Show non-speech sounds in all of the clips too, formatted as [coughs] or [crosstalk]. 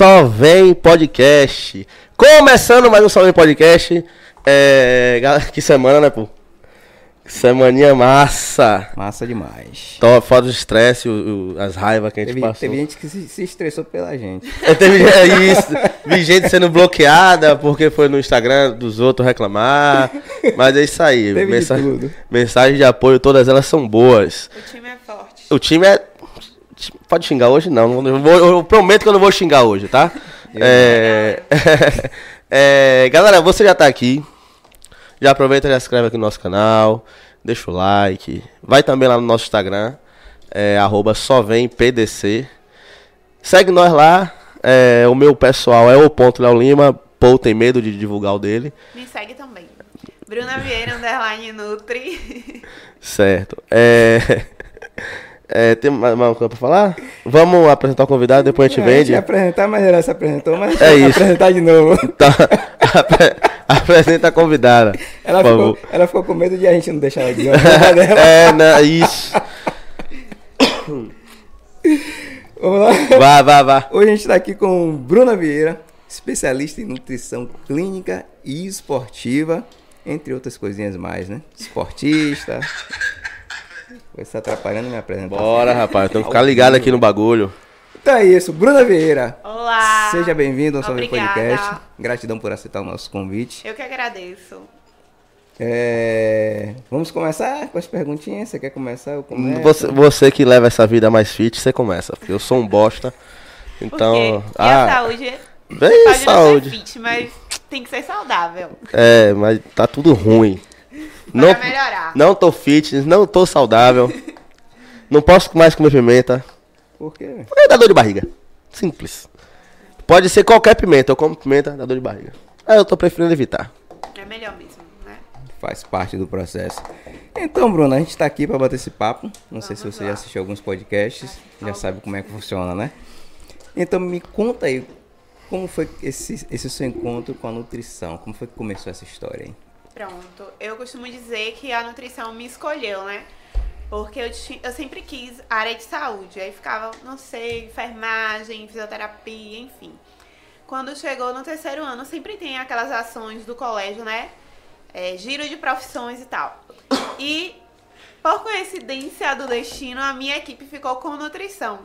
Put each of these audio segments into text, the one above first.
Só vem. Podcast. Começando mais um Só vem podcast. É, [laughs] que semana, né, pô? Semaninha massa. Massa demais. Top, fora do estresse, o- o- as raivas que a gente Teve, passou. teve gente que se, se estressou pela gente. [laughs] É, teve é isso. Vi gente sendo bloqueada porque foi no Instagram dos outros reclamar. Mas é isso aí. [laughs] Teve de Mensa- tudo. Mensagem de apoio, todas elas são boas. O time é forte. O time é. Pode xingar hoje? Não. não vou- eu prometo que eu não vou xingar hoje, tá? É... [laughs] é, Galera, você já tá aqui. Já aproveita e já se inscreve aqui no nosso canal. Deixa o like. Vai também lá no nosso Instagram. É, arroba só vem PDC. Segue nós lá. É, o meu pessoal é o ponto Léo Lima. Paul tem medo de divulgar o dele. Me segue também. Bruna Vieira, underline Nutri. Certo. É, [laughs] é, tem mais uma coisa pra falar? Vamos apresentar o convidado, depois a gente A gente vende. ia apresentar, mas ela se apresentou, mas É isso. apresentar de novo. Tá, [laughs] apre- apresenta a convidada. Ela ficou, ela ficou com medo de a gente não deixar ela nada dela. [laughs] É, né, isso. [coughs] Vamos lá. Vá, vá, vá. Hoje a gente está aqui com Bruna Vieira, especialista em nutrição clínica e esportiva, entre outras coisinhas mais, né? Esportista. Vai estar atrapalhando minha apresentação. Bora, rapaz. Tem que ficar ligado aqui no bagulho. Então é isso, Bruna Vieira. Olá. Seja bem-vindo ao Sobre. Podcast. Gratidão por aceitar o nosso convite. Eu que agradeço. É, Vamos começar com as perguntinhas. Você quer começar? Eu começo? Você, você que leva essa vida mais fit, você começa. Porque eu sou um bosta. [laughs] Então. Porque e a Ah, saúde bem pode saúde. não ser fit, mas tem que ser saudável. É, mas tá tudo ruim. Não, Para melhorar. não tô fitness, não tô saudável. [laughs] Não posso mais comer pimenta. Por quê? Porque dá dor de barriga. Simples. Pode ser qualquer pimenta. Eu como pimenta, dá dor de barriga. Aí eu tô preferindo evitar. É melhor mesmo, né? Faz parte do processo. Então, Bruna, a gente tá aqui para bater esse papo. Não sei se Vamos você lá. já assistiu alguns podcasts, já sabe como é que funciona, né? Então, me conta aí, como foi esse, esse seu encontro com a nutrição? Como foi que começou essa história aí? Pronto. Eu costumo dizer que a nutrição me escolheu, né? Porque eu, eu sempre quis área de saúde. Aí ficava, não sei, enfermagem, fisioterapia, enfim. Quando chegou no terceiro ano, sempre tem aquelas ações do colégio, né? É, giro de profissões e tal. E, por coincidência do destino, a minha equipe ficou com nutrição.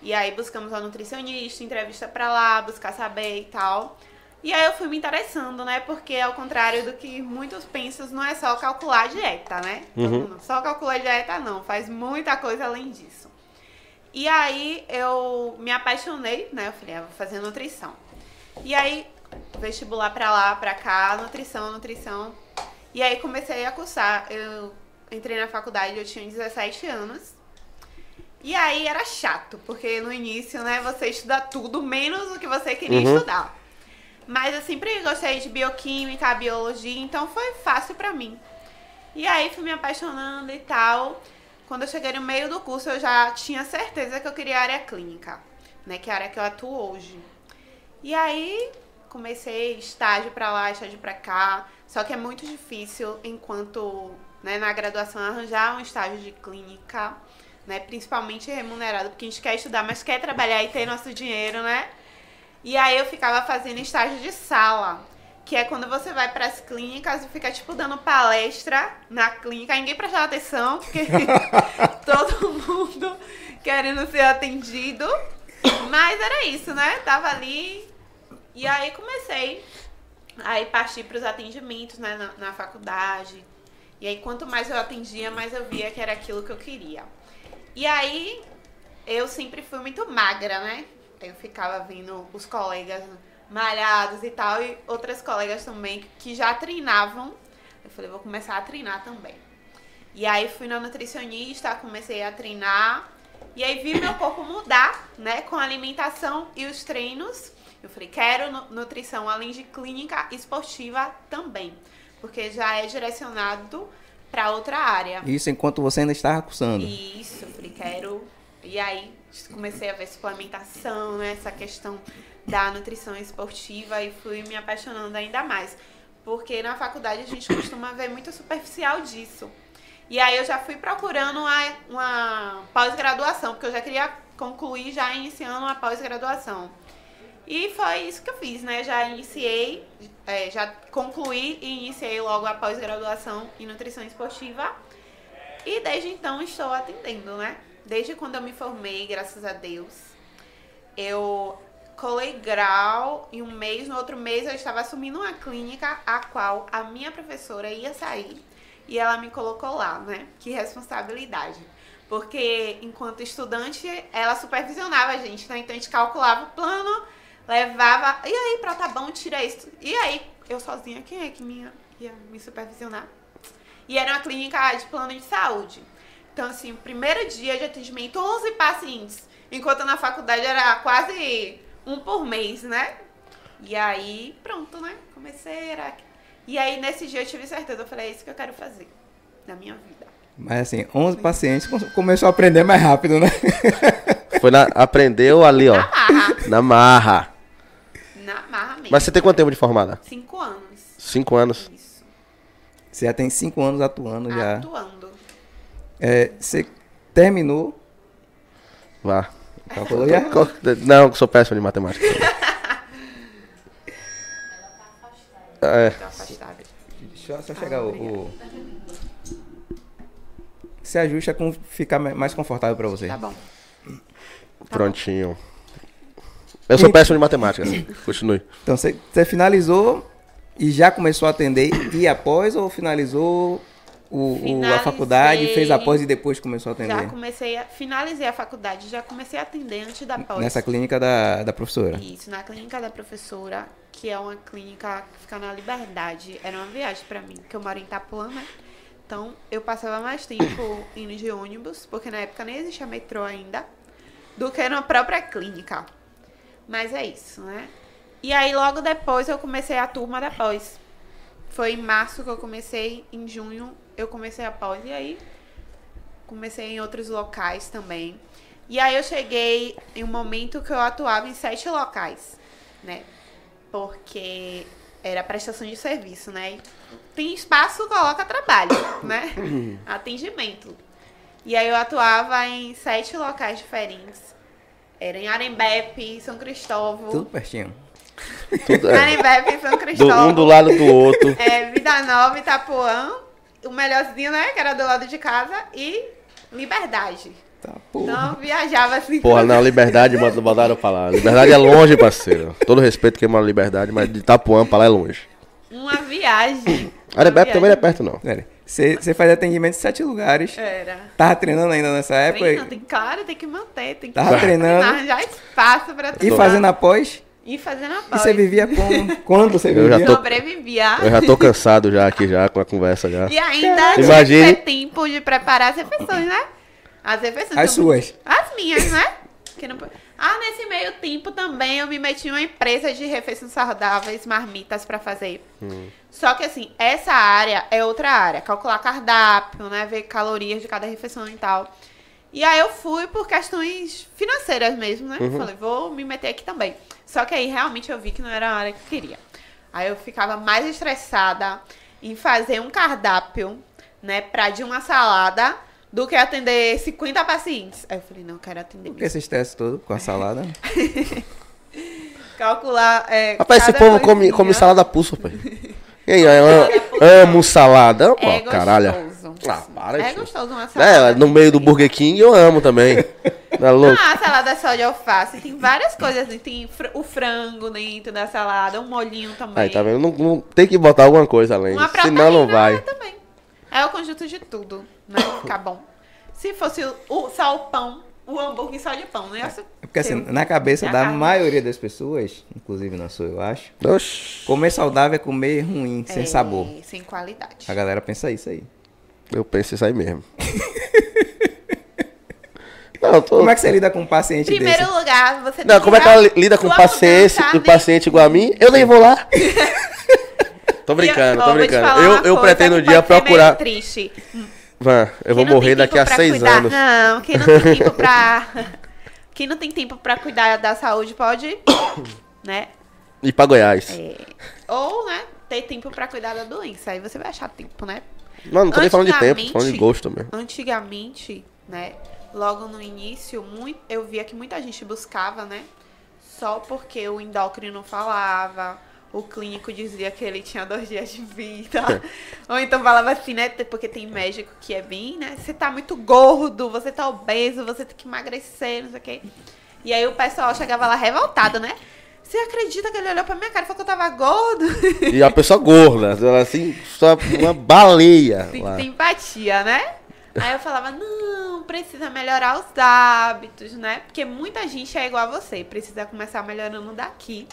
E aí buscamos a nutricionista, entrevista pra lá, buscar saber e tal. E aí eu fui me interessando, né? Porque ao contrário do que muitos pensam, não é só calcular a dieta, né? Uhum. Só calcular a dieta não, faz muita coisa além disso. E aí eu me apaixonei, né? Eu falei, ah, vou fazer nutrição. E aí, vestibular pra lá, pra cá, nutrição, nutrição. E aí comecei a cursar. Eu entrei na faculdade, eu tinha 17 anos. E aí era chato, porque no início, né, você estuda tudo menos o que você queria Uhum. estudar. Mas eu sempre gostei de bioquímica, biologia, então foi fácil pra mim. E aí fui me apaixonando e tal. Quando eu cheguei no meio do curso, eu já tinha certeza que eu queria área clínica, né, que é a área que eu atuo hoje. E aí comecei estágio pra lá, estágio pra cá. Só que é muito difícil enquanto, né, na graduação arranjar um estágio de clínica, né, principalmente remunerado, porque a gente quer estudar, mas quer trabalhar e ter nosso dinheiro, né? E aí eu ficava fazendo estágio de sala, que é quando você vai pras clínicas e fica tipo dando palestra na clínica, ninguém prestava atenção, porque [laughs] todo mundo querendo ser atendido. Mas era isso, né? Tava ali. E aí comecei. Aí parti para os atendimentos né, na, na faculdade. E aí quanto mais eu atendia, mais eu via que era aquilo que eu queria. E aí eu sempre fui muito magra, né? Eu ficava vendo os colegas malhados e tal, e outras colegas também que já treinavam. Eu falei, vou começar a treinar também. E aí fui na nutricionista, comecei a treinar. E aí vi meu corpo mudar, né? Com a alimentação e os treinos. Eu falei, quero nu- nutrição além de clínica esportiva também. Porque já é direcionado para outra área. Isso enquanto você ainda estava cursando. Isso, eu falei, quero. E aí comecei a ver suplementação, né? Essa questão da nutrição esportiva e fui me apaixonando ainda mais. Porque na faculdade a gente costuma ver muito superficial disso. E aí eu já fui procurando uma, uma pós-graduação, porque eu já queria concluir já iniciando uma pós-graduação. E foi isso que eu fiz, né? Já iniciei, é, já concluí e iniciei logo a pós-graduação em nutrição esportiva. E desde então estou atendendo, né? Desde quando eu me formei, graças a Deus. Eu colei grau em um mês, no outro mês eu estava assumindo uma clínica a qual a minha professora ia sair e ela me colocou lá, né? Que responsabilidade. Porque enquanto estudante, ela supervisionava a gente, né? Então a gente calculava o plano, levava, e aí, pra tá bom, tira isso. E aí, eu sozinha, quem é que me, ia me supervisionar? E era uma clínica de plano de saúde. Então, assim, o primeiro dia de atendimento, 11 pacientes. Enquanto na faculdade era quase um por mês, né? E aí, pronto, né? Comecei, era... E aí, nesse dia eu tive certeza, eu falei, é isso que eu quero fazer na minha vida. Mas assim, 11 pacientes começou a aprender mais rápido, né? [laughs] Foi na, aprendeu ali, ó. Na marra. Na marra. Na marra mesmo. Mas você tem quanto tempo de formada? Cinco anos. Cinco anos. Isso. Você já tem 5 anos atuando já. Atuando. É, você terminou, Vá. calculou já? Não, sou péssimo de matemática. [laughs] É, Tô afastada. Deixa eu só chegar o, o... Se ajusta com ficar ma- mais confortável pra você. Tá bom. prontinho. Eu sou péssimo de matemática. Continue. Então você finalizou e já começou a atender e após ou finalizou o, o- a faculdade, fez após e depois começou a Já atender? comecei a. Finalizei a faculdade, já comecei a atender antes da pós. Nessa clínica da, da professora. Isso, na clínica da professora, que é uma clínica que fica na Liberdade. Era uma viagem pra mim, que eu moro em Itapuã, né? Então, eu passava mais tempo [coughs] indo de ônibus, porque na época nem existia metrô ainda, do que na própria clínica. Mas é isso, né? E aí, logo depois, eu comecei a turma da pós. Foi em março que eu comecei, em junho eu comecei a pós. E aí, comecei em outros locais também. E aí eu cheguei em um momento que eu atuava em sete locais, né? Porque era prestação de serviço, né? E Tem espaço, coloca trabalho, [coughs] né? [coughs] Atendimento. E aí eu atuava em sete locais diferentes. Era em Arembepe, São Cristóvão. Tudo pertinho. Tudo, é, [laughs] Arembepe, São do, Cristóvão. um do lado do outro. É, Vida Nova, Itapuã. O melhorzinho, né? Que era do lado de casa. E Liberdade. Tá, porra. Então viajava assim. Porra, [laughs] não, liberdade, mano, mandaram pra lá. Liberdade é longe, parceiro. Todo respeito quem mora liberdade, mas de Itapuã pra lá é longe. Uma viagem. Arebepe Uma também não é perto, não. Você, faz atendimento em sete lugares. Era. Tava treinando ainda nessa época? Treina, tem, claro, tem que manter, tem que Tava treinando. arranjar espaço pra E treinar. fazendo após? E fazendo a E pós. você vivia como? Quando você Eu já vivia? tô- Sobrevivia. Eu já tô cansado já aqui já com a conversa já. E ainda Imagine- ter tempo de preparar as refeições, né? As refeições. As suas. As minhas, né? Que não... Ah, nesse meio tempo também eu me meti em uma empresa de refeições saudáveis, marmitas pra fazer. Só que assim, essa área é outra área. Calcular cardápio, né? Ver calorias de cada refeição e tal. E aí eu fui por questões financeiras mesmo, né? Falei, vou me meter aqui também. Só que aí realmente eu vi que não era a área que eu queria. Aí eu ficava mais estressada em fazer um cardápio, né, pra de uma salada do que atender 50 pacientes. Aí eu falei, não, eu quero atender Por que esse estresse todo com a salada? [laughs] Calcular. É, Rapaz, esse povo come, coisinha. come salada pulso, pai. E aí, eu amo salada. Amo, É caralho. Ah, para, É gostoso uma salada. É, no meio do Burger King eu amo também. [laughs] Tá louco? Ah, a salada só de alface. Tem várias coisas. né? Tem fr- o frango dentro da salada, um molhinho também. Aí, tá vendo? Não, não- tem que botar alguma coisa além. Uma Senão não vai. também. É o conjunto de tudo, né? Ficar [coughs] bom. Se fosse o, o- só o pão, o hambúrguer só de pão, né? É porque assim, na cabeça É da carne. maioria das pessoas, inclusive na sua, eu acho, Oxi, comer saudável é comer ruim, sem É, sabor. Sem qualidade. A galera pensa isso aí. Eu penso isso aí mesmo. [laughs] Não, eu tô... Como é que você lida com um paciente Primeiro desse? lugar, você tem Não, como é que ela li- lida com sua paciência, mudança, o né? paciente igual a mim? Eu nem vou lá. [laughs] tô brincando, Ó, tô vou brincando. Eu, eu pretendo um dia procurar. triste. Van, eu vou Quem não morrer daqui a seis cuidar- anos. Não, quem não tem [laughs] tempo pra. Quem não tem tempo pra cuidar da saúde pode, [coughs] né? E pra Goiás. é, ou, né, ter tempo pra cuidar da doença. Aí você vai achar tempo, né? Não, não tô nem falando de tempo, tô falando de gosto mesmo. Antigamente, né? logo no início, muito, eu via que muita gente buscava, né? Só porque o endócrino falava, o clínico dizia que ele tinha dois dias de vida. [laughs] Ou então falava assim, né? Porque tem médico que é bem, né? Você tá muito gordo, você tá obeso, você tem que emagrecer, não sei o quê. E aí o pessoal chegava lá revoltado, né? Você acredita que ele olhou pra minha cara e falou que eu tava gordo? E a pessoa gorda, ela assim, só uma baleia. Lá. ter empatia, né? Aí eu falava, não, precisa melhorar os hábitos, né? Porque muita gente é igual a você, precisa começar melhorando daqui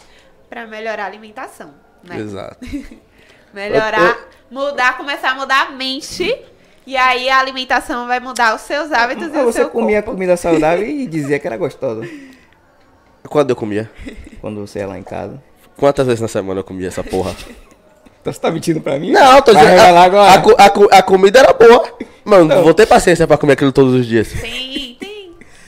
pra melhorar a alimentação, né? Exato. [laughs] Melhorar, mudar, começar a mudar a mente. E aí a alimentação vai mudar os seus hábitos e Mas o você seu comia corpo. comida saudável e dizia que era gostosa. [laughs] Quando eu comia? [laughs] Quando você ia lá em casa. Quantas vezes na semana eu comia essa porra? Então você tá mentindo pra mim? Não, tô dizendo. A, agora. a, a a comida era boa. Mano, não vou ter paciência pra comer aquilo todos os dias. Tem,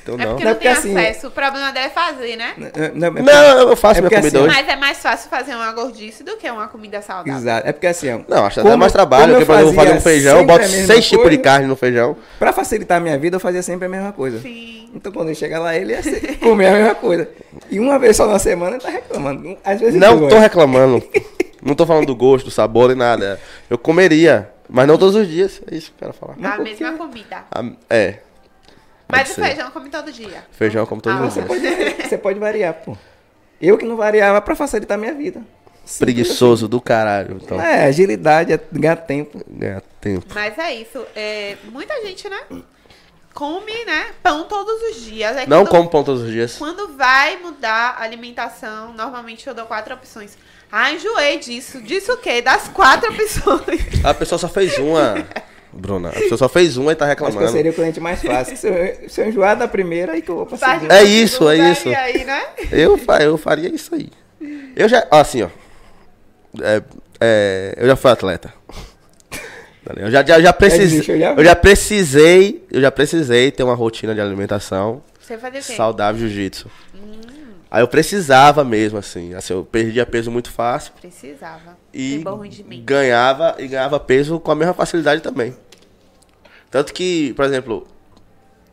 tem. Então é não. porque Não, não, tem porque assim- acesso. O problema dele é fazer, né? Não, não, é Não, eu faço É minha porque comida assim, hoje. Mas é mais fácil fazer uma gordice do que uma comida saudável. Exato. É porque assim, ó, Não, acho que dá mais trabalho. Porque, por exemplo, eu fazer um feijão, eu boto a seis tipos de carne no feijão. Pra facilitar a minha vida, eu fazia sempre a mesma coisa. Sim. Então quando ele chega lá, ele ia ser- comer a mesma coisa. E uma vez só na semana, ele tá reclamando. Às vezes Não tô reclamando. [laughs] Não tô falando do gosto, do sabor nem nada. Eu comeria, mas não todos os dias. É isso que eu quero falar. A mesma comida. Ah, É. Mas Pode o ser. feijão come todo dia. Feijão como todos Ah, os Você dias. pode, variar, [laughs] você pode variar, pô. Eu que não variava pra facilitar a minha vida. Preguiçoso do caralho. Então, É, agilidade, é ganhar tempo. ganha tempo. Mas é isso. É, muita gente, né? Come, né? Pão todos os dias. Aí Não quando, como pão todos os dias. Quando vai mudar a alimentação, normalmente eu dou quatro opções. Ah, enjoei disso. Disso o quê? Das quatro opções. A pessoa só fez uma, [laughs] Bruna. A pessoa só fez uma e tá Acho que eu reclamando. seria o cliente mais fácil. Se eu, se eu enjoar da primeira, aí que eu vou segunda. É isso, é segunda isso. Aí, né? Eu, eu faria isso aí. Eu já, ó, assim, ó. É, é, eu já fui atleta. Eu já, já, já precisei. desiste, eu. Eu já precisei. Eu já precisei ter uma rotina de alimentação Você fazia o quê? saudável jiu-jitsu. Aí eu precisava mesmo, assim. Assim, eu perdia peso muito fácil Precisava. e ganhava e ganhava peso com a mesma facilidade também. Tanto que, por exemplo,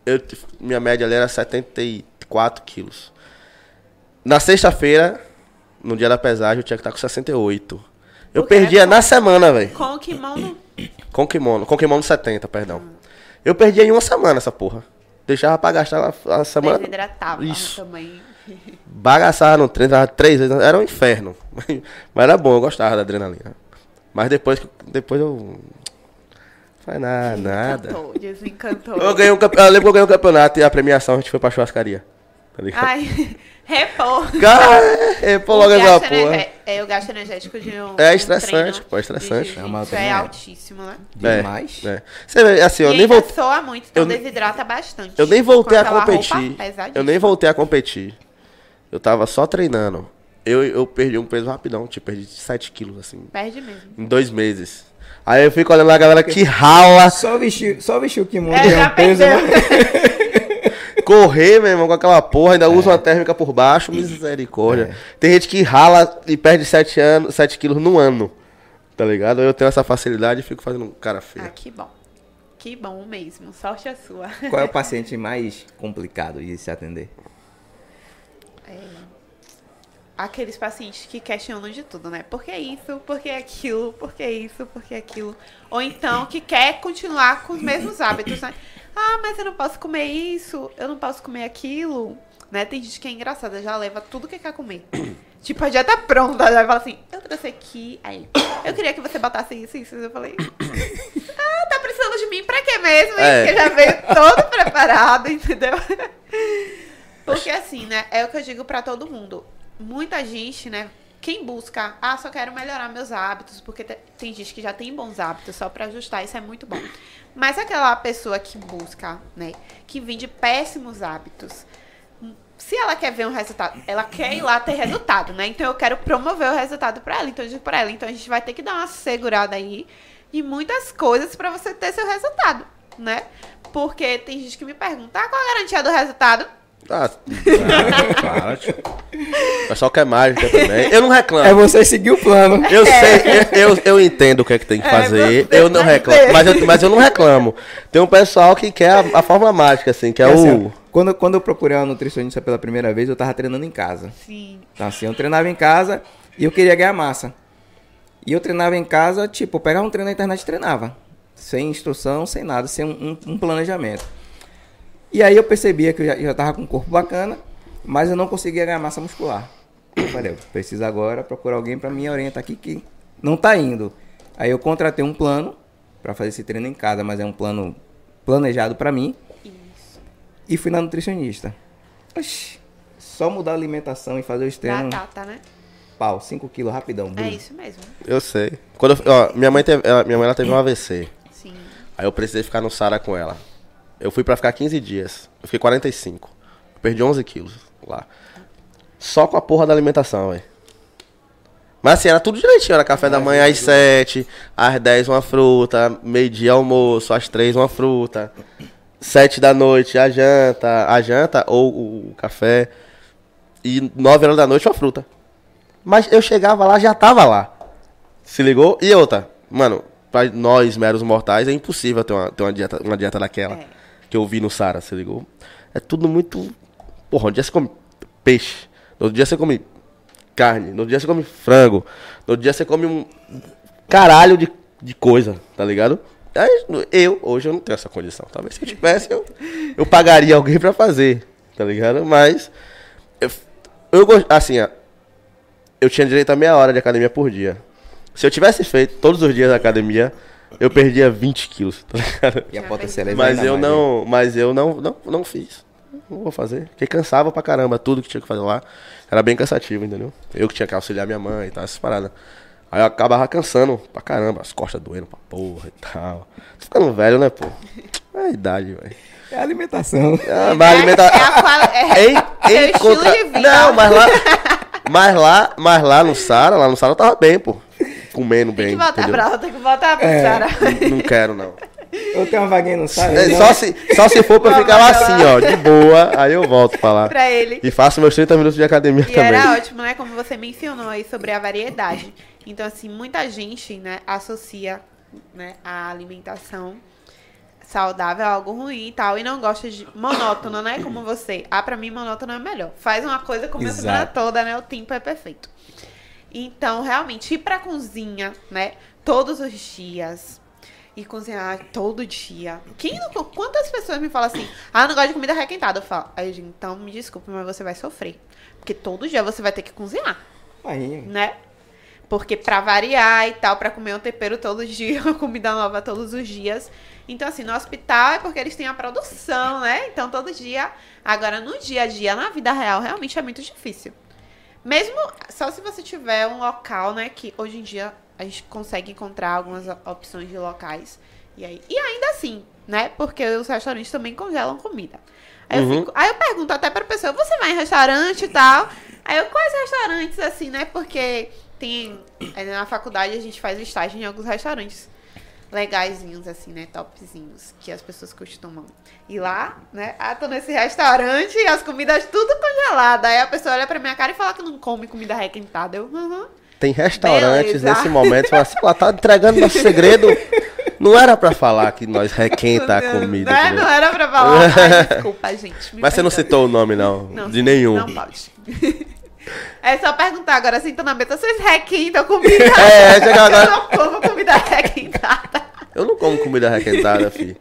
eu, minha média ali era 74 quilos. Na sexta-feira, no dia da pesagem, eu tinha que estar com 68. Eu Porque perdia na semana, velho. Com kimono. [clears throat] Com kimono. Com kimono 70, perdão. Eu perdia em uma semana essa porra. Deixava pra gastar a, semana. Desidratava Isso. também. [laughs] Bagaçava no treino, tava três vezes. Era um inferno. [laughs] Mas era bom, eu gostava da adrenalina. Mas depois, depois eu. Faz nada, nada. Desencantou, desencantou. Eu, ganhei um campe... eu lembro que eu ganhei um campeonato e a premiação a gente foi pra churrascaria. Tá ligado? Ai, [laughs] repor. Cara, é, pô, logo essa porra. energé- é, o gasto energético de um. É um estressante, treino pô, é estressante. É uma jiu-jitsu É, é. altíssimo, né? Demais. É, é. Você vê, assim, eu e nem ainda voltei. soa muito, então eu nem- desidrata bastante. Eu nem voltei a competir. Eu nem voltei a competir. Eu tava só treinando. Eu, eu perdi um peso rapidão, tipo, perdi 7 quilos, assim, Perde mesmo. em dois meses. Aí eu fico olhando lá a galera que rala, Só vestir, só vestir o kimono É, ganha já um peso. né? [laughs] correr, meu irmão, com aquela porra, ainda usa uma térmica por baixo, misericórdia. É. Tem gente que rala e perde 7, anos, 7 quilos no ano, tá ligado? Eu tenho essa facilidade e fico fazendo um cara feio. Ah, que bom. Que bom mesmo. Sorte a sua. Qual é o [laughs] paciente mais complicado de se atender? Aqueles pacientes que questionam de tudo, né? Por que isso? Por que aquilo? Por que isso? Por que aquilo? Ou então que quer continuar com os mesmos [coughs] hábitos, né? Ah, mas eu não posso comer isso, eu não posso comer aquilo. Né? Tem gente que é engraçada, já leva tudo que quer comer. [coughs] Tipo, a dieta pronta, já fala assim, eu trouxe aqui, aí, eu queria que você botasse isso e isso. Eu falei, [coughs] ah, tá precisando de mim pra quê mesmo? hein? É. Porque já veio todo preparado, entendeu? [laughs] Porque assim, né? É o que eu digo pra todo mundo. Muita gente, né? Quem busca, ah, só quero melhorar meus hábitos, porque te- tem gente que já tem bons hábitos só pra ajustar, isso é muito bom. Mas aquela pessoa que busca, né? Que vem de péssimos hábitos, se ela quer ver um resultado, ela quer ir lá ter resultado, né? Então eu quero promover o resultado pra ela. Então eu digo pra ela, então a gente vai ter que dar uma segurada aí em muitas coisas pra você ter seu resultado, né? Porque tem gente que me pergunta, ah, qual a garantia do resultado? Ah, para. O pessoal quer mágica também. Eu não reclamo. É você seguir o plano. Eu sei, eu, eu, eu entendo o que é que tem que fazer. você eu não reclamo. Mas eu, mas eu não reclamo. Tem um pessoal que quer a, a forma mágica, assim, que é É assim, o. quando, quando eu procurei uma nutricionista pela primeira vez, eu tava treinando em casa. Sim. Então assim, eu treinava em casa e eu queria ganhar massa. E eu treinava em casa, tipo, eu pegava um treino na internet e treinava. Sem instrução, sem nada, sem um, um- um planejamento. E aí eu percebia que eu já, já tava com um corpo bacana, mas eu não conseguia ganhar massa muscular. Eu falei, eu preciso agora procurar alguém para me orientar aqui que não tá indo. Aí eu contratei um plano para fazer esse treino em casa, mas é um plano planejado para mim. E fui na nutricionista. Oxi, só mudar a alimentação e fazer os treinos. Batata, né? Pau, 5 quilos rapidão. É bum. isso mesmo. Eu sei. Quando eu- ó, minha mãe teve, ela, minha mãe ela teve um AVC. Sim. Aí eu precisei ficar no Sara com ela. Eu fui pra ficar 15 dias. Eu fiquei 45. Eu perdi 11 quilos lá. Só com a porra da alimentação, velho. Mas assim, era tudo direitinho. Era café da manhã às 7, às 10 uma fruta, meio-dia almoço, às 3 uma fruta, 7 da noite a janta, a janta ou o café, e 9 horas da noite uma fruta. Mas eu chegava lá, já tava lá. Se ligou? E outra, mano, pra nós, meros mortais, é impossível ter uma, ter uma, dieta, uma dieta daquela É. que eu vi no Sara, se ligou? É tudo muito. Porra, um dia você come peixe, no outro dia você come carne, no outro dia você come frango, no outro dia você come um caralho de, de coisa, tá ligado? Aí, eu, hoje eu não tenho essa condição. Talvez se eu tivesse, eu, eu pagaria alguém pra fazer, tá ligado? Mas. Eu, eu. Assim, eu tinha direito a meia hora de academia por dia. Se eu tivesse feito todos os dias academia, eu perdia 20 quilos, tá ligado? E a potência eleva Mas eu não, mas eu não, não, não fiz. Não vou fazer. Porque cansava pra caramba, tudo que tinha que fazer lá. Era bem cansativo, entendeu? Eu que tinha que auxiliar minha mãe e tal, essas paradas. Aí eu acabava cansando pra caramba, as costas doendo pra porra e tal. Tô ficando velho, né, pô? É a idade, velho. É a alimentação. Ah, mas alimenta... É é- em, seu em estilo contra... de vida. Não, mas lá, [laughs] mas lá, mas lá no Sara, lá no Sara eu tava bem, pô. Comendo Tem bem, que voltar entendeu? pra lá, tem que voltar pra É. Sara. Não quero, não. Eu tenho uma vaguinha no sabe? É, só, se, só se for pra Vamos ficar lá assim, ó, de boa, aí eu volto pra lá. pra ele. E faço meus 30 minutos de academia E também. era ótimo, né? Como você mencionou aí sobre a variedade. Então, assim, muita gente, né, associa né, a alimentação saudável a algo ruim e tal. E não gosta de monótono, né? Como você. Ah, pra mim, monótono é melhor. Faz uma coisa como a semana toda, né? O tempo é perfeito. Então, realmente, ir pra cozinha, né? Todos os dias. E cozinhar todo dia. Quem não- quantas pessoas me falam assim, ah, não gosto de comida requentada? Eu falo, aí, gente, então me desculpe, mas você vai sofrer. Porque todo dia você vai ter que cozinhar, Aí, né? Porque pra variar e tal, pra comer um tempero todos os dias, [laughs] uma comida nova todos os dias. Então, assim, no hospital é porque eles têm a produção, né? Então, todo dia. Agora, no dia a dia, na vida real, realmente é muito difícil. Mesmo só se você tiver um local, né? Que hoje em dia a gente consegue encontrar algumas opções de locais. E, aí, e ainda assim, né? Porque os restaurantes também congelam comida. Aí, eu, Uhum. fico- aí eu pergunto até pra pessoa, você vai em restaurante e tal? Aí eu, quais restaurantes, assim, né? Porque tem. é, Na faculdade a gente faz estágio em alguns restaurantes legaisinhos, assim, né? Topzinhos, que as pessoas costumam ir lá, né? Ah, tô nesse restaurante e as comidas tudo congeladas. Aí a pessoa olha pra minha cara e fala que não come comida requentada. Eu, uhum. Tem restaurantes Beleza. nesse momento, fala assim, pô, tá entregando nosso segredo. Não era pra falar que nós requenta a comida. Né? entendeu? Não era pra falar. Ai, [laughs] desculpa, gente. Mas você não citou o nome, não. Não, de nenhum. Não pode. É só perguntar agora, senta na mesa, vocês requentam comida? [laughs] É, chega agora. Eu não como comida requentada. Eu não como comida requentada, fi.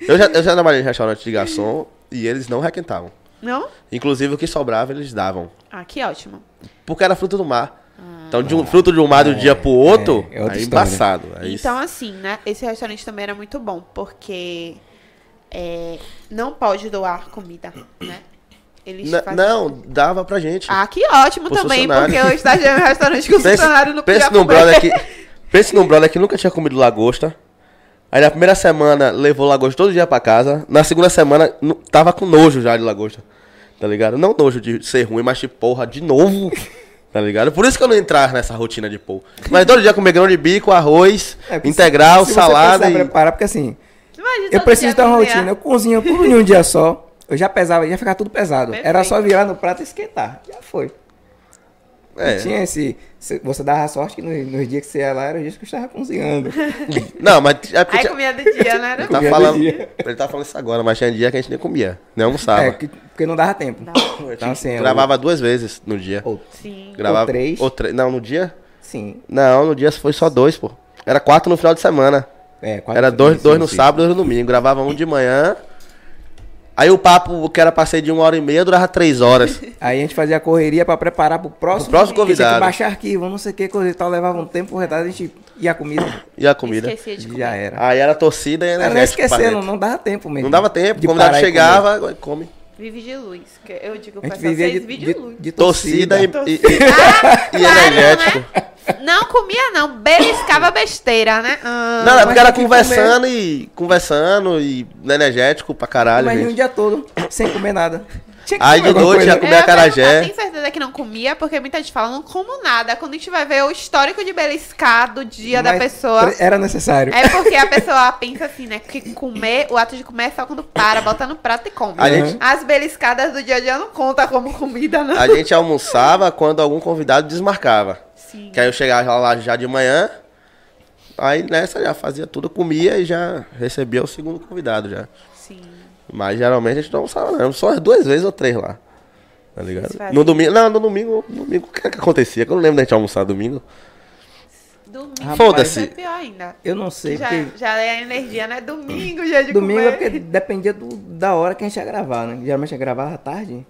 Eu já, eu já trabalhei em restaurante de garçom e eles não requentavam. Não? Inclusive o que sobrava eles davam. Ah, que ótimo. Porque era fruto do mar. Então, de um fruto do mar de um dia pro outro, é é, história. embaçado. É isso. Então, assim, né? Esse restaurante também era muito bom, porque é, não pode doar comida, né? Eles N- fazem- não, dava pra gente. Ah, que ótimo também, porque eu estagiei no restaurante que o funcionário não pense podia num brother que [laughs] Pense num brother que nunca tinha comido lagosta. Aí na primeira semana levou lagosta todo dia pra casa. Na segunda semana tava com nojo já de lagosta. Tá ligado? Não nojo de ser ruim, mas de porra, de novo. Tá ligado? Por isso que eu não entrar nessa rotina de pô. Mas todo dia comer grão de bico, arroz, É, integral, se- se você salada precisar e. preparar, porque assim, Imagina eu preciso ter uma rotina. Eu cozinho tudo em um dia só. Eu já pesava, já ficava tudo pesado. Era só virar no prato e esquentar. Já foi. É. Tinha esse. se- Você dava sorte que nos, nos dias que você ia lá era os dias que eu estava cozinhando. [laughs] Não, mas é porque Aí tinha- comia do dia, né? ele, Era tá falando, do dia. ele tá falando isso agora, mas tinha dia que a gente nem comia, nem almoçava. É, que- porque não dava tempo. Eu Então, assim, eu- gravava duas vezes no dia. Ou, Sim. Gravava, três. ou tre- Não, no dia? sim. Não, no dia foi só dois, pô. Era quatro no final de semana. É, quatro- Era dois, dois no sábado e dois no domingo. Gravava um de manhã. Aí o papo, que era pra ser de uma hora e meia, durava três horas. [laughs] Aí a gente fazia a correria pra preparar pro próximo. Pro próximo convidado. que baixar arquivo, não sei o que, coisa e tal. Levava um tempo, o resto a gente ia a comida. E a comida. Esquecia de comer. Já era. Aí era torcida e energético. pra esquecendo, não dava tempo mesmo. Não dava tempo. de O convidado e chegava, agora come. Vive de luz. Que eu digo comer. pra vocês, de, vive de, de luz. de Torcida, torcida. e, e, e- [laughs] e energético. né? Não comia, não. Beliscava besteira, né? Ah, Não, é porque mas era conversando e. Conversando e energético pra caralho, Imagina um dia todo, sem comer nada. Tinha que Aí comer de noite coisa. ia comer eu tenho certeza que não comia, porque muita gente fala, não como nada. Quando a gente vai ver o histórico de beliscar do dia da Mas pessoa. pre- Era necessário. É porque a pessoa pensa assim, né? Que comer, o ato de comer é só quando para, bota no prato e come. A gente- As beliscadas do dia a dia não conta como comida, não. A gente almoçava quando algum convidado desmarcava. Sim. Que aí eu chegava lá já de manhã. Aí nessa já fazia tudo, comia e já recebia o segundo convidado já. Sim. Mas geralmente a gente não almoçava, não. Só duas vezes ou três lá. Tá ligado? No domingo. Não, no domingo. no domingo o que, é que acontecia? Que eu não lembro da gente almoçar domingo. Domingo Foda-se. é pior ainda. Eu não sei, Já, porque já é a energia, né? Domingo, dia de domingo é comer. porque dependia do- da hora que a gente ia gravar, né? Geralmente ia gravar à tarde.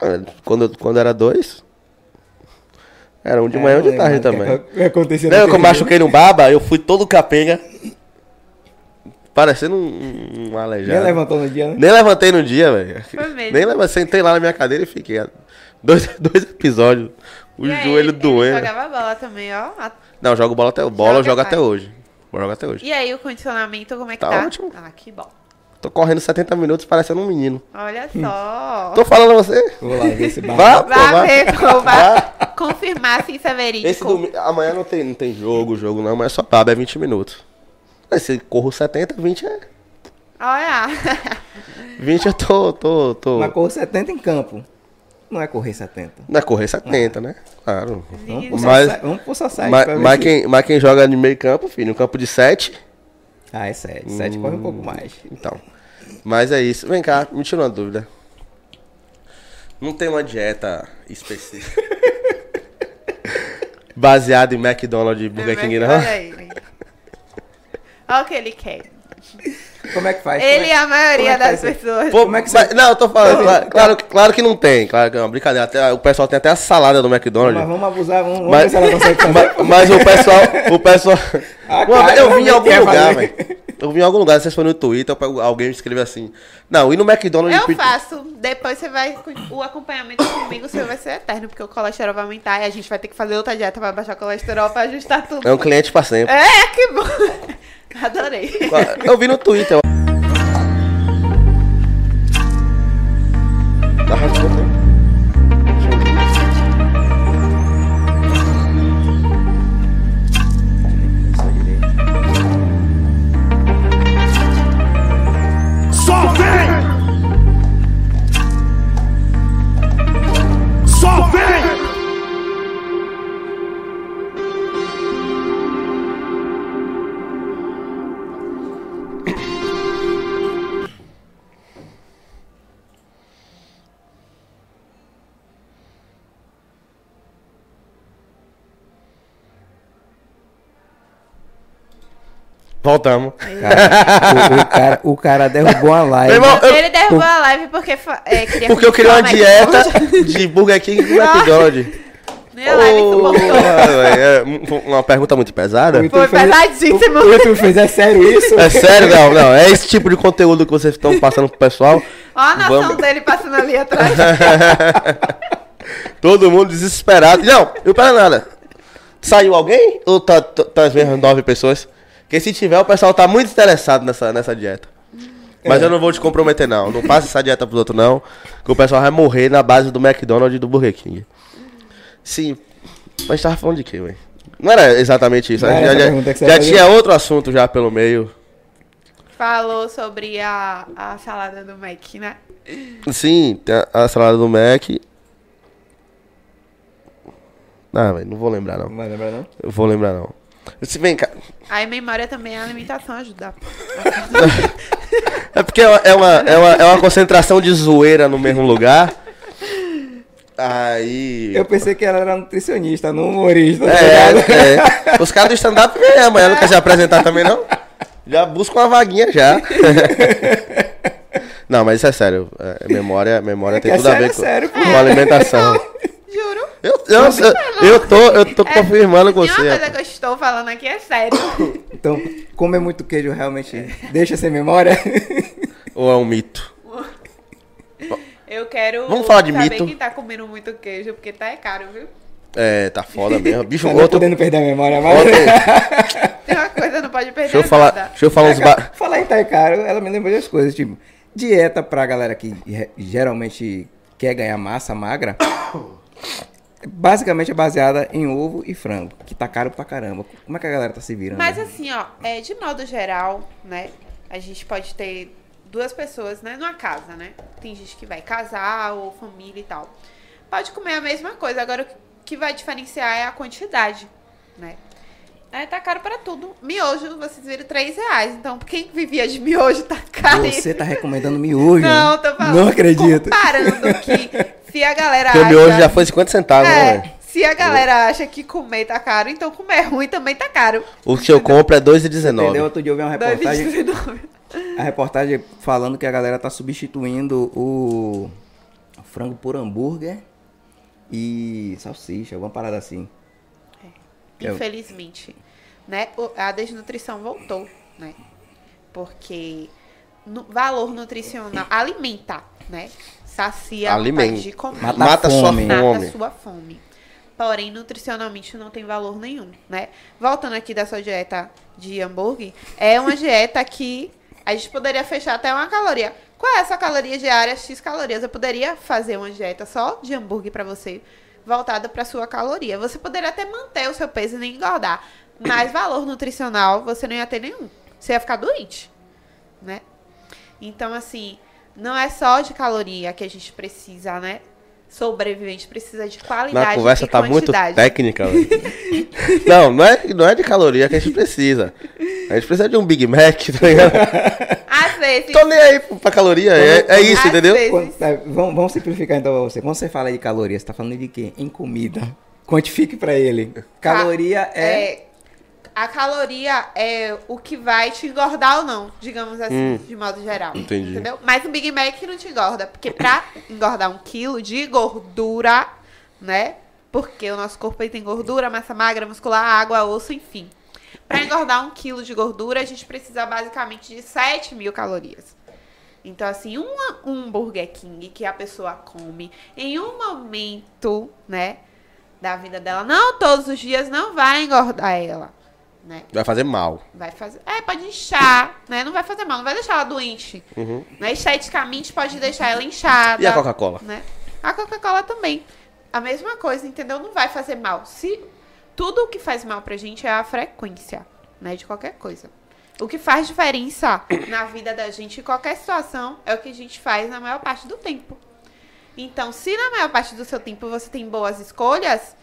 Ah, Quando, quando era dois. Era um de É, manhã e um não de tarde mais o também. que- que acontecia Lembra que eu machuquei no baba? Eu fui todo capenga. Parecendo um, um Nem aleijado. levantou no dia, né? Nem levantei no dia, velho. Foi mesmo. Nem levantei, sentei lá na minha cadeira e fiquei. Dois, [laughs] dois episódios. O E joelho ele- doendo. Ele jogava bola também, ó. Não, eu jogo bola até bola, eu Joga, jogo pai. até hoje. Vou jogar até hoje. E aí, o condicionamento, como é que Tá tá? ótimo. Ah, que bom. Tô correndo 70 minutos parecendo um menino. Olha só. Tô falando a você. Vou lá ver esse bar. Vá, pô, Vai vá. ver, pô, vai confirmar se isso é verídico. Esse domingo, amanhã não tem, não tem jogo, jogo não, mas só baba, é 20 minutos. Aí se corro 70, 20 é. Olha. 20 eu tô. tô, tô... Mas correr 70 em campo. Não é correr 70. Não é correr 70, né? Claro. Vamos Mas- Vamos pro society Mas, mas se- quem, mas quem joga de meio campo, filho, no campo de 7. Ah, é 7. 7 corre um pouco mais. Então. Mas é isso. Vem cá, me tira uma dúvida. Não tem uma dieta específica. [laughs] Baseada em McDonald's e Burger King, não? Olha ele. Olha o que ele quer. Como é que faz? Ele Como e é- a maioria é das pessoas. Pô, Como é que mas- você- Não, eu tô falando. Claro, claro, que- claro que não tem. Claro que é uma brincadeira. Até, o pessoal tem até a salada do Mas McDonald's. vamos abusar, vamos, vamos Mas, ver se ela consegue fazer. [laughs] mas, mas o pessoal. O pessoal. [laughs] Ah, cara, eu vi em algum lugar, velho. Eu vi em algum lugar, não sei se foi no Twitter, alguém escreveu assim. Não, e no McDonald's. Eu pedi- faço. Depois você vai. O acompanhamento comigo seu vai ser eterno, porque o colesterol vai aumentar e a gente vai ter que fazer outra dieta pra baixar o colesterol pra ajustar tudo. É um cliente pra sempre. É, que bom. Adorei. Eu vi no Twitter. Voltamos. Cara, o, o cara, o cara derrubou a live. Irmão, eu- Ele derrubou a live porque é, queria porque eu queria uma dieta de Burger King e McDonald's. Minha live [laughs] é uma pergunta muito pesada. Foi pesadíssimo. O, YouTube fez, é sério isso? É sério, não, não. É esse tipo de conteúdo que vocês estão passando pro pessoal. Ó a nação Vamos. dele passando ali atrás. [laughs] Todo mundo desesperado. Não, não para nada. Saiu alguém? Ou tá, tá, tá as mesmas nove pessoas? Porque se tiver, o pessoal tá muito interessado nessa, nessa dieta. Mas É. eu não vou te comprometer, não. Não passa essa dieta pros outros, não. Que o pessoal vai morrer na base do McDonald's e do Burger King. Sim. Mas a gente tava falando de quê, velho? Não era exatamente isso. Era já já- já tinha outro assunto já pelo meio. falou sobre a, a salada do Mac, né? Sim, tem a, a salada do Mac. Ah, velho, não vou lembrar não. Não vai lembrar, não? Eu vou lembrar não. Se vem cá. Aí memória também, a alimentação ajuda. É porque é uma, é, uma, é, uma, é uma concentração de zoeira no mesmo lugar. Aí. Eu pensei que ela era nutricionista, não humorista. tá É, é. Os caras do stand-up é, amanhã não quer se apresentar também, não? Já busca uma vaguinha já. Não, mas isso é sério. É, memória, memória tem É tudo a sério, ver é com, sério, pô. com alimentação. Juro. Eu, eu, eu, eu tô, eu tô confirmando com uma você. coisa que eu estou falando aqui é sério. [coughs] Então, comer muito queijo realmente deixa sem memória? Ou é um mito? [laughs] Eu quero Vamos falar de saber mito? quem tá comendo muito queijo, porque tá é caro, viu? É, tá foda [laughs] mesmo. Bicho, Tá não outro. podendo perder a memória outro [laughs] Tem uma coisa, não pode perder deixa eu falar, nada. deixa eu falar uns. Ba... Falar em tá caro, ela me lembrou das coisas, tipo, dieta pra galera que geralmente quer ganhar massa magra, basicamente é baseada em ovo e frango, que tá caro pra caramba. Como é que a galera tá se virando? Mas assim, ó, é, de modo geral, né? A gente pode ter duas pessoas, né, numa casa, né? Tem gente que vai casar ou família e tal. Pode comer a mesma coisa, agora o que vai diferenciar é a quantidade, né? É, tá caro pra tudo. Miojo, vocês viram 3 reais. Então, quem vivia de miojo tá caro. Você tá recomendando miojo? Não, né? tô falando. Não acredito. Comparando que se a galera Porque o miojo acha- já foi 50 centavos, né, É, velho? se a galera acha que comer tá caro, então comer ruim também tá caro. O que eu compro é Entendeu? 2,19. Outro dia eu vi uma reportagem, 2,19. a reportagem falando que a galera tá substituindo o frango por hambúrguer e salsicha, alguma parada assim. Eu- Infelizmente, né? A desnutrição voltou, né? Porque no valor nutricional alimenta, né? Sacia Alimenta. de comer. Mata Mata sua fome. mata fome. sua fome. Porém, nutricionalmente não tem valor nenhum, né? Voltando aqui da sua dieta de hambúrguer, é uma dieta que a gente poderia fechar até uma caloria. Qual é essa caloria diária? X calorias. Eu poderia fazer uma dieta só de hambúrguer pra você, voltada pra sua caloria. Você poderia até manter o seu peso e nem engordar, mas valor nutricional você não ia ter nenhum. Você ia ficar doente, né? Então, assim, não é só de caloria que a gente precisa, né? Sobrevivente precisa de qualidade Na conversa e tá muito quantidade. técnica, velho. [laughs] Não, não é, não é de caloria que a gente precisa. A gente precisa de um Big Mac, tá ligado? Às vezes. Tô nem aí pra caloria, é, é isso, Às entendeu? Quando- tá, vamos, vamos simplificar então pra você. Quando você fala de calorias, você tá falando de quê? Em comida. Quantifique pra ele. Caloria é... A caloria é o que vai te engordar ou não, digamos assim, de modo geral. Hum. Entendi. Entendeu? Mas o Big Mac não te engorda. Porque pra [laughs] engordar um quilo de gordura, né? Porque o nosso corpo aí tem gordura, massa magra, muscular, água, osso, enfim. Pra engordar um quilo de gordura, a gente precisa basicamente de 7 mil calorias. Então, assim, uma- um Burger King que a pessoa come em um momento, né, da vida dela, não todos os dias, não vai engordar ela, né? Vai fazer mal. Vai fazer. É, pode inchar, né? Não vai fazer mal, não vai deixar ela doente. Uhum. Né? Esteticamente pode deixar ela inchada. E a Coca-Cola? Né? A Coca-Cola também. A mesma coisa, entendeu? Não vai fazer mal. Se tudo o que faz mal pra gente é a frequência, né? De qualquer coisa. O que faz diferença [coughs] na vida da gente em qualquer situação é o que a gente faz na maior parte do tempo. Então, se na maior parte do seu tempo você tem boas escolhas,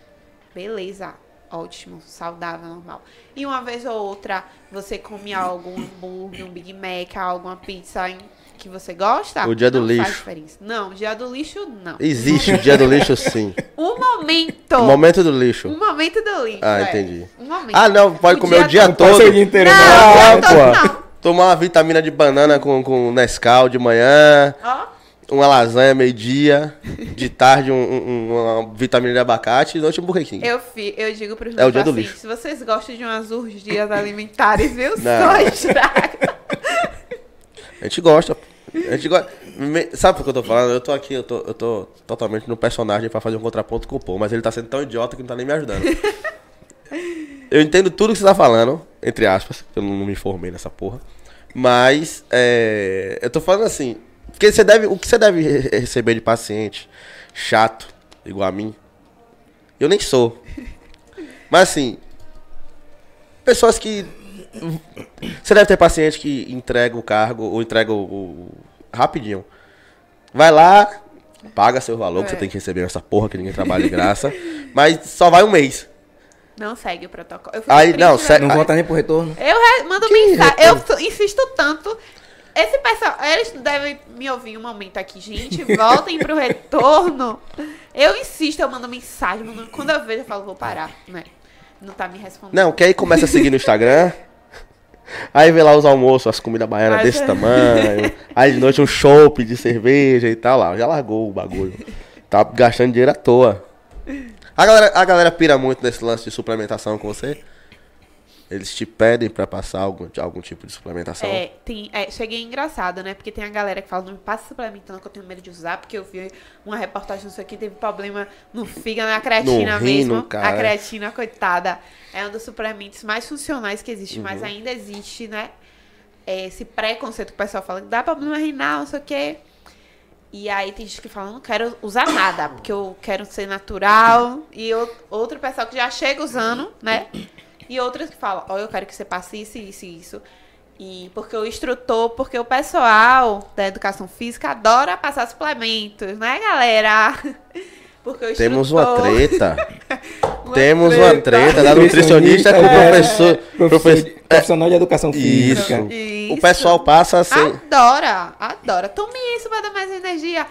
beleza, ótimo, saudável, normal. E uma vez ou outra você come algo, um hambúrguer, um Big Mac, alguma pizza em- que você gosta, O dia do não lixo. faz diferença. Não, dia do lixo não. Existe o dia do lixo, [laughs] sim. Um momento. O momento do lixo. Um momento do lixo. Ah, é. entendi. Um momento. Ah, não, pode comer o dia Não pode todo. ser o dia inteiro, Não, não. o dia todo pô. não. Tomar uma vitamina de banana com, com Nescau de manhã, Ó, uma lasanha meio-dia, de tarde um- um- uma vitamina de abacate e noite um Burger King. eu, fi, eu digo pros É o meus pacientes, lixo. se vocês gostam de umas urgias alimentares, viu? Não. Só estraga. A gente gosta. A gente gosta. Sabe por que eu tô falando? Eu tô aqui, eu tô, eu tô totalmente no personagem pra fazer um contraponto com o Paul, mas ele tá sendo tão idiota que não tá nem me ajudando. eu entendo tudo que você tá falando, entre aspas, que eu não me informei nessa porra. Mas é, eu tô falando assim, porque você deve, o que você deve re- receber de paciente chato, igual a mim, eu nem sou. [laughs] Mas assim, pessoas que Você deve ter paciente que entrega o cargo ou entrega o, o- rapidinho. Vai lá, paga seu valor que você É. tem que receber nessa porra que ninguém trabalha de graça, mas só vai um mês. Não segue o protocolo. Eu Aí, não, velho. sério. Não volta nem pro retorno. Eu re- mando mensagem. Eu t- insisto tanto. Esse pessoal, eles devem me ouvir um momento aqui, gente. Voltem pro retorno. Eu insisto, eu mando mensagem. mando- quando eu vejo, eu falo, vou parar, né? Não tá me respondendo. Não, que aí começa a seguir no Instagram. Aí vê lá os almoços, as comidas baianas Mas desse é. tamanho. Aí de noite um chopp de cerveja e tal lá. Já largou o bagulho. Tá gastando dinheiro à toa. A galera, a galera pira muito nesse lance de suplementação com você? Eles te pedem pra passar algum, algum tipo de suplementação? É, tem, é, cheguei engraçado, né? Porque tem a galera que fala, não me passa suplementando que eu tenho medo de usar, porque eu vi uma reportagem não sei o que, teve problema no fígado, na creatina No rim, mesmo. no cara. A creatina, coitada, é um dos suplementos mais funcionais que existe, mas Uhum. ainda existe, né? é, Esse preconceito que o pessoal fala que dá problema renal, não sei o que. E aí tem gente que fala, não quero usar nada, porque eu quero ser natural. E o- outro pessoal que já chega usando, né? E outras que falam, ó, eu quero que você passe isso, isso e isso. E porque o instrutor, porque o pessoal da educação física adora passar suplementos, né, galera? [laughs] Porque o Temos uma instrutor- treta. [laughs] uma [laughs] Temos uma treta da nutricionista com o é, professor. professor professor profissional de educação Isso. física. O Isso. pessoal passa assim. Adora, adora. Tome isso pra dar mais energia.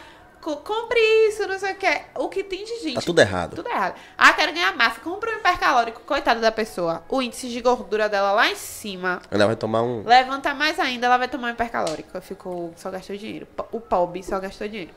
Co- compre isso, não sei o que. O que tem de gente. Tá tudo errado. Tudo errado. Ah, quero ganhar massa. Compre um hipercalórico. Coitada da pessoa. O índice de gordura dela lá em cima. Ela vai tomar um. Levanta mais ainda, ela vai tomar um hipercalórico. Eu fico, só gastou dinheiro. O pobre só gastou dinheiro.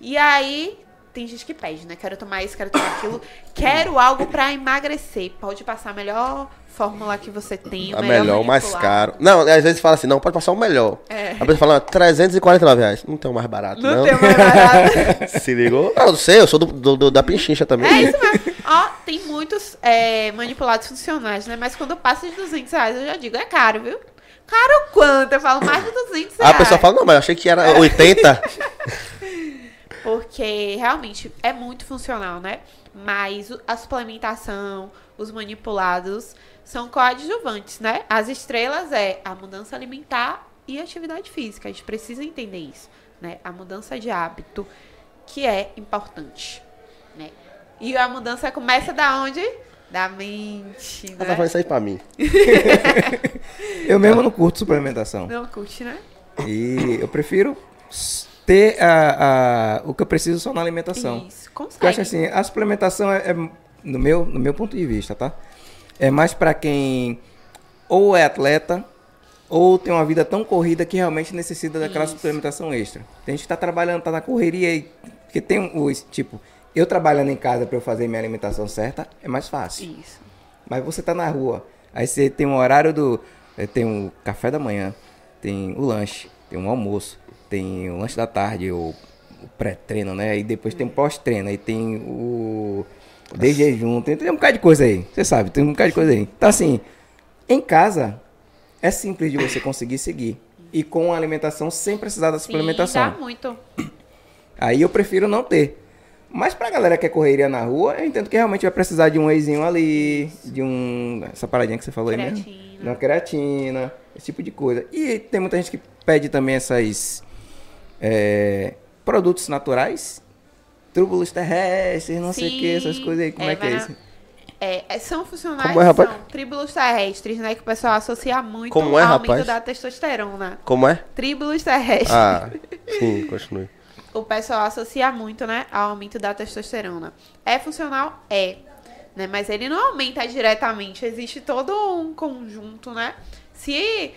E aí, tem gente que pede, né? Quero tomar isso, quero tomar aquilo. Quero algo pra emagrecer. Pode passar melhor fórmula que você tem. A melhor, o mais caro. Não, às vezes fala assim, não, pode passar o melhor. É. A pessoa fala, 349 reais. Não tem o mais barato, não. Não tem mais barato. [laughs] Se ligou? Ah, eu sei, eu sou do, do- do- da pinchincha também. É isso mesmo. Ó, tem muitos é, manipulados funcionais, né? Mas quando passa de 200 reais, eu já digo, é caro, viu? Caro quanto? Eu falo mais de 200 Aí reais. a pessoa fala, não, mas eu achei que era 80. [laughs] Porque realmente é muito funcional, né? Mas o- a suplementação, os manipulados são coadjuvantes, né? As estrelas é a mudança alimentar e atividade física. A gente precisa entender isso, né? A mudança de hábito, que é importante, né? E a mudança começa da onde? Da mente, Ela né? falando isso aí pra mim. [laughs] Eu mesmo não curto suplementação. Não curte, né? E eu prefiro ter a, a- o que eu preciso só na alimentação. Isso, Porque eu consegue. acho assim, a suplementação é, é, no, meu, no meu ponto de vista, tá? É mais pra quem ou é atleta ou tem uma vida tão corrida que realmente necessita daquela Isso. suplementação extra. Tem gente que tá trabalhando, tá na correria e que tem o esse tipo, eu trabalhando em casa pra eu fazer minha alimentação certa, é mais fácil. Isso. Mas você tá na rua, aí você tem um horário do. eh, Tem o café da manhã, tem o lanche, tem um almoço, tem o lanche da tarde, o, o pré-treino, né? Aí depois tem o pós-treino, aí tem o. De jejum, tem, tem um bocado de coisa aí. Você sabe, tem um bocado de coisa aí. Então, assim, em casa, é simples de você conseguir seguir. E com a alimentação sem precisar da Sim, suplementação. dá muito. Aí eu prefiro não ter. Mas pra galera que é correria na rua, eu entendo que realmente vai precisar de um wheyzinho ali, de um. Essa paradinha que você falou aí mesmo. Creatina. De uma creatina, esse tipo de coisa. E tem muita gente que pede também essas. é, produtos naturais. Trúbulos terrestres, não sei o que, essas Sim, coisas aí. Como é, é, que é isso? É, é, são funcionais, Como é, rapaz? são tríbulos terrestres, né? Que o pessoal associa muito Como é, ao aumento rapaz? da testosterona. Como é? Tríbulos terrestres. Ah, [laughs] sim, continue. O pessoal associa muito, né? Ao aumento da testosterona. É funcional? É. Né? Mas ele não aumenta diretamente. Existe todo um conjunto, né? Se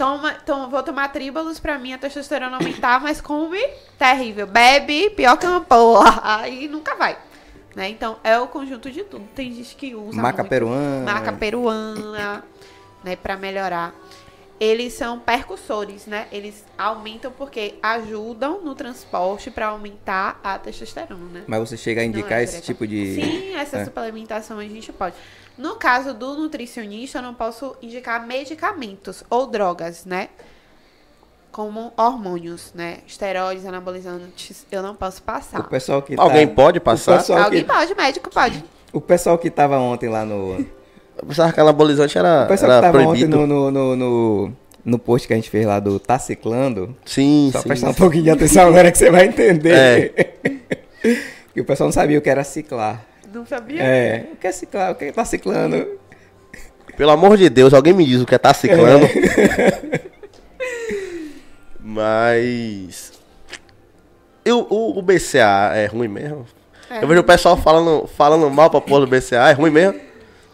toma, toma, vou tomar tríbulos pra mim a testosterona aumentar, mas come terrível. Bebe, pior que uma porra. Aí nunca vai. Né? Então, é o conjunto de tudo. Tem gente que usa Maca muito. peruana. Marca peruana, né, para melhorar. Eles são percussores, né? Eles aumentam porque ajudam no transporte para aumentar a testosterona, né? Mas você chega a Não indicar é esse tipo de. Sim, essa é. suplementação a gente pode. No caso do nutricionista, eu não posso indicar medicamentos ou drogas, né? Como hormônios, né? Esteroides, anabolizantes, eu não posso O passar. pessoal que tá- Alguém pode o passar? Alguém que- pode, médico pode. O pessoal que tava ontem lá no, Eu pensava que anabolizante era, O pessoal era que tava ontem proibido. no, no, no, no, no post que a gente fez lá do Tá Ciclando, Sim, só sim. prestar um pouquinho de atenção agora que você vai entender. É. [laughs] que o pessoal não sabia o que era ciclar. Não sabia? É, o que é ciclar? O que é tá ciclando? Pelo amor de Deus, alguém me diz o que é tá ciclando. [laughs] Mas. E o, o, o BCA é ruim mesmo? É. Eu vejo o pessoal falando, falando mal pra porra do BCA, é ruim mesmo?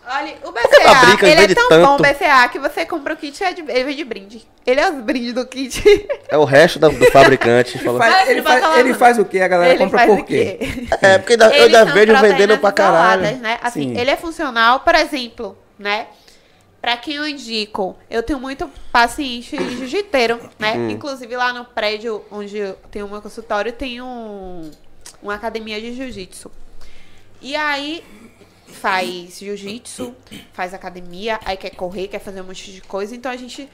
Olha, o BCA, ele é tão tanto? bom o BCA que você compra o kit e é de, ele vem de brinde. Ele é os brindes do kit. [laughs] É o resto da- do fabricante falando. Faz- ele, ele faz, ele faz o que? A galera ele compra por o quê? É, porque eu ainda vejo vendendo pra caralho. isoladas, Né? Assim, Sim. ele é funcional, por exemplo, né? Pra quem eu indico, eu tenho muito paciente jiu-jiteiro, né? Hum. Inclusive lá no prédio onde tenho o meu consultório, tem um, uma academia de jiu-jitsu. E aí faz jiu-jitsu, faz academia, aí quer correr, quer fazer um monte de coisa. Então a gente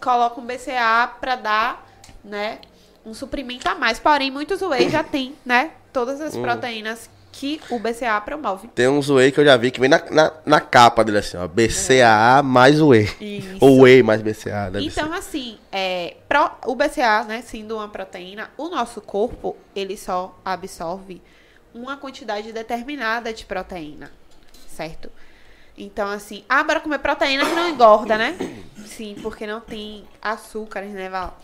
coloca um BCA pra dar, né, um suprimento a mais. Porém, muitos whey já tem, né, todas Hum. as proteínas que o BCA promove. Tem uns whey que eu já vi que vem na, na, na capa dele assim, ó. BCAA mais whey. Isso. Ou whey mais BCA, deve Então, assim, é, pro- o BCA, né, sendo uma proteína, o nosso corpo, ele só absorve uma quantidade determinada de proteína, certo? Então, assim, ah, bora comer proteína que não engorda, né? [coughs] Sim, porque não tem açúcares, né, Val?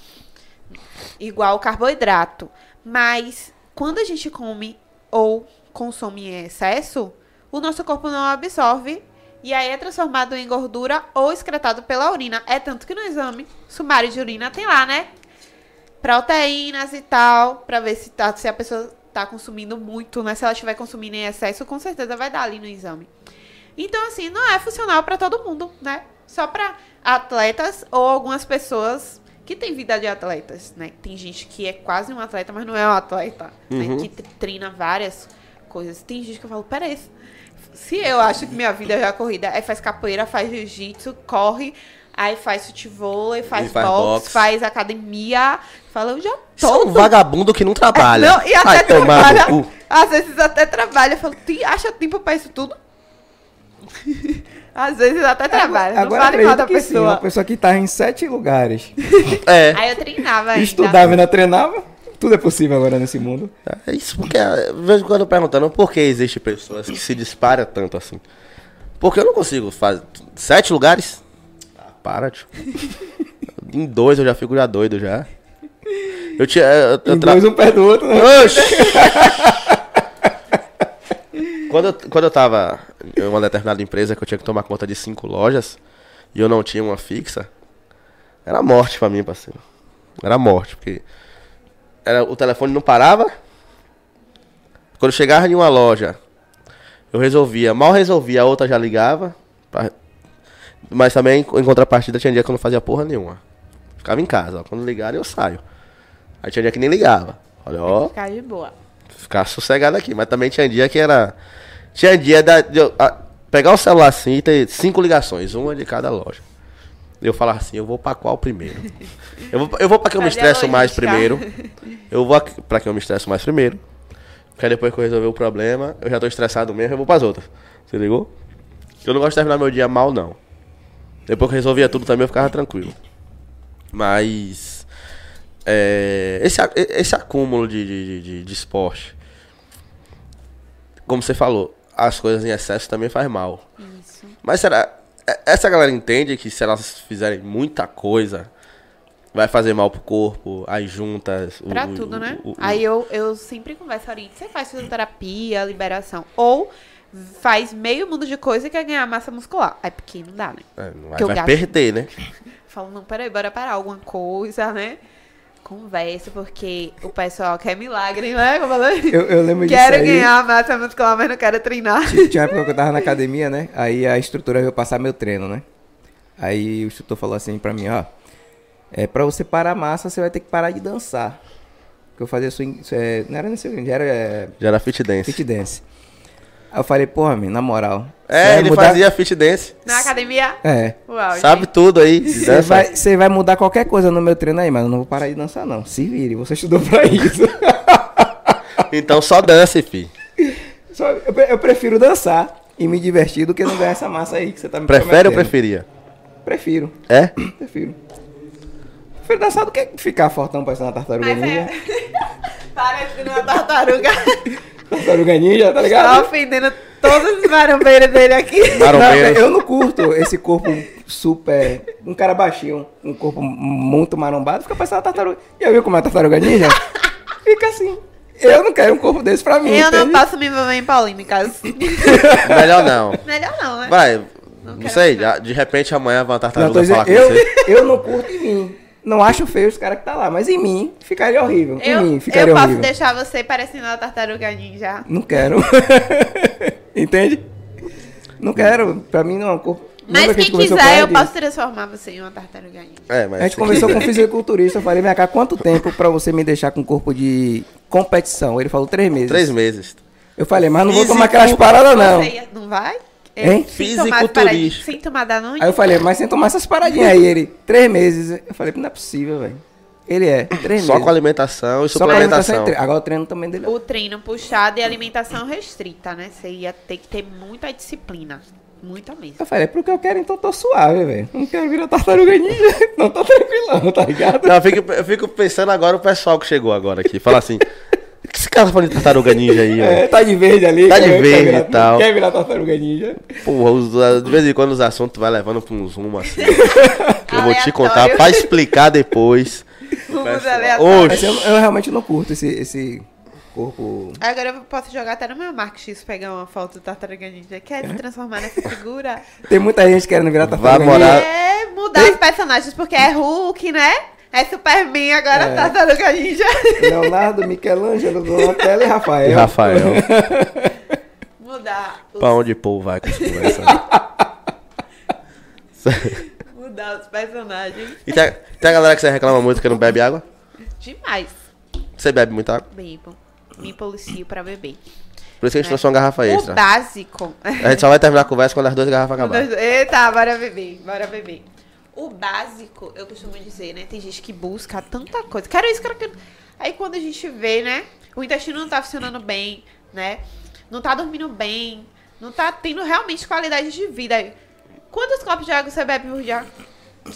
Igual carboidrato. Mas, quando a gente come ou consome em excesso, o nosso corpo não absorve e aí é transformado em gordura ou excretado pela urina. É tanto que no exame sumário de urina tem lá, né? Proteínas e tal, pra ver se, tá, se a pessoa tá consumindo muito, né? Se ela estiver consumindo em excesso, com certeza vai dar ali no exame. Então, assim, não é funcional pra todo mundo, né? Só pra atletas ou algumas pessoas que têm vida de atletas, né? Tem gente que é quase um atleta, mas não é um atleta, Uhum. né? Que tre- treina várias coisas. Tem gente que eu falo, peraí, se eu acho que minha vida é a corrida, aí faz capoeira, faz jiu-jitsu, corre, aí faz futebol, faz, E faz boxe, boxe. faz academia, fala, eu já Isso é um tô. vagabundo que não trabalha. Não, e até Vai trabalha. Às vezes até trabalha. Eu falo, "Tem- acha tempo pra isso tudo? [laughs] Às vezes até trabalha. Não Agora fale mal da que sim, pessoa. uma pessoa que tá em sete lugares, [laughs] É. Aí eu treinava ainda. estudava e ainda treinava, tudo é possível agora nesse mundo. É isso porque eu vejo quando perguntando por que existem pessoas que se disparam tanto assim. Porque eu não consigo fazer. Sete lugares? Para, tio. em dois eu já fico já doido já. Eu tinha. Eu, eu Em tra- dois um pé do outro, né? Oxi! quando, eu, quando eu tava em uma determinada empresa que eu tinha que tomar conta de cinco lojas e eu não tinha uma fixa, era morte pra mim, parceiro. Era morte, porque era, o telefone não parava. Quando eu chegava em uma loja, eu resolvia, mal resolvia, a outra já ligava. pra- Mas também, em contrapartida, tinha dia que eu não fazia porra nenhuma. Ficava em casa, ó. Quando ligaram, eu saio. Aí tinha dia que nem ligava. Olha, ó, Ficar de boa. ficar sossegado aqui. Mas também tinha dia que era. Tinha dia da, de eu, a- pegar o celular assim e ter cinco ligações, uma de cada loja. Eu falar assim, eu vou pra qual primeiro? [laughs] Eu vou, eu vou pra que eu me estresso mais primeiro. [laughs] Eu vou pra que eu me estresso mais primeiro. Porque depois que eu resolver o problema, eu já tô estressado mesmo, eu vou pras outras. Você ligou? Eu não gosto de terminar meu dia mal, não. Depois que eu resolvia tudo também, eu ficava tranquilo. Mas. é, esse, esse acúmulo de, de, de- de, esporte. Como você falou, as coisas em excesso também faz mal. Isso. Mas será. é- Essa galera entende que se elas fizerem muita coisa, vai fazer mal pro corpo, as juntas. o- Pra o- tudo, né? o- o- Aí eu, eu sempre converso ali. Você faz fisioterapia, liberação. Ou faz meio mundo de coisa e quer ganhar massa muscular. É porque não dá, né? É, não vai que eu vai gasto. perder, né? [laughs] Falo, não, peraí, bora parar alguma coisa, né? Conversa, porque o pessoal quer milagre, né? Como eu falei. Eu, eu lembro disso Quero ganhar massa muscular, mas não quero treinar. Tinha uma época que eu tava na academia, né? Aí a instrutora veio passar meu treino, né? Aí o instrutor falou assim pra mim, ó. É, pra você parar a massa, você vai ter que parar de dançar. Que eu fazia swing, é, não era nem swing, já era é, Já era fit dance. fit dance. Aí eu falei, porra, meu, na moral. É, ele mudar- fazia fit dance. Na academia? É. Uau, Sabe gente. tudo aí. Você vai, você vai mudar qualquer coisa no meu treino aí, mas eu não vou parar de dançar, não. Se vire, você estudou pra isso. [laughs] Então só dance, fi. Só- eu, eu prefiro dançar e me divertir do que não ganhar essa massa aí que você tá me Prefere ou preferia? Prefiro, É? [clears throat] prefiro. Prefiro dançar do que ficar fortão parecendo uma tartaruga Mas é. [laughs] Parecendo uma tartaruga. [laughs] Tartaruga ninja, tá Tá ligado? ofendendo todos os marombeiros dele aqui. [laughs] Não, eu não curto esse corpo super. Um cara baixinho, um corpo muito marombado, fica parecendo uma tartaruga. Já viu como é uma tartaruga ninja? Fica assim. Eu não quero um corpo desse pra mim. Eu não entende? posso me envolver em polêmicas. [laughs] Melhor não. Melhor não, né? Vai, não, sei, não. já- de repente amanhã vai uma Não, tartaruga dizendo, falar com eu, você. [laughs] eu não curto em mim. Não acho feio os caras que tá lá, mas em mim ficaria horrível. Em Eu, mim eu ficaria posso horrível. deixar você parecendo uma tartaruga ninja. Não quero. [laughs] Entende? Não quero. Pra mim não é um corpo. Mas que quem conversou quiser, eu posso transformar você em uma tartaruga ninja. É, mas A gente conversou com um fisiculturista. Eu falei, vem cá, quanto tempo pra você me deixar com corpo de competição? Ele falou três meses. três meses. Eu falei, mas não vou tomar aquelas paradas, não. Você ia- não vai? Hein? Sem tomar as Fisiculturista. Sem tomar Danone? Aí eu falei, mas sem tomar essas paradinhas aí. Ele, três meses. Eu falei, não é possível, velho. Ele é, três Só meses. com alimentação e Só com alimentação suplementação. e treino. Agora o treino também dele. é O treino puxado e alimentação restrita, né? Você ia ter que ter muita disciplina. Muita mesmo. Eu falei, pro que eu quero, então tô suave, velho. Não quero virar tartaruga ninja. [laughs] Não tô tranquilão, tá ligado? Não, eu fico, eu fico pensando agora o pessoal que chegou agora aqui. Fala assim, o que esse cara tá falando de tartaruga ninja aí, [laughs] É, velho? tá de verde ali. Tá de verde virar- e tal. Quer virar tartaruga ninja? Porra, os- de vez em quando os assuntos vai levando pra um zoom assim. que [laughs] eu vou te contar pra explicar depois. [laughs] Rumos Pessoal, aleatórios. Eu, eu realmente não curto esse, esse corpo. Agora eu posso jogar até no meu Mark X pegar uma foto do Tartaruga Ninja. Quer se transformar nessa figura? Tem muita gente querendo virar tartaruga Vai morar- ninja. É, mudar os personagens, porque é Hulk, né? É Superman, agora É. Tartaruga Ninja. Leonardo, Michelangelo, Donatello e Rafael. E Rafael. [laughs] Mudar os, pra onde o povo vai com essa conversa? mudar [laughs] os personagens. E tem, tem a galera que você reclama muito que não bebe água? Demais. Você bebe muita água? Bebo. Me policio pra beber. Por isso que a gente É. trouxe uma garrafa O extra. básico. A gente só vai terminar a conversa quando as duas garrafas acabarem. Eita, bora beber, bora beber. O básico, eu costumo dizer, né? Tem gente que busca tanta coisa. Quero isso, quero aquilo. Aí quando a gente vê, né? O intestino não tá funcionando bem, né? Não tá dormindo bem. Não tá tendo realmente qualidade de vida. Quantos copos de água você bebe por dia?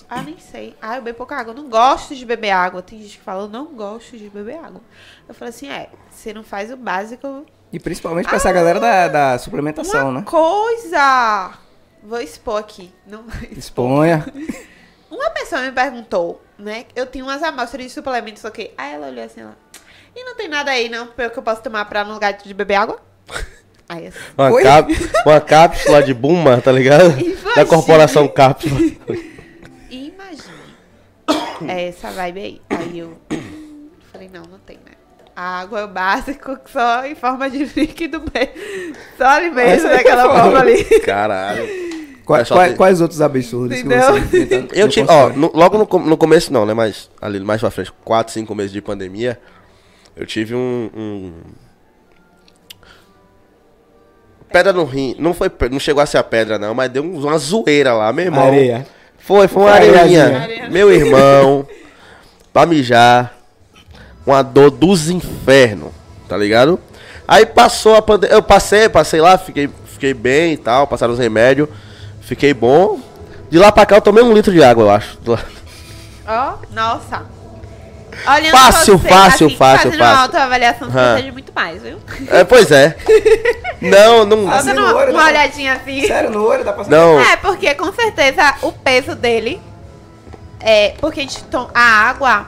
Ah, nem sei. Ah, eu bebo pouca água. Eu não gosto de beber água. Tem gente que fala, eu não gosto de beber água. Eu falo assim, é, você não faz o básico, E principalmente pra essa galera da, da suplementação, uma né? coisa. Vou expor aqui. Não. Exponha. Uma pessoa me perguntou, né? Eu tinha umas amostras de suplementos, ok? Aí ela olhou assim, ela. E não tem nada aí, não, que eu posso tomar pra no lugar de beber água? [laughs] Aí assim. Uma, cap- [laughs] uma cápsula de Buma, tá ligado? Imagina. Da corporação cápsula. Imagine. É essa vibe aí. Aí eu falei, não, não tem, né? A água é o básico, só em forma de [laughs] líquido mesmo. Só alimento Essa aí daquela forma ali. Caralho. Quais, quais, quais outros absurdos Entendeu? que você Eu tive, ó, no- logo no, no começo não, né? Mas ali mais pra frente, 4, 5 meses de pandemia, eu tive um. um- Pedra no rim. Não, foi, não chegou a ser a pedra, não, mas deu um- uma zoeira lá, meu irmão. Areia. Foi, foi uma areinha. areiazinha. Meu irmão, pra mijar, uma dor dos infernos, tá ligado? Aí passou a pandemia, eu passei, passei lá, fiquei, fiquei bem e tal, passaram os remédios, fiquei bom. De lá pra cá eu tomei um litro de água, eu acho. Ó, nossa. Olhando Fácil, você, fácil, assim, fácil, fazendo fácil. uma autoavaliação, você de muito mais, viu? É, pois é. [laughs] Não, não. Ah, Dando no uma, olho, uma dá- olhadinha assim. Sério, no olho dá pra saber? Não. É, porque com certeza o peso dele é. Porque a, to- a água,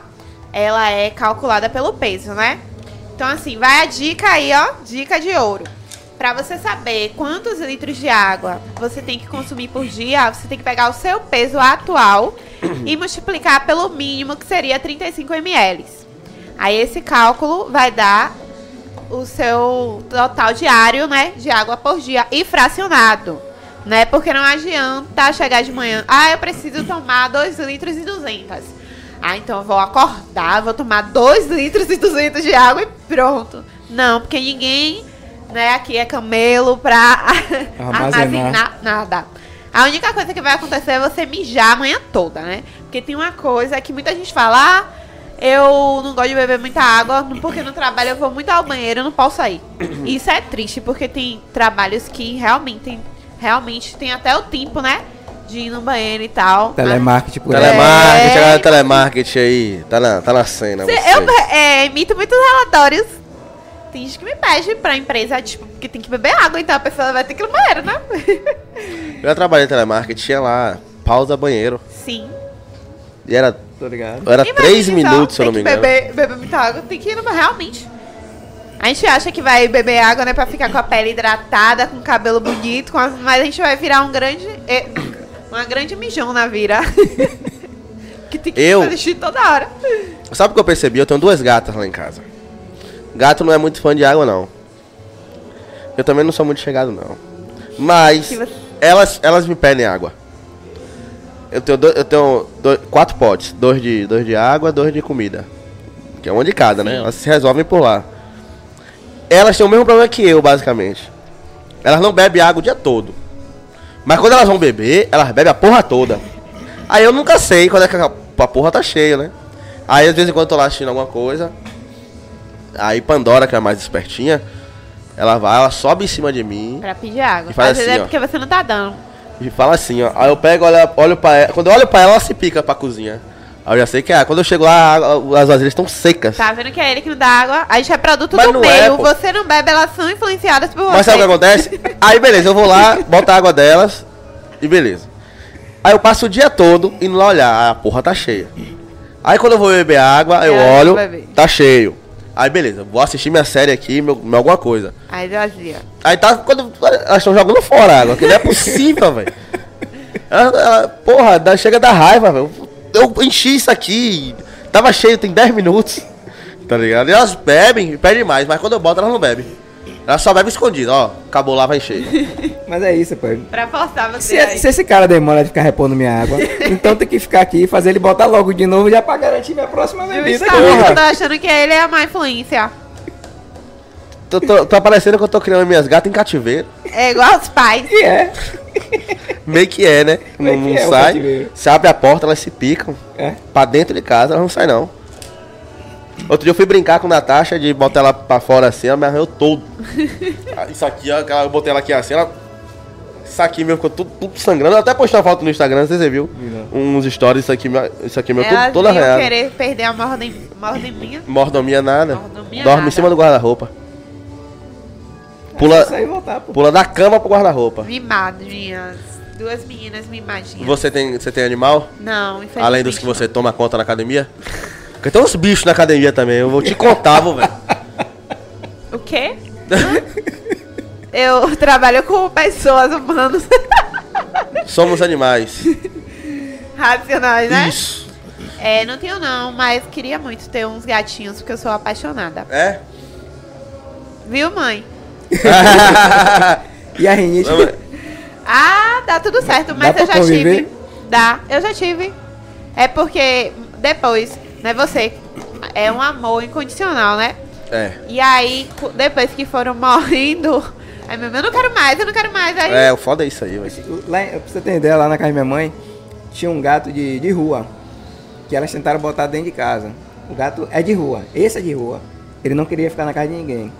ela é calculada pelo peso, né? Então, assim, vai a dica aí, ó. Dica de ouro. Pra você saber quantos litros de água você tem que consumir por dia, você tem que pegar o seu peso atual [clears throat] e multiplicar pelo mínimo, que seria 35 ml. Aí esse cálculo vai dar o seu total diário, né, de água por dia e fracionado, né? Porque não adianta chegar de manhã, ah, eu preciso tomar 2 litros e 200. Ah, então eu vou acordar, vou tomar 2 litros e 200 de água e pronto. Não, porque ninguém, né, aqui é camelo pra [laughs] Armazenar. armazenar nada. A única coisa que vai acontecer é você mijar a manhã toda, né? Porque tem uma coisa que muita gente fala, ah, Eu não gosto de beber muita água, porque no trabalho eu vou muito ao banheiro e não posso sair. [clears throat] Isso é triste, porque tem trabalhos que realmente, realmente tem até o tempo, né? De ir no banheiro e tal. Telemarketing por aí. Telemarketing, É. telemarketing aí, tá na, tá na cena. Cê- vocês. eu é, emito muitos relatórios. Tem gente que me pede pra empresa, tipo, que tem que beber água, então a pessoa vai ter que ir no banheiro, né? Eu já trabalhei em telemarketing, tinha lá, pausa banheiro. Sim. E era, Tô ligado. era Imagina três só, minutos, se eu não me tem engano. que Beber, beber muita água, tem que ir no banheiro, realmente. A gente acha que vai beber água, né, pra ficar com a pele hidratada, com o cabelo bonito, com as- mas a gente vai virar um grande. uma grande mijão na vira. [laughs] que tem que Eu- fazer xixi toda hora. Sabe o que eu percebi? Eu tenho duas gatas lá em casa. Gato não é muito fã de água, não. Eu também não sou muito chegado, não. Mas você- elas, elas me pedem água. Eu tenho, do- eu tenho dois- quatro potes. Dois de, dois de água, dois de comida. Que é um de cada, né? Elas se resolvem por lá. Elas têm o mesmo problema que eu, basicamente. Elas não bebem água o dia todo. Mas quando elas vão beber, elas bebem a porra toda. Aí eu nunca sei quando é que a, a porra tá cheia, né? Aí às vezes quando eu tô lá assistindo alguma coisa, aí Pandora, que é a mais espertinha, ela vai, ela sobe em cima de mim Pra pedir água. E faz Às vezes assim, é ó. porque você não tá dando. e fala assim, ó. Aí eu pego, olho, olho pra ela. Quando eu olho pra ela, ela se pica pra cozinha. Aí eu já sei que é. Quando eu chego lá, as vasilhas estão secas. Tá vendo que é ele que não dá água? A gente é produto Mas do não é, meio. pô. você não bebe, elas são influenciadas por você. Mas sabe o que acontece? [laughs] Aí beleza, eu vou lá, boto a água delas e beleza. Aí eu passo o dia todo indo lá olhar, ah, a porra tá cheia. Aí quando eu vou beber água, eu Ela olho, tá cheio. Aí beleza, vou assistir minha série aqui, meu, meu alguma coisa. Aí vazia. Aí tá quando elas estão jogando fora a água, que não é possível, velho. Porra, dá- chega da raiva, velho. Eu enchi isso aqui, tava cheio, tem 10 minutos. Tá ligado? E elas bebem, pedem mais, mas quando eu boto elas não bebem. Elas só bebem escondido, ó. Acabou lá, vai encher. [laughs] Mas é isso, pô. Pra forçar você Se, aí. se esse cara demora de ficar repondo minha água, [laughs] então tem que ficar aqui e fazer ele botar logo de novo já pra garantir minha próxima Eu bebida. eu tô achando que ele é a má influência. Tô, tô, tô parecendo que eu tô criando minhas gatas em cativeiro. É igual aos pais. E é. Meio que é, né? Meio não que não é sai. cativeiro. Se abre a porta, elas se picam. É. Pra dentro de casa, elas não saem, não. Outro dia eu fui brincar com Natasha de botar ela pra fora assim, ela me arranhou todo. [laughs] Ah, Isso aqui, ó, eu botei ela aqui assim, ela. Isso aqui meu ficou tudo, tudo sangrando. Eu até postei uma foto no Instagram, não sei se você viu. Uns stories, isso aqui, meu- isso aqui meu, Elas tudo, toda arranhado. querer perder a mordem, minha. Mordomia nada. Mordomia Dorme nada. em cima do guarda-roupa. Pula, voltar, pula da cama pro guarda-roupa. Mimadinhas. Duas meninas mimadinhas. Você tem, você tem animal? Não, infelizmente. Além dos que você toma conta na academia? [laughs] Porque tem uns bichos na academia também, eu vou te contar, vô, velho. O quê? Eu trabalho com pessoas humanas Somos animais. racionais, né? Isso. É, não tenho não, mas queria muito ter uns gatinhos porque eu sou apaixonada. É? Viu, mãe? [laughs] E a rinite? Ah, dá tudo certo, mas Dá eu já conviver? tive. Dá, eu já tive. É porque depois, né, você é um amor incondicional, né? É. E aí, depois que foram [laughs] morrendo, aí meu, eu não quero mais, eu não quero mais. Aí, É, o foda é isso aí, velho. Lá, pra você ter ideia, lá na casa da minha mãe, tinha um gato de, de rua. Que elas tentaram botar dentro de casa. O gato é de rua. Esse é de rua. Ele não queria ficar na casa de ninguém.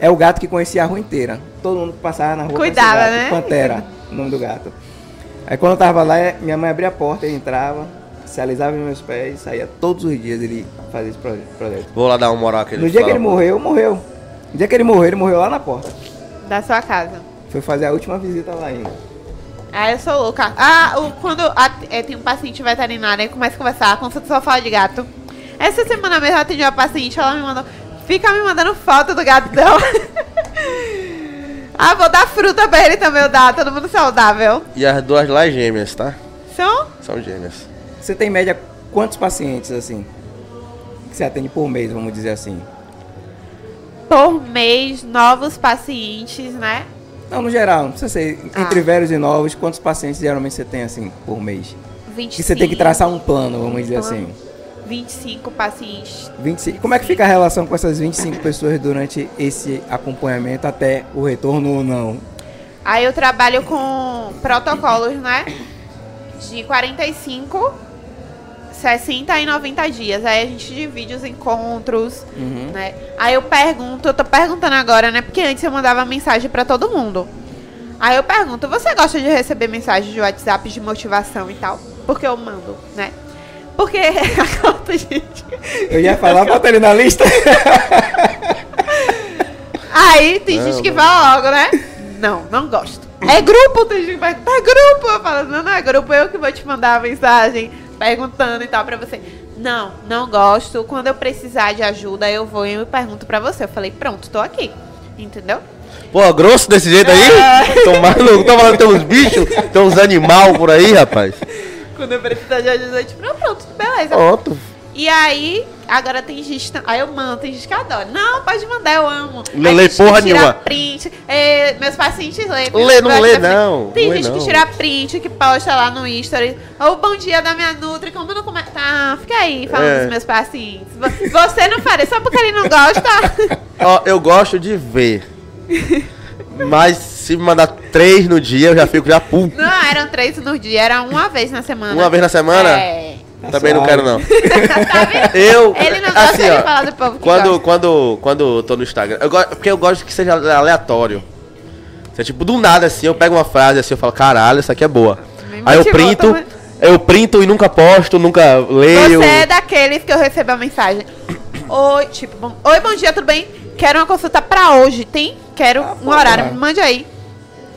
É o gato que conhecia a rua inteira. Todo mundo que passava na rua conhecia Cuidava, o gato. né? Pantera, o nome do gato. Aí quando eu tava lá, minha mãe abria a porta, ele entrava, se alisava meus pés, saía todos os dias ele fazia esse proje- projeto. Vou lá dar uma moral àquele No dia que ele morreu, morreu. No dia que ele morreu, ele morreu lá na porta. da sua casa. Foi fazer a última visita lá ainda. Ah, eu sou louca. Ah, o, quando a- é, tem um paciente veterinário, aí começa a conversar, consulta só fala de gato. Essa semana mesmo eu atendi uma paciente, ela me mandou. Fica me mandando foto do gato dela. [laughs] ah, vou dar fruta pra ele também, eu dar, todo mundo saudável. E as duas lá é gêmeas, tá? São São gêmeas. Você tem em média quantos pacientes assim? Que você atende por mês, vamos dizer assim? por mês novos pacientes, né? Não, no geral, não precisa ser Ah. entre velhos e novos, quantos pacientes geralmente você tem assim por mês? 25, Que você tem que traçar um plano, vamos dizer Plano. assim. 25 pacientes. 25. Como é que fica a relação com essas 25 pessoas durante esse acompanhamento até o retorno ou não? Aí eu trabalho com protocolos, né? De 45 60 e 90 dias. Aí a gente divide os encontros, Uhum. né? Aí eu pergunto, eu tô perguntando agora, né? Porque antes eu mandava mensagem pra todo mundo. Aí eu pergunto, você gosta de receber mensagens de WhatsApp de motivação e tal? Porque eu mando, né? Porque [laughs] a conta, gente. Eu ia falar, bota ele na lista. Aí tem gente que fala logo, né? Não, não gosto. É grupo, tem gente que pergunta, é grupo. Eu falo, não, não é grupo, eu que vou te mandar a mensagem perguntando e tal pra você. Não, não gosto. Quando eu precisar de ajuda, eu vou e eu pergunto pra você. Eu falei, pronto, tô aqui. Entendeu? Pô, grosso desse jeito aí? É. Tomando, tô falando que tem uns bichos, tem uns animal por aí, rapaz. Quando eu precisar de ajuda, eu não, pronto, beleza. Pronto. E aí, agora tem gente. Aí eu mando, tem gente que adora. Não, pode mandar, eu amo. Aí lê porra nenhuma. print. é, meus pacientes lêem. Lê, não lê, não. Tem Lê, gente não. que tira print, que posta lá no Instagram. Ou bom dia da minha Nutri, como não começa. Tá, fica aí falando É. dos meus pacientes. Vo- Você não faria só porque ele não gosta. [laughs] Ó, eu gosto de ver. Mas se me mandar três no dia, eu já fico já pum. não, eram três no dia, era uma vez na semana. Uma vez na semana? É. Também não suave. quero, não. [laughs] tá? Eu. Ele não gosta assim, de ó, falar do povo que quando, gosta. quando, quando eu tô no Instagram. Eu gosto, porque eu gosto que seja aleatório. É tipo, do nada assim, eu pego uma frase assim, eu falo, caralho, essa aqui é boa. Me Aí eu printo, também. eu printo e nunca posto, nunca leio. Você é daqueles que eu recebo a mensagem. [coughs] Oi, tipo, bom, oi, bom dia, tudo bem? Quero uma consulta pra hoje, tem? Quero Ah, um porra. horário, me mande aí.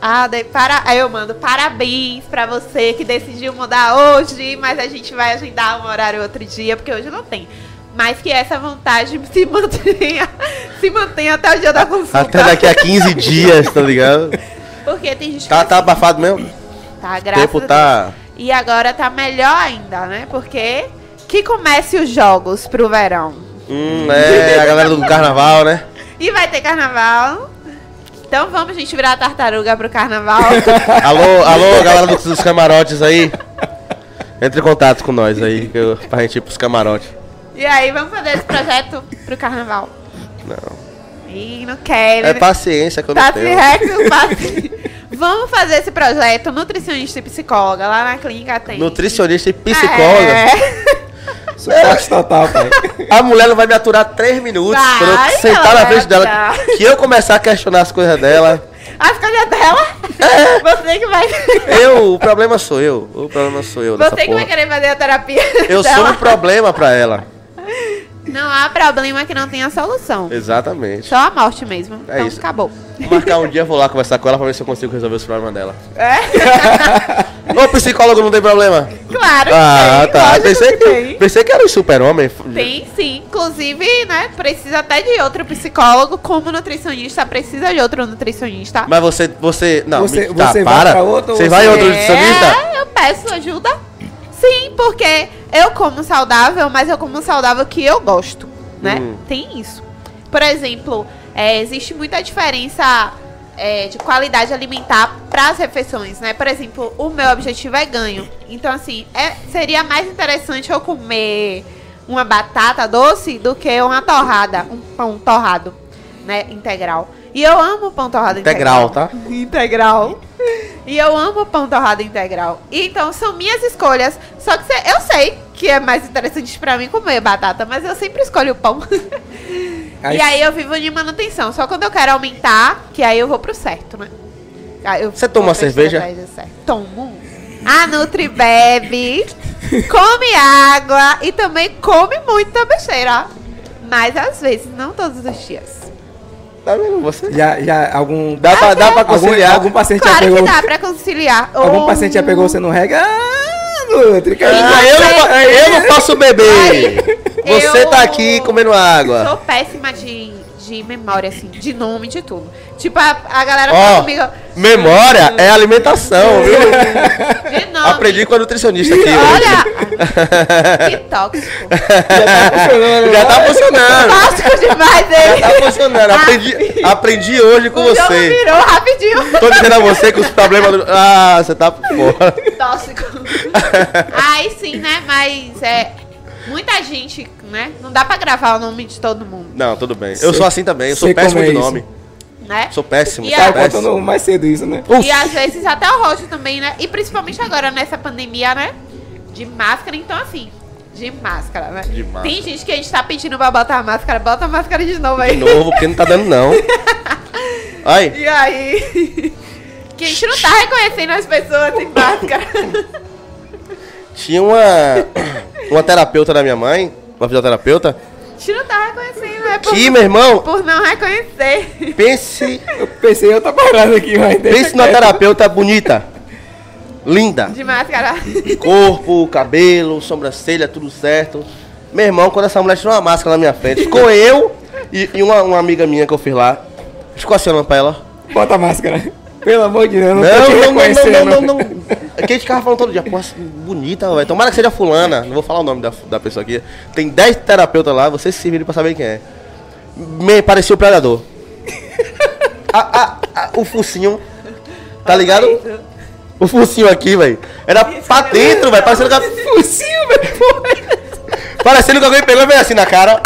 Ah, daí, para... aí eu mando parabéns pra você que decidiu mudar hoje, mas a gente vai agendar um horário outro dia, porque hoje não tem. Mas que essa vontade [laughs] se mantenha, se mantenha até o dia da consulta. Até daqui a 15 [laughs] dias, tá ligado? Porque tem gente Tá, que tá abafado mesmo? tá, O graças tempo a Deus. tá. E agora tá melhor ainda, né? Porque que comece os jogos pro verão. Hum, é, a galera do carnaval, né? [laughs] E vai ter carnaval. Então vamos, gente, virar tartaruga pro carnaval. [laughs] Alô, alô, galera dos, camarotes aí. Entre em contato com nós aí, que eu, pra gente ir pros camarotes. e aí, vamos fazer esse projeto pro carnaval. Não. Ih, não quero. É paciência que eu não Tá se tenho. recusando. [laughs] Vamos fazer esse projeto, nutricionista e psicóloga, lá na clínica tem. Nutricionista e psicóloga. É. [laughs] Suporte total, pai. A mulher não vai me aturar três minutos Vai, pra eu sentar na vai frente dela. Que eu começar a questionar as coisas dela. As coisas dela. É. Você que vai. Eu, o problema sou eu. O problema sou eu Você que vai porra. querer fazer a terapia. Eu sou dela. um problema pra ela. Não há problema que não tenha solução. Exatamente. Só a morte mesmo. É então isso. acabou. Vou marcar um dia, vou lá conversar com ela pra ver se eu consigo resolver os problemas dela. É? [laughs] Ô, psicólogo não tem problema? Claro Ah, tem. tá. Pensei que que, pensei que era um super-homem. Tem sim. Inclusive, né, precisa até de outro psicólogo, como nutricionista, precisa de outro nutricionista. Mas você, você, não, Você- me- tá, você vai para. pra outro ou você vai em você- outro nutricionista? É, eu peço ajuda. Sim, porque eu como saudável, mas eu como saudável que eu gosto, né? Hum. Tem isso. Por exemplo, é, existe muita diferença é, de qualidade alimentar para as refeições, né? Por exemplo, o meu objetivo é ganho. Então, assim, é, seria mais interessante eu comer uma batata doce do que uma torrada, um pão torrado, né? Integral. E eu amo pão torrado Integral, integral. tá? Integral. E eu amo pão torrado integral. Então são minhas escolhas. Só que cê- eu sei que é mais interessante pra mim comer batata, mas eu sempre escolho o pão. Aí- E aí eu vivo de manutenção. Só quando eu quero aumentar, que aí eu vou pro certo, né? Você toma cerveja? Tomo. A Nutri bebe, [laughs] come água e também come muita besteira. Mas às vezes, não todos os dias. Tá vendo você? Já, já algum. Dá pra, dá pra algum, conciliar. algum paciente já Claro pegou. que dá pra conciliar. Algum Ou- paciente já pegou você no regra? Ah, Nutri. Ah, eu, eu não posso beber. Eu- Você tá aqui comendo água. Sou péssima de, de memória, assim, de nome, de tudo. Tipo, a, a galera tá Ó, comigo. memória é alimentação, viu? [laughs] De nome. Aprendi com a nutricionista aqui Olha! [laughs] que tóxico. hoje. Já tá funcionando. Tóxico demais Já ele. tá funcionando. Aprendi, aprendi hoje com o você. virou rapidinho. Tô dizendo a você que os problemas do... Ah, você tá fora. Tóxico. [laughs] Aí sim, né? Mas é. Muita gente, né? Não dá pra gravar o nome de todo mundo, Não, tudo bem. Eu Sei- sou assim também. Eu sou péssimo como de é nome. né? Sou péssimo. E Tava péssimo. mais cedo isso, né? E às vezes até o rosto também, né? E principalmente agora nessa pandemia, né? De máscara. Então, assim, De máscara, né? De máscara. Tem gente que a gente tá pedindo pra botar a máscara, bota a máscara de novo aí. De novo, porque não tá dando não. [laughs] Aí, E aí? Que a gente não tá reconhecendo as pessoas sem máscara. tinha uma, uma terapeuta da minha mãe, uma fisioterapeuta, A gente não tá reconhecendo, é por, que, meu irmão, por não reconhecer. pense, Eu pensei, eu tô parado aqui, mas pense numa terapeuta bonita, linda, De máscara. corpo, cabelo, sobrancelha, tudo certo. Meu irmão, quando essa mulher tirou uma máscara na minha frente, ficou eu e, e uma, uma amiga minha que eu fiz lá, ficou assim olhando pra ela. Bota a máscara. Pelo amor de Deus, eu não, Não, tô te não, não, não, não, não, não. É que a gente ficava falando todo dia, pô, bonita, velho. Tomara que seja fulana. Não vou falar o nome da, da pessoa aqui. Tem 10 terapeutas lá, vocês se viram pra saber quem é. Me parecia o predador. A- a- a- o focinho, tá ligado? O focinho aqui, velho. Era pra dentro, velho. Parecendo que, Focinho, velho. [laughs] parecendo que alguém pegou e veio assim na cara.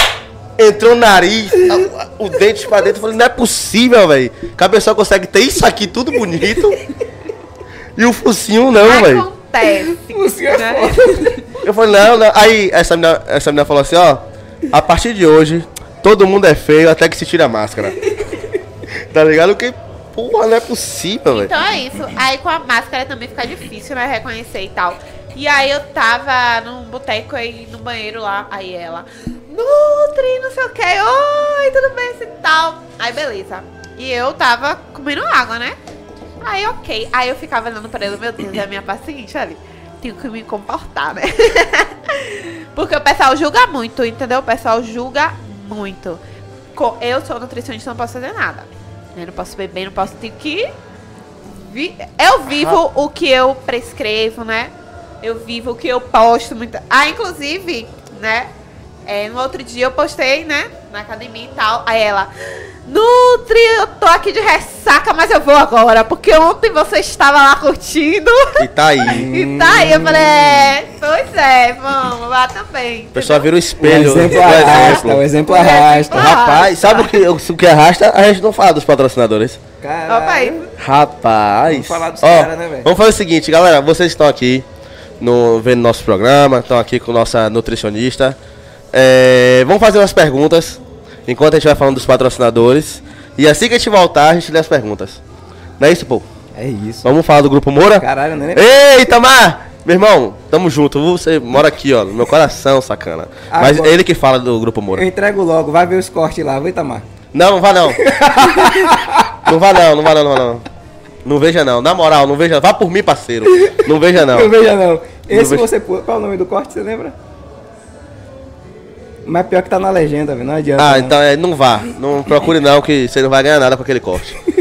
Entrou o nariz, a- o dente pra dentro. Eu falei, não é possível, velho. Que a pessoa consegue ter isso aqui tudo bonito. E o focinho não, velho. Acontece. Focinho é né? foda. Eu falei, não, não. Aí essa menina, essa menina falou assim, ó. A partir de hoje, todo mundo é feio até que se tira a máscara. [laughs] tá ligado? Que porra, não é possível, velho. Então é isso. Aí com a máscara também fica difícil, né? Reconhecer e tal. E aí eu tava num boteco aí no banheiro lá. Aí ela, Nutri, não sei o que. Oi, tudo bem e tal. Aí beleza. E eu tava comendo água, né? Aí ok. Aí eu ficava olhando pra ele, meu Deus, é a minha paciente ali. Tenho que me comportar, né? [laughs] Porque o pessoal julga muito, entendeu? O pessoal julga muito. Eu sou nutricionista, não posso fazer nada. Eu não posso beber, não posso ter que. Eu vivo o que eu prescrevo, né? Eu vivo o que eu posto. Muito... Ah, inclusive, né? É, no outro dia eu postei, né? Na academia e tal. Aí ela. Nutri, eu tô aqui de ressaca, mas eu vou agora. Porque ontem você estava lá curtindo. E tá aí. [laughs] E tá aí, eu falei, é, pois é, vamos lá também. O pessoal vira o O espelho. exemplo do arrasta, o exemplo arrasta. Rapaz, sabe o que, o que arrasta? A gente não fala dos patrocinadores. Caralho. Rapaz. Vamos falar dos caras, né, velho? Vamos fazer o seguinte, galera. Vocês estão aqui no, vendo nosso programa, estão aqui com nossa nutricionista. É, vamos fazer umas perguntas enquanto a gente vai falando dos patrocinadores. E assim que a gente voltar, a gente lê as perguntas. Não é isso, pô? É isso. Vamos falar do Grupo Moura? Caralho, né? Ei, Tamar! Meu irmão, tamo junto. Você mora aqui, ó, no meu coração, sacana. Mas ele que fala do Grupo Moura. Eu entrego logo, vai ver os cortes lá, vai Itamar. Não, não vá não. [laughs] não vá não, não vá não, não vá não. Não veja não, na moral, não veja. Vá por mim, parceiro. Não veja não. [laughs] Não veja não. Esse vejo. você pôs. Qual é o nome do corte, você lembra? Mas pior que tá na legenda. Não adianta. Ah, não. então é, não vá. Não procure não, que você não vai ganhar nada com aquele corte. [laughs]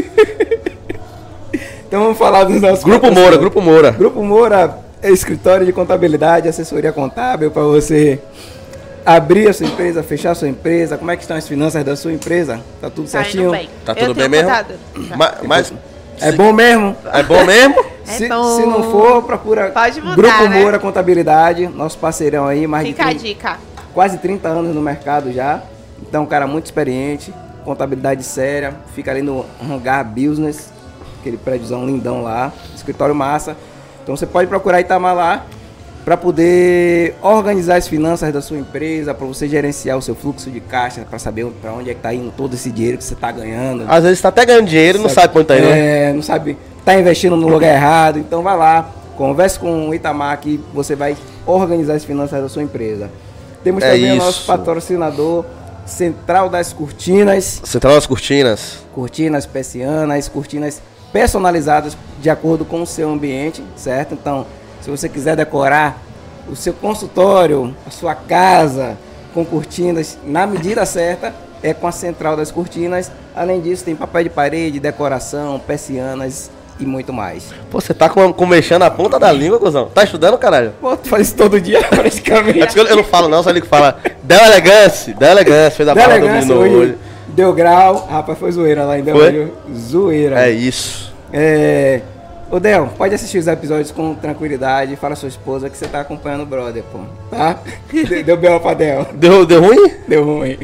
Então vamos falar dos nossos Grupo Moura. Grupo Moura. Grupo Moura é escritório de contabilidade, assessoria contábil para você abrir a sua empresa, fechar a sua empresa. Como é que estão as finanças da sua empresa? Tá tudo Tá certinho? bem. Tá Eu tudo bem mesmo? contado. Ma- Mas, É bom mesmo? é bom mesmo? [laughs] É se, bom. se não for, procura Pode mudar, Grupo né? Moura Contabilidade, nosso parceirão aí, mais de Fica a 30 dica. Quase 30 anos no mercado já. Então, um cara muito experiente, contabilidade séria, fica ali no Hangar Business, aquele prédiozão lindão lá, escritório massa. Então, você pode procurar Itamar lá para poder organizar as finanças da sua empresa, para você gerenciar o seu fluxo de caixa, para saber para onde é que tá indo todo esse dinheiro que você tá ganhando. Às vezes tá até ganhando dinheiro e não sabe onde tá indo. né? É, não sabe, tá investindo no lugar errado, então vai lá, converse com o Itamar que você vai organizar as finanças da sua empresa. Temos É também o isso. nosso patrocinador Central das Cortinas, Central das Cortinas. cortinas persianas, cortinas personalizadas de acordo com o seu ambiente, certo? Então, se você quiser decorar o seu consultório, a sua casa com cortinas na medida certa, é com a Central das Cortinas. Além disso, tem papel de parede, decoração, persianas e muito mais. Pô, você tá com, com mexendo a ponta da língua, cuzão. Tá estudando, caralho? Pô, tu faz isso todo dia [laughs] É praticamente. que eu, eu não falo não, só ele que fala. Deu elegância, deu elegância, fez a palavra do menino hoje. hoje. Deu grau. Rapaz, foi zoeira lá em Del Foi? Rio. Zoeira. É isso. É. Ô Del, pode assistir os episódios com tranquilidade. Fala à sua esposa que você tá acompanhando o brother, pô. Tá? [laughs] Deu- Deu belo pra Del. Deu, deu ruim? Deu ruim.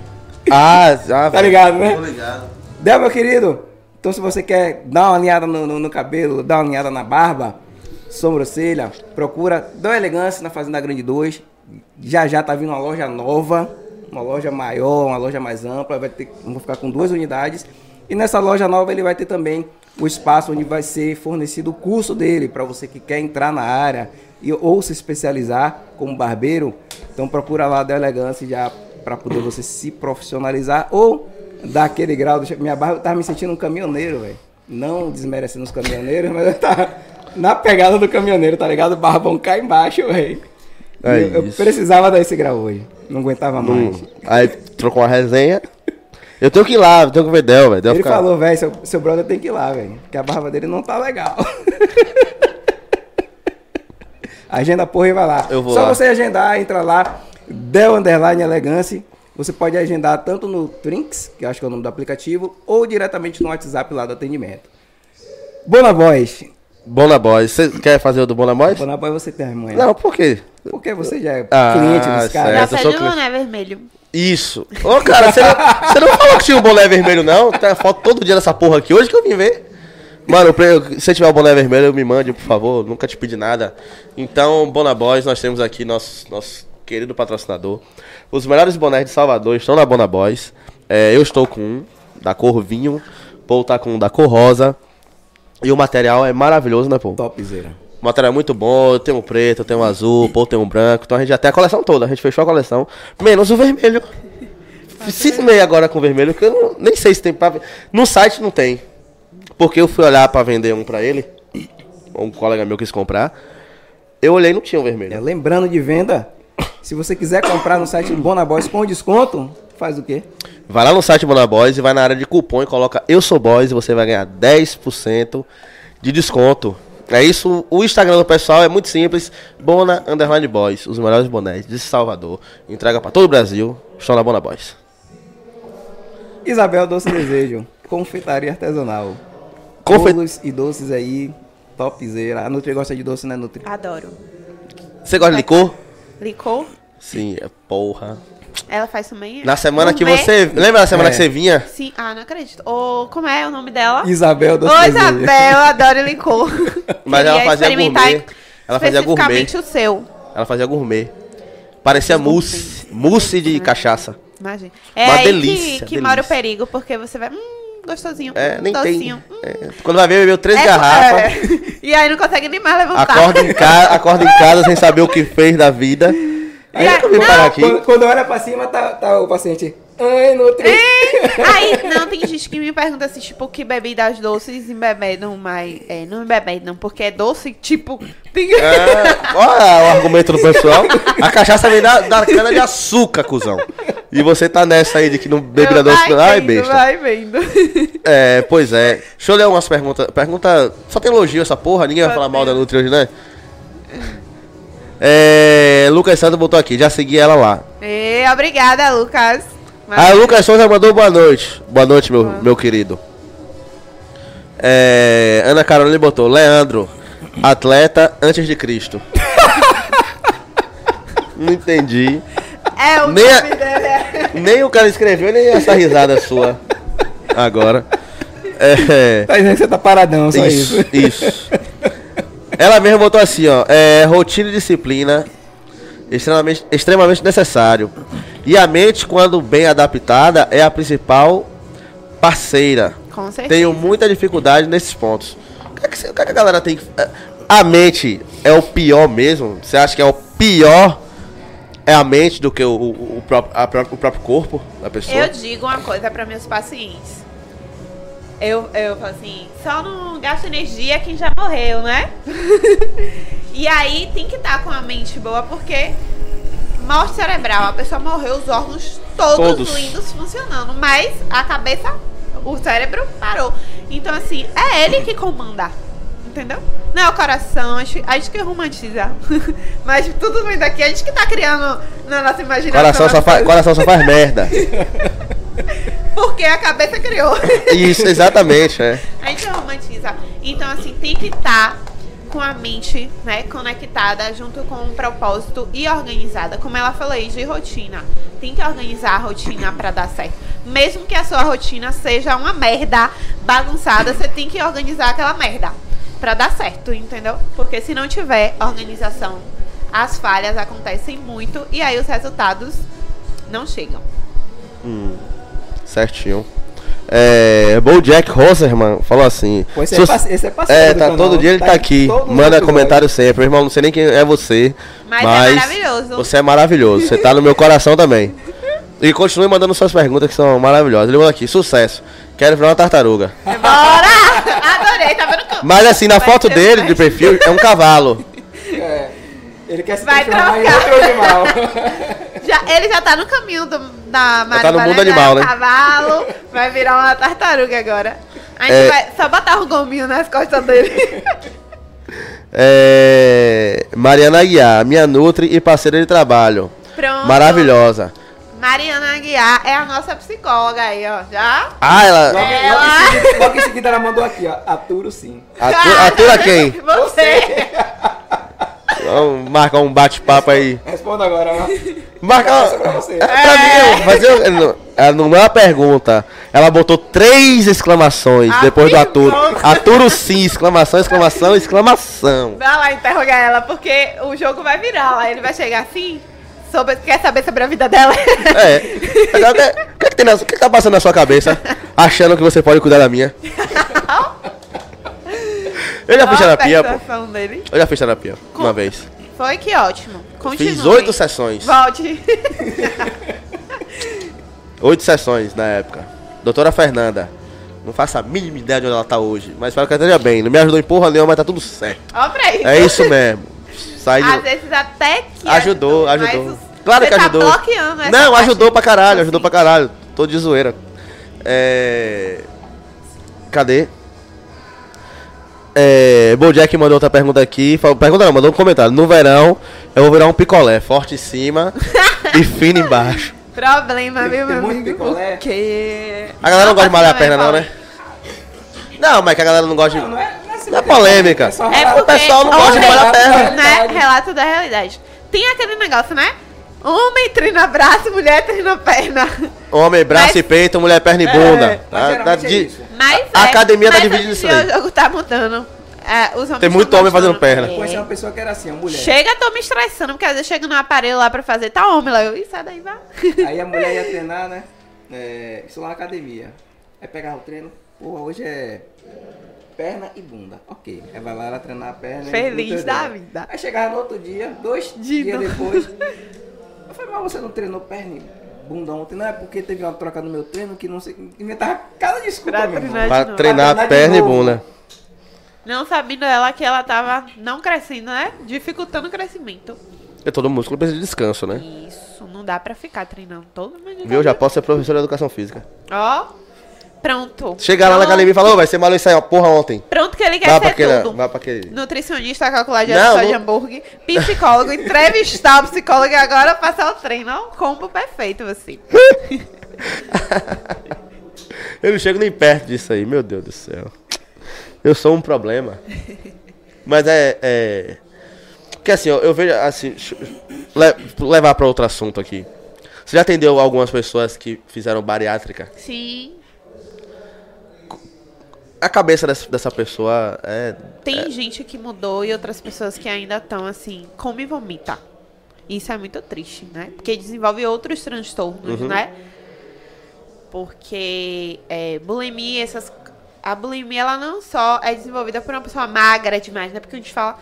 Ah, já. Tá ligado, né? Tô ligado. Del, meu querido. Então, se você quer dar uma alinhada no, no- no cabelo, dar uma alinhada na barba, sobrancelha, procura Del Elegância na Fazenda Grande 2. Já já tá vindo uma loja nova, uma loja maior, uma loja mais ampla, vai ter, vamos ficar com duas unidades. E nessa loja nova ele vai ter também o espaço onde vai ser fornecido o curso dele para você que quer entrar na área e, ou se especializar como barbeiro. Então procura lá da elegância já para poder você se profissionalizar ou dar aquele grau. Minha barba eu tava me sentindo um caminhoneiro, velho. Não desmerecendo os caminhoneiros, mas eu tava na pegada do caminhoneiro, tá ligado? O barbão cá embaixo, velho. É eu, precisava dar esse grau hoje. Não aguentava mais. Aí trocou uma resenha. Eu tenho que ir lá, eu tenho que ver Del, velho. Ele fica- falou, velho, seu, seu brother tem que ir lá, velho. Porque a barba dele não tá legal. [laughs] Agenda porra e vai lá. Eu vou Só lá. você agendar, entra lá, Del Underline Elegance. Você pode agendar tanto no Trinks, que eu acho que é o nome do aplicativo, ou diretamente no WhatsApp lá do atendimento. Bona Boys. Bona Boys. Você quer fazer o do Bona Boys? Bona Boy você tem a manhã. Não, por quê? Porque você já é Ah, cliente dos caras. Sou o boné vermelho. Isso. Ô, cara, você não, você não falou que tinha um boné vermelho, não? Tem foto todo dia dessa porra aqui, hoje que eu vim ver. Mano, se você tiver o boné vermelho, me mande, por favor. Nunca te pedi nada. Então, Bona Boys, nós temos aqui nosso, nosso querido patrocinador. Os melhores bonés de Salvador estão na Bona Boys. É, eu estou com um, da cor vinho. Paul tá com um da cor rosa. E o material é maravilhoso, né, Paul? Topzera. O material é muito bom, eu tenho um preto, eu tenho um azul, o Paul tem um branco, então a gente já tem a coleção toda, a gente fechou a coleção, menos o vermelho. Cismei agora com o vermelho, que eu não- nem sei se tem pra... No site não tem, porque eu fui olhar pra vender um pra ele, um colega meu quis comprar, eu olhei e não tinha o É, vermelho. lembrando de venda, se você quiser comprar no site do Bona Boys com desconto, faz o quê? Vai lá no site Bonaboys e vai na área de cupom e coloca Eu Sou Boys e você vai ganhar 10% de desconto. É isso, o Instagram do pessoal é muito simples, Bona Underline Boys, os melhores bonés de Salvador. Entrega pra todo o Brasil, estão na Bona Boys. Isabel Doce Desejo, confeitaria artesanal. Confe- Bolos e doces aí, topzera. A Nutri gosta de doce, né, Nutri? Adoro. Você gosta de licor? Licor? Sim, é porra. Ela faz também? Na semana que Gourmet? você. Lembra da semana É. que você vinha? Sim. Ah, não acredito. Ô, como é o nome dela? Isabel Doce Ô. Isabel, adoro licor. [laughs] Mas ela fazia gourmet. Ela fazia gourmet. O seu. Ela fazia gourmet. Parecia mousse. Mousse de cachaça. Imagina. É Uma aí delícia, que, que mora o perigo, porque você vai. Hum, gostosinho. É, nem docinho. tem. Hum, é, quando vai ver, bebeu três é- garrafas. é. [laughs] E aí não consegue nem mais levantar. Acorda em, ca... acorda em casa sem saber o que fez da vida. Aí eu vim parar aqui. Quando, quando olha pra cima, tá, tá o paciente. Ai, Nutri. [laughs] Aí, não, tem gente que me pergunta assim, tipo, que bebidas doces embebedam, mas. É, não embebedam, porque é doce, tipo. Tem... É, olha o argumento do pessoal. A cachaça vem da, da cana de açúcar, cuzão. E você tá nessa aí de que não bebida doce não. Ai, vendo, besta. Vai vendo. É, pois é. Deixa eu ler umas perguntas. Pergunta. Só tem elogio essa porra, ninguém vai falar mal da Nutri hoje, né? É. Lucas Santos botou aqui, já segui ela lá. E, obrigada, Lucas. Ah, o Lucas Souza mandou boa noite. Boa noite, meu, meu querido. É, Ana Carolina botou, Leandro, atleta antes de Cristo. [laughs] Não entendi. É, o Nem a- nome dele é. Nem o cara escreveu, nem essa risada sua. Agora. É. Tá dizendo que você tá paradão, só isso. Isso, isso. Ela mesma botou assim, ó. É, rotina e disciplina extremamente, extremamente necessário. E a mente, quando bem adaptada, é a principal parceira. Com certeza. Tenho muita dificuldade nesses pontos. O que, é que, o que é que a galera tem que. A mente é o pior mesmo? Você acha que é o pior? É a mente do que o, o, o próprio, a o próprio corpo da pessoa? Eu digo uma coisa para meus pacientes. Eu, eu falo assim, só não gasta energia quem já morreu, né? [laughs] e aí tem que estar com a mente boa, porque morte cerebral, a pessoa morreu, os órgãos todos, Todos. lindos funcionando, mas a cabeça, o cérebro parou. Então, assim, é ele que comanda. Entendeu? Não é o coração, a gente, a gente que romantiza. [laughs] Mas tudo vem daqui, a gente que tá criando na nossa imaginação. Coração só, faz, coração só faz merda. [laughs] Porque a cabeça criou. [laughs] Isso, exatamente, é. A gente romantiza. Então, assim, tem que estar com a mente, né, conectada junto com um propósito e organizada. Como ela falou aí, de rotina. Tem que organizar a rotina pra dar certo. Mesmo que a sua rotina seja uma merda bagunçada, você tem que organizar aquela merda pra dar certo, entendeu? Porque se não tiver organização, as falhas acontecem muito e aí os resultados não chegam. Certinho. É, Bojack Horseman falou assim. Pô, esse se é esse é parceiro É, do tá, canal, todo dia ele tá tá em aqui. Manda comentário sempre. Meu irmão, não sei nem quem é você. Mas, Mas, é maravilhoso. Você é maravilhoso. Você tá no meu coração também. E continue mandando suas perguntas que são maravilhosas. Ele mandou aqui, sucesso. Quero virar uma tartaruga. Bora! Adorei, tá vendo? como- Mas assim, na Vai foto dele, de perfil, é um cavalo. É. Ele quer se Vai transformar em trocar. outro animal. [laughs] Já, ele já tá no caminho do, da Mari tá no mundo animal, né? cavalo, vai virar uma tartaruga agora. A gente É. vai só botar o gominho nas costas dele. [laughs] É, Mariana Aguiar, minha Nutri e parceira de trabalho. Pronto. Maravilhosa. Mariana Aguiar é a nossa psicóloga aí, ó. Já? Ah, ela. Logo, logo em seguida, logo em seguida ela mandou aqui, ó. Aturo sim. Atu, atura quem? Você. Vamos marcar um bate-papo aí. Responda agora, ó. Marca. Essa pra você. É, pra mim, não- ela não é uma pergunta. Ela botou três exclamações Ah, depois do aturo. bom. Aturo sim, exclamação, exclamação, exclamação. Vai lá interrogar ela, porque o jogo vai virar lá. Ele vai chegar assim. Sobre, quer saber sobre a vida dela? É. O que, é que, tem na- o que, que tá passando na sua cabeça? Achando que você pode cuidar da minha? [laughs] Eu já fiz terapia, pô. dele. Eu já fiz terapia uma vez. Foi que ótimo. Continue. Fiz oito sessões. Volte. [laughs] Oito sessões na época. Doutora Fernanda. Não faço a mínima ideia de onde ela tá hoje. Mas espero que ela esteja bem. Não me ajudou em porra nenhuma, mas tá tudo certo. Ó pra isso. É isso mesmo. Sai de... Às vezes até que Ajudou, ajudou, ajudou. Claro que ajudou. Tá bloqueando essa Não, ajudou pra caralho, ajudou pra caralho. Tô de zoeira. É. Cadê? É. Bojack mandou outra pergunta aqui. Falou, pergunta não, mandou um comentário. No verão, eu vou virar um picolé, forte em cima [laughs] e fino embaixo. Problema, Tem- viu, tem meu muito amigo? picolé. O quê? A galera não gosta de malhar a perna, não, né? Não, mas que a galera não gosta de. Não, não é, não é, assim, Não é polêmica. É relato. porque o pessoal não gosta de homem, malhar a perna. Né? Relato da realidade. Tem aquele negócio, né? Homem treina braço, mulher treina perna. Homem, braço Mas- e peito, mulher, perna e bunda. mas Tá- geralmente tá é de- isso. Mas A é, academia tá mas nisso em dia aí. O jogo tá mudando. É, Tem muito homem fazendo perna. Conheci É. uma pessoa que era assim, uma mulher. Chega, tô me estressando, porque às vezes chega no aparelho lá pra fazer, tá homem lá. Eu, Ih, sai daí, vai. Aí a mulher ia treinar, né? É, isso lá na academia. Aí pegava o treino, porra, hoje é perna e bunda. Ok. Aí vai lá ela treinar a perna Feliz da vida. Aí chegava no outro dia, dois De dias depois. [laughs] Eu falei, mas você não treinou perna e bunda ontem? Não, é porque teve uma troca no meu treino que não sei. Inventava cada desculpa, Pra treinar Pra de treinar Pra treinar de perna e bunda. Não sabendo ela que ela tava não crescendo, né? Dificultando o crescimento. Porque todo músculo precisa de descanso, né? Isso, não dá pra ficar treinando todo mundo. Viu? Já posso ser professor de educação física. Ó, pronto. Chegar lá na academia e falar, ô, vai ser maluco isso aí, uma porra ontem. Pronto que ele quer Vai pra ser aquele. tudo. Vai pra aquele. Nutricionista, calculador Não, de hambúrguer, psicólogo, [laughs] entrevistar o psicólogo e agora passar o treino. É um combo perfeito, você. [laughs] Eu não chego nem perto disso aí, meu Deus do céu. Eu sou um problema. Mas é. é... Porque assim, eu, eu vejo assim. le- levar pra outro assunto aqui. Você já atendeu algumas pessoas que fizeram bariátrica? Sim. A cabeça dessa, dessa pessoa é. Tem gente que mudou e outras pessoas que ainda estão assim, come e vomita. Isso é muito triste, né? Porque desenvolve outros transtornos, né? Porque é, bulimia, essas. A bulimia, ela não só é desenvolvida por uma pessoa magra demais, né? Porque a gente fala.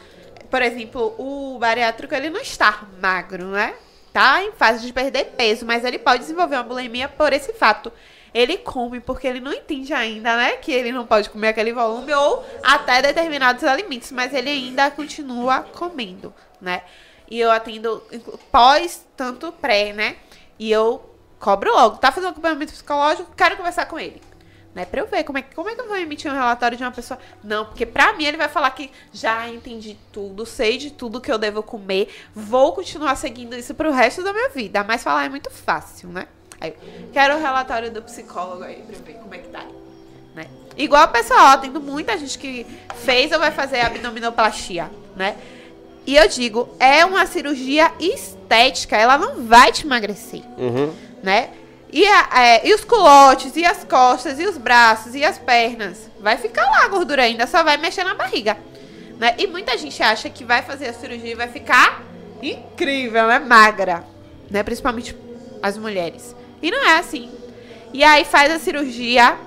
Por exemplo, o bariátrico, ele não está magro, né? Tá em fase de perder peso, mas ele pode desenvolver uma bulimia por esse fato. Ele come porque ele não entende ainda, né? Que ele não pode comer aquele volume ou até determinados alimentos, mas ele ainda continua comendo, né? E eu atendo pós, tanto pré, né? E eu cobro logo. Tá fazendo acompanhamento psicológico? Quero conversar com ele. Né, pra eu ver como é, que- como é que eu vou emitir um relatório de uma pessoa. Não, porque pra mim ele vai falar que já entendi tudo, sei de tudo que eu devo comer, vou continuar seguindo isso pro resto da minha vida. Mas falar é muito fácil, né? Aí, quero o relatório do psicólogo aí pra ver como é que tá. Né? Igual a pessoa, ó, tendo muita gente que fez ou vai fazer abdominoplastia, né? E eu digo, é uma cirurgia estética, ela não vai te emagrecer Uhum. né? E, a- é, e os culotes, e as costas, e os braços, e as pernas. Vai ficar lá a gordura ainda, só vai mexer na barriga. Né? E muita gente acha que vai fazer a cirurgia e vai ficar incrível, né? Magra, né? Principalmente as mulheres. E não é assim. E aí faz a cirurgia,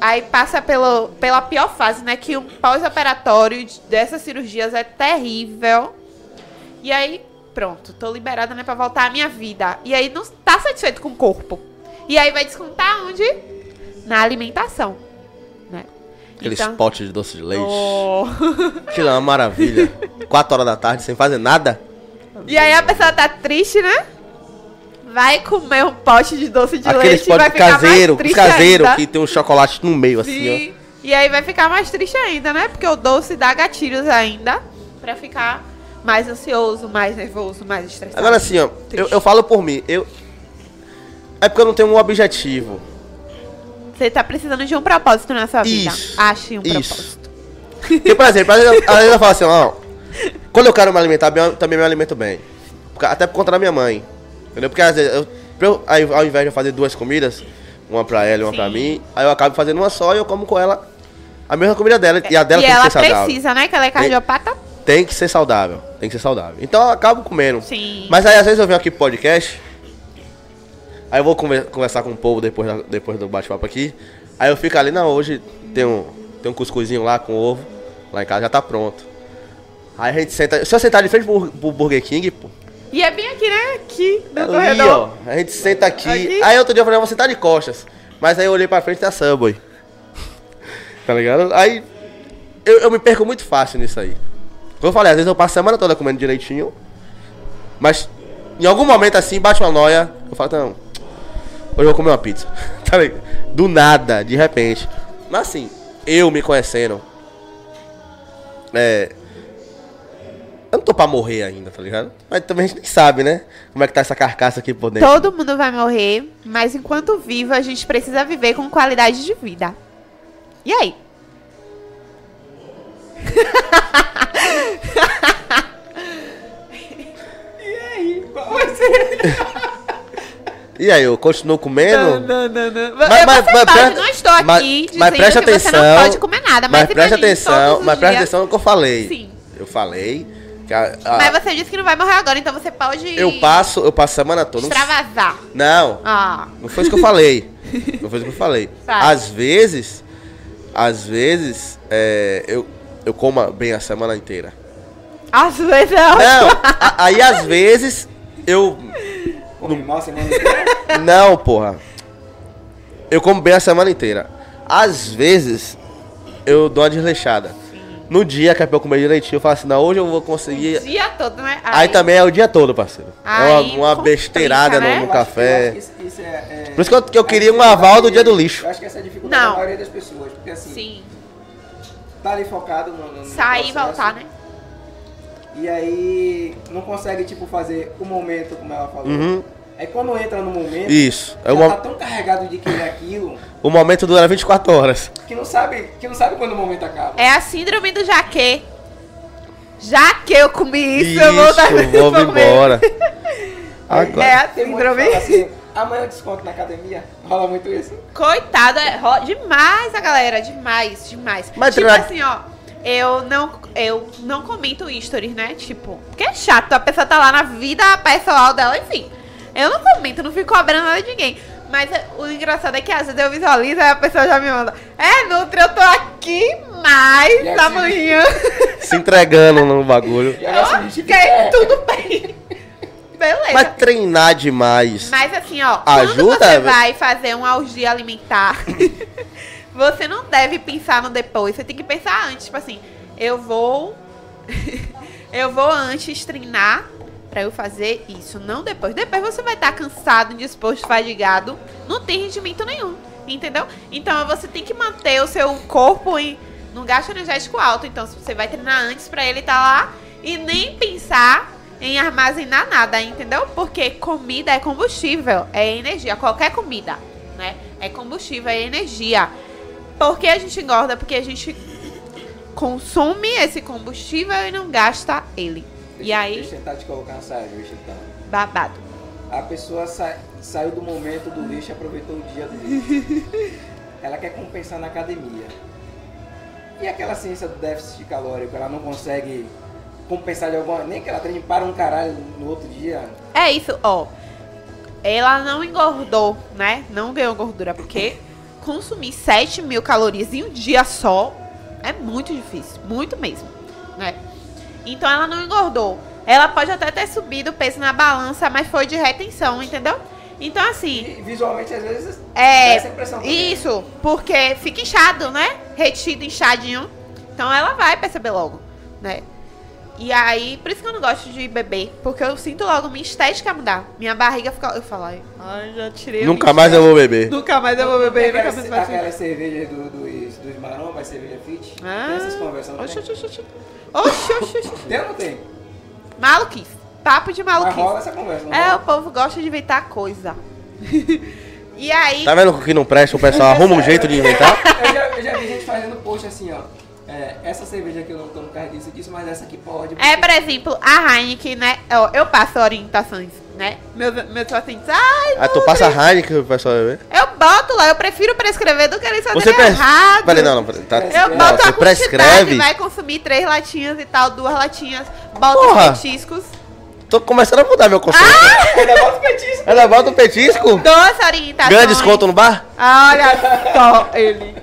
aí passa pelo, pela pior fase, né? Que o pós-operatório dessas cirurgias é terrível. E aí, pronto, tô liberada, né, pra voltar à minha vida. E aí não tá satisfeito com o corpo. E aí vai descontar onde? Na alimentação, né? Aqueles Então- potes de doce de leite. Oh. [laughs] Aquilo é uma maravilha. Quatro horas da tarde sem fazer nada. E aí a pessoa tá triste, né? Vai comer um pote de doce de Aqueles leite e vai ficar caseiro, mais triste caseiro ainda. que tem um chocolate no meio, assim, Sim. E aí vai ficar mais triste ainda, né? Porque o doce dá gatilhos ainda pra ficar mais ansioso, mais nervoso, mais ó. estressado. Agora assim, ó, eu, eu falo por mim, eu. É porque eu não tenho um objetivo. Você tá precisando de um propósito na sua vida. Isso. Ache um Isso. propósito. Porque, por exemplo, às vezes, eu- falo assim, ó. Quando eu quero me alimentar bem, eu também me alimento bem. Até por conta da minha mãe. Entendeu? Porque às vezes, eu, eu- aí, ao invés de eu fazer duas comidas, uma pra ela e uma Sim. pra mim, aí eu acabo fazendo uma só e eu como com ela a mesma comida dela. E a dela e tem ela que ser saudável. precisa, né? Que ela é cardiopata. Tem que ser saudável. Tem que ser saudável. Então eu acabo comendo. Sim. Mas aí às vezes eu venho aqui pro podcast. Aí eu vou conver- conversar com o povo depois, depois do bate-papo aqui. Aí eu fico ali, não, hoje tem um, tem um cuscuzinho lá com ovo. Lá em casa já tá pronto. Aí a gente senta. Se eu sentar de frente pro, pro Burger King, pô. E é bem aqui, né? Aqui, no Ali, corredor. ó. A gente senta aqui. Aqui. Aí outro dia eu falei, eu vou sentar de costas. Mas aí eu olhei pra frente e tá Subway. [laughs] tá ligado? Aí eu, eu me perco muito fácil nisso aí. Como eu falei, às vezes eu passo a semana toda comendo direitinho. Mas em algum momento assim, bate uma noia. Eu falo, não. Hoje eu vou comer uma pizza. [laughs] tá ligado? Do nada, de repente. Mas assim, eu me conhecendo. É. Eu não tô pra morrer ainda, tá ligado? Mas também a gente nem sabe, né? Como é que tá essa carcaça aqui por dentro. Todo mundo vai morrer, mas enquanto vivo, a gente precisa viver com qualidade de vida. E aí? [laughs] E aí, eu continuo comendo? não, não, não. Mas- Mas, mas- não estou aqui mas- dizendo mas presta que você não atenção, pode comer nada. Mas, Mas preste atenção, mas preste atenção no que eu falei. Sim. Eu falei a- a- Mas você disse que não vai morrer agora, então você pode eu passo, eu passo a semana toda. extravasar. Não, Ah, não foi isso que eu falei. [laughs] Não foi isso que eu falei. Vai. Às vezes, às vezes, é, eu, eu como bem a semana inteira. às vezes é Não, a- aí às vezes eu. Come mal a semana inteira. [laughs] Não, porra. Eu como bem a semana inteira. Às vezes, eu dou uma desleixada. No dia que é pra eu comer direitinho, eu falo assim, não, hoje eu vou conseguir. o dia todo, né? Aí também é o dia todo, parceiro. é Aí uma, uma complica, besteirada no- né? no, acho café. que isso- isso é- é- Por isso que eu, que eu queria um aval do dia do lixo. Eu acho que essa é a dificuldade Não. da maioria das pessoas. Porque assim, Sim. tá ali focado no, no no Sair e voltar, né? E aí não consegue, tipo, fazer o momento, como ela falou. Uhum. Aí quando entra no momento, Isso. É já mo- tá tão carregado de querer aquilo o momento dura 24 horas. que não sabe, que não sabe quando o momento acaba. É a síndrome do jaque. Já que eu comi isso, eu vou dar Isso, vamos embora. Agora. [laughs] É a síndrome. assim, amanhã eu desconto na academia. Rola muito isso. Coitado, é ro- demais a galera, demais, demais. Mas tipo assim, ó, eu não, eu não comento stories, né? Tipo, porque é chato, a pessoa tá lá na vida pessoal dela, enfim. Eu não comento, não fico cobrando nada de ninguém. Mas é- o engraçado é que às vezes eu visualizo e a pessoa já me manda. É, Nutri, eu tô aqui mais E assim- amanhã. [laughs] Se entregando no bagulho. E assim, Ok, tudo bem. [laughs] Beleza. Mas treinar demais. Mas assim, ó, Ajuda, quando você vai fazer um algia alimentar, [laughs] você não deve pensar no depois, você tem que pensar antes, tipo assim, eu vou eu vou antes treinar pra eu fazer isso, não depois. Depois você vai estar cansado, indisposto, fadigado, não tem rendimento nenhum, entendeu? Então você tem que manter o seu corpo em num gasto energético alto, então você vai treinar antes pra ele estar lá e nem pensar em armazenar nada, entendeu? Porque comida é combustível, é energia, qualquer comida, né? É combustível, é energia. Por que a gente engorda? Porque a gente consome esse combustível e não gasta ele. E aí, Deixa eu tentar te colocar uma saia justa, então. babado. A pessoa sa- saiu do momento do lixo e aproveitou o dia do lixo. [laughs] ela quer compensar na academia. E aquela ciência do déficit calórico, ela não consegue compensar de alguma. Nem que ela treine para um caralho no outro dia. É isso, ó. Ela não engordou, né? Não ganhou gordura, porque [laughs] consumir 7 mil calorias em um dia só é muito difícil. Muito mesmo, né? Então ela não engordou. Ela pode até ter subido o peso na balança, mas foi de retenção, entendeu? Então, assim, E visualmente, às vezes, dá essa é. impressão. Isso, porque fica inchado, né? Retido, inchadinho. Então ela vai perceber logo, né? E aí, por isso que eu não gosto de beber. Porque eu sinto logo minha estética mudar. Minha barriga fica. Eu falo, ai, ai, já tirei. a Nunca mais eu vou beber. Nunca mais eu vou beber, nunca aquelas, mais aquelas cervejas do, dos, dos marombas, cerveja fit. Ah, Tem essas conversas, não Oxi, tem? oxi, oxi, oxi. Oxi, oxi. Tem ou não tem? Maluquice. Papo de Mas rola maluquice. essa conversa, não É, o rola? povo gosta de inventar coisa. [laughs] e aí. Tá vendo o que não presta? O pessoal arruma um jeito de inventar. Eu já, eu já vi gente fazendo post assim, ó. É, essa cerveja aqui eu não tomo carne disso disso, mas essa aqui pode. É, por exemplo, a Heineken, né? Eu, eu passo orientações, né? Meus, meus pacientes, ai, Ah, tu passa Heineken pro pessoal beber? Eu boto lá, eu prefiro prescrever do que eles fazerem Você pres... errado. Peraí, não, não. Tá... Eu não, boto você a prescreve. vai consumir três latinhas e tal, duas latinhas, boto Porra. os petiscos. Tô começando a mudar meu conceito. Ainda bota o petisco. Ela bota o petisco. Duas orientações. Ganha desconto no bar? Olha só ele.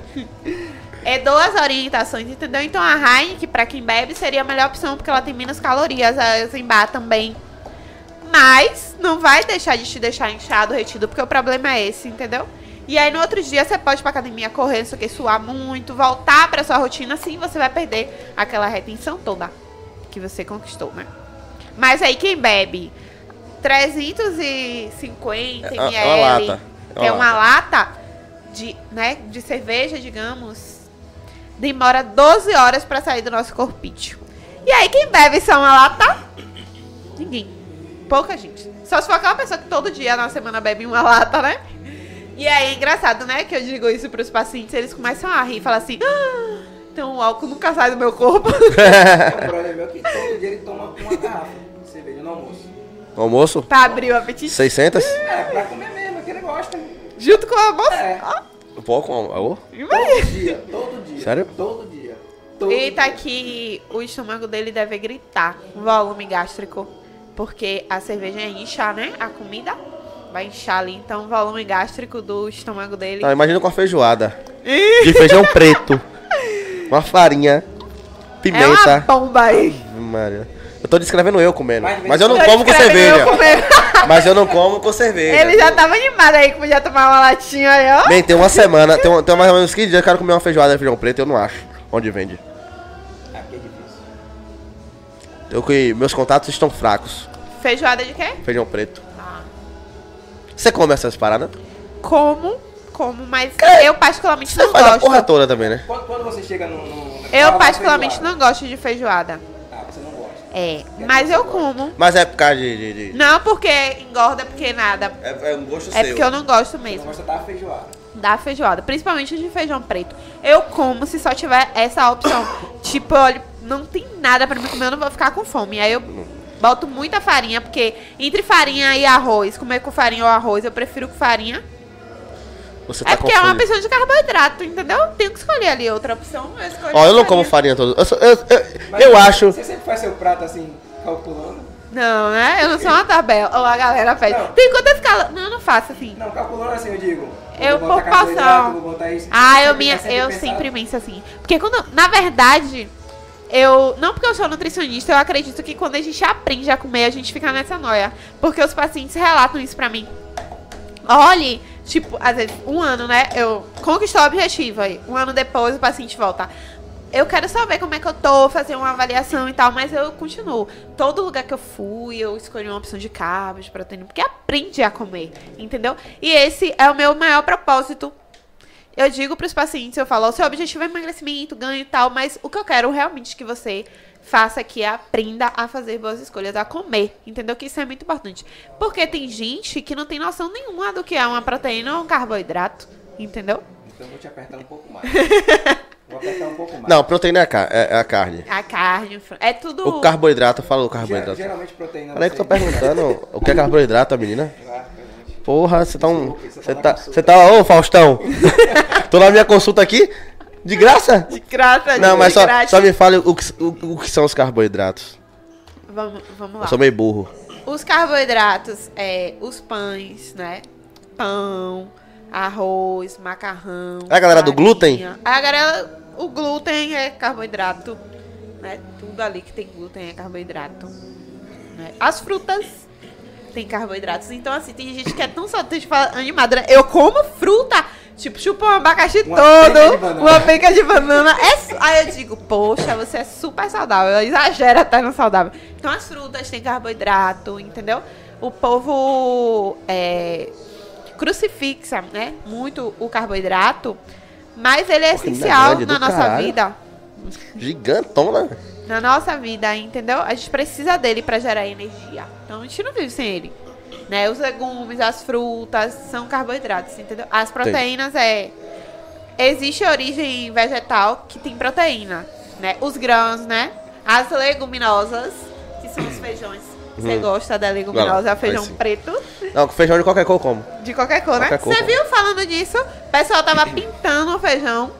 É duas orientações, entendeu? Então a Heineken, pra quem bebe, seria a melhor opção, porque ela tem menos calorias, a Zimbar também. Mas não vai deixar de te deixar inchado, retido, porque o problema é esse, entendeu? E aí no outro dia você pode ir pra academia correr, o que, suar muito, voltar pra sua rotina, assim você vai perder aquela retenção toda que você conquistou, né? Mas aí quem bebe 350 É ml, uma- é uma lata. É é uma uma lata de, né, de cerveja, digamos, demora 12 horas pra sair do nosso corpício. E aí quem bebe só uma lata? Ninguém. Pouca gente. Só se for aquela pessoa que todo dia na semana bebe uma lata, né? E aí é engraçado, né? Que eu digo isso pros pacientes, eles começam a rir e falam assim: ah, então o álcool nunca sai do meu corpo. Tem [laughs] um brother meu que todo dia ele toma uma garrafa de cerveja no almoço. Almoço? pra abrir o apetite. 600? É, pra comer mesmo, é que ele gosta. Junto com a moça. É. Ó, Pô, com alô? Todo dia, todo dia. Sério? Todo dia. Todo Eita, dia. que o estômago dele deve gritar. Volume gástrico. Porque a cerveja incha, né? A comida vai inchar ali. Então, o volume gástrico do estômago dele. Não, imagina com a feijoada. De feijão preto. Uma farinha. é uma Pimenta. bomba aí. Maria. Tô descrevendo eu comendo. Mas- Mas eu não como com cerveja. Mas eu não como com cerveja. Ele já tava animado aí que podia tomar uma latinha aí, ó. Bem, tem uma semana, tem, um- tem mais ou menos 15 dias que eu quero comer uma feijoada de feijão preto e eu não acho. Onde vende? Aqui é difícil. Eu que meus contatos estão fracos. Feijoada de quê? Feijão preto. Ah. Você come essas paradas? Como, como, mas Cara, eu particularmente Você não faz a gosto. porra toda também, né? Quando, quando você chega no. no Eu particularmente não gosto de feijoada. É, mas eu como. Mas é por causa de. de- de- Não porque engorda, porque nada. É, é um gosto É seu. porque eu não gosto mesmo gosta da feijoada. da feijoada, principalmente de feijão preto. Eu como se só tiver essa opção. [coughs] Tipo, olha, não tem nada pra me comer, eu não vou ficar com fome. Aí eu boto muita farinha, porque entre farinha e arroz, comer com farinha ou arroz, eu prefiro com farinha. Você tá É porque é uma pessoa de carboidrato, entendeu? Tenho que escolher ali outra opção. Eu escolho Ó, eu não farinha. como farinha toda. Eu, sou- eu, eu, Mas eu você- acho. Você sempre faz seu prato assim, calculando? Não, né? Eu não sou uma tabela. Ou a galera pede. Não. Tem quantas calas? Não, eu não faço assim. Não, calculando assim, eu digo. Eu vou botar por porção. Vou botar isso. Ah, eu, minha, é sempre eu pensado. sempre penso assim. Porque quando. Na verdade, eu. Não porque eu sou nutricionista, eu acredito que quando a gente aprende a comer, a gente fica nessa noia. Porque os pacientes relatam isso pra mim. Olhe, tipo, às vezes, um ano, né? Eu conquistou o objetivo aí. Um ano depois o paciente volta. Eu quero saber como é que eu tô, fazer uma avaliação e tal, mas eu continuo. Todo lugar que eu fui, eu escolhi uma opção de carbo, de proteína, porque aprende a comer, entendeu? E esse é o meu maior propósito eu digo pros pacientes, eu falo, o seu objetivo é emagrecimento, ganho e tal, mas o que eu quero realmente que você faça é aprenda a fazer boas escolhas, a comer, entendeu? Que isso é muito importante. Porque tem gente que não tem noção nenhuma do que é uma proteína ou um carboidrato, entendeu? Então eu vou te apertar um pouco mais. [laughs] vou apertar um pouco mais. Não, proteína é a, ca- é- é a carne. A carne, é tudo... O carboidrato, eu falo o Ger- carboidrato. Geralmente proteína. Peraí que eu tô perguntando o que é carboidrato, menina. Porra, você tá um. Isso Você tá tá. Você tá. Ô, Faustão! [laughs] Tô na minha consulta aqui? De graça? De graça, Não, de mas só, só me fale o que, o, o que são os carboidratos. Vamos, vamos lá. Eu sou meio burro. Os carboidratos, é, os pães, né? Pão, arroz, macarrão. É a galera do farinha. glúten? A galera, o glúten é carboidrato, né? Tudo ali que tem glúten é carboidrato. né? As frutas tem carboidratos. Então, assim, tem gente que é tão saudade animada, né? Eu como fruta, tipo, chupa um abacaxi Uma todo, penca uma penca de banana. É, aí eu digo, poxa, você é super saudável. Exagera até no saudável. Então, as frutas têm carboidrato, entendeu? O povo é, crucifixa, né? Muito o carboidrato, mas ele é essencial na nossa caralho. vida. Gigantona. Na nossa vida, entendeu? A gente precisa dele pra gerar energia. Então a gente não vive sem ele. Né? Os legumes, as frutas são carboidratos, entendeu? As proteínas é. Existe origem vegetal que tem proteína, né? Os grãos, né? As leguminosas, que são os feijões. Você gosta da leguminosa, Não, é feijão sim. preto? Não, feijão de qualquer cor como. De qualquer cor, né? Qualquer cor, Você viu falando disso? O pessoal tava [clears throat] pintando o feijão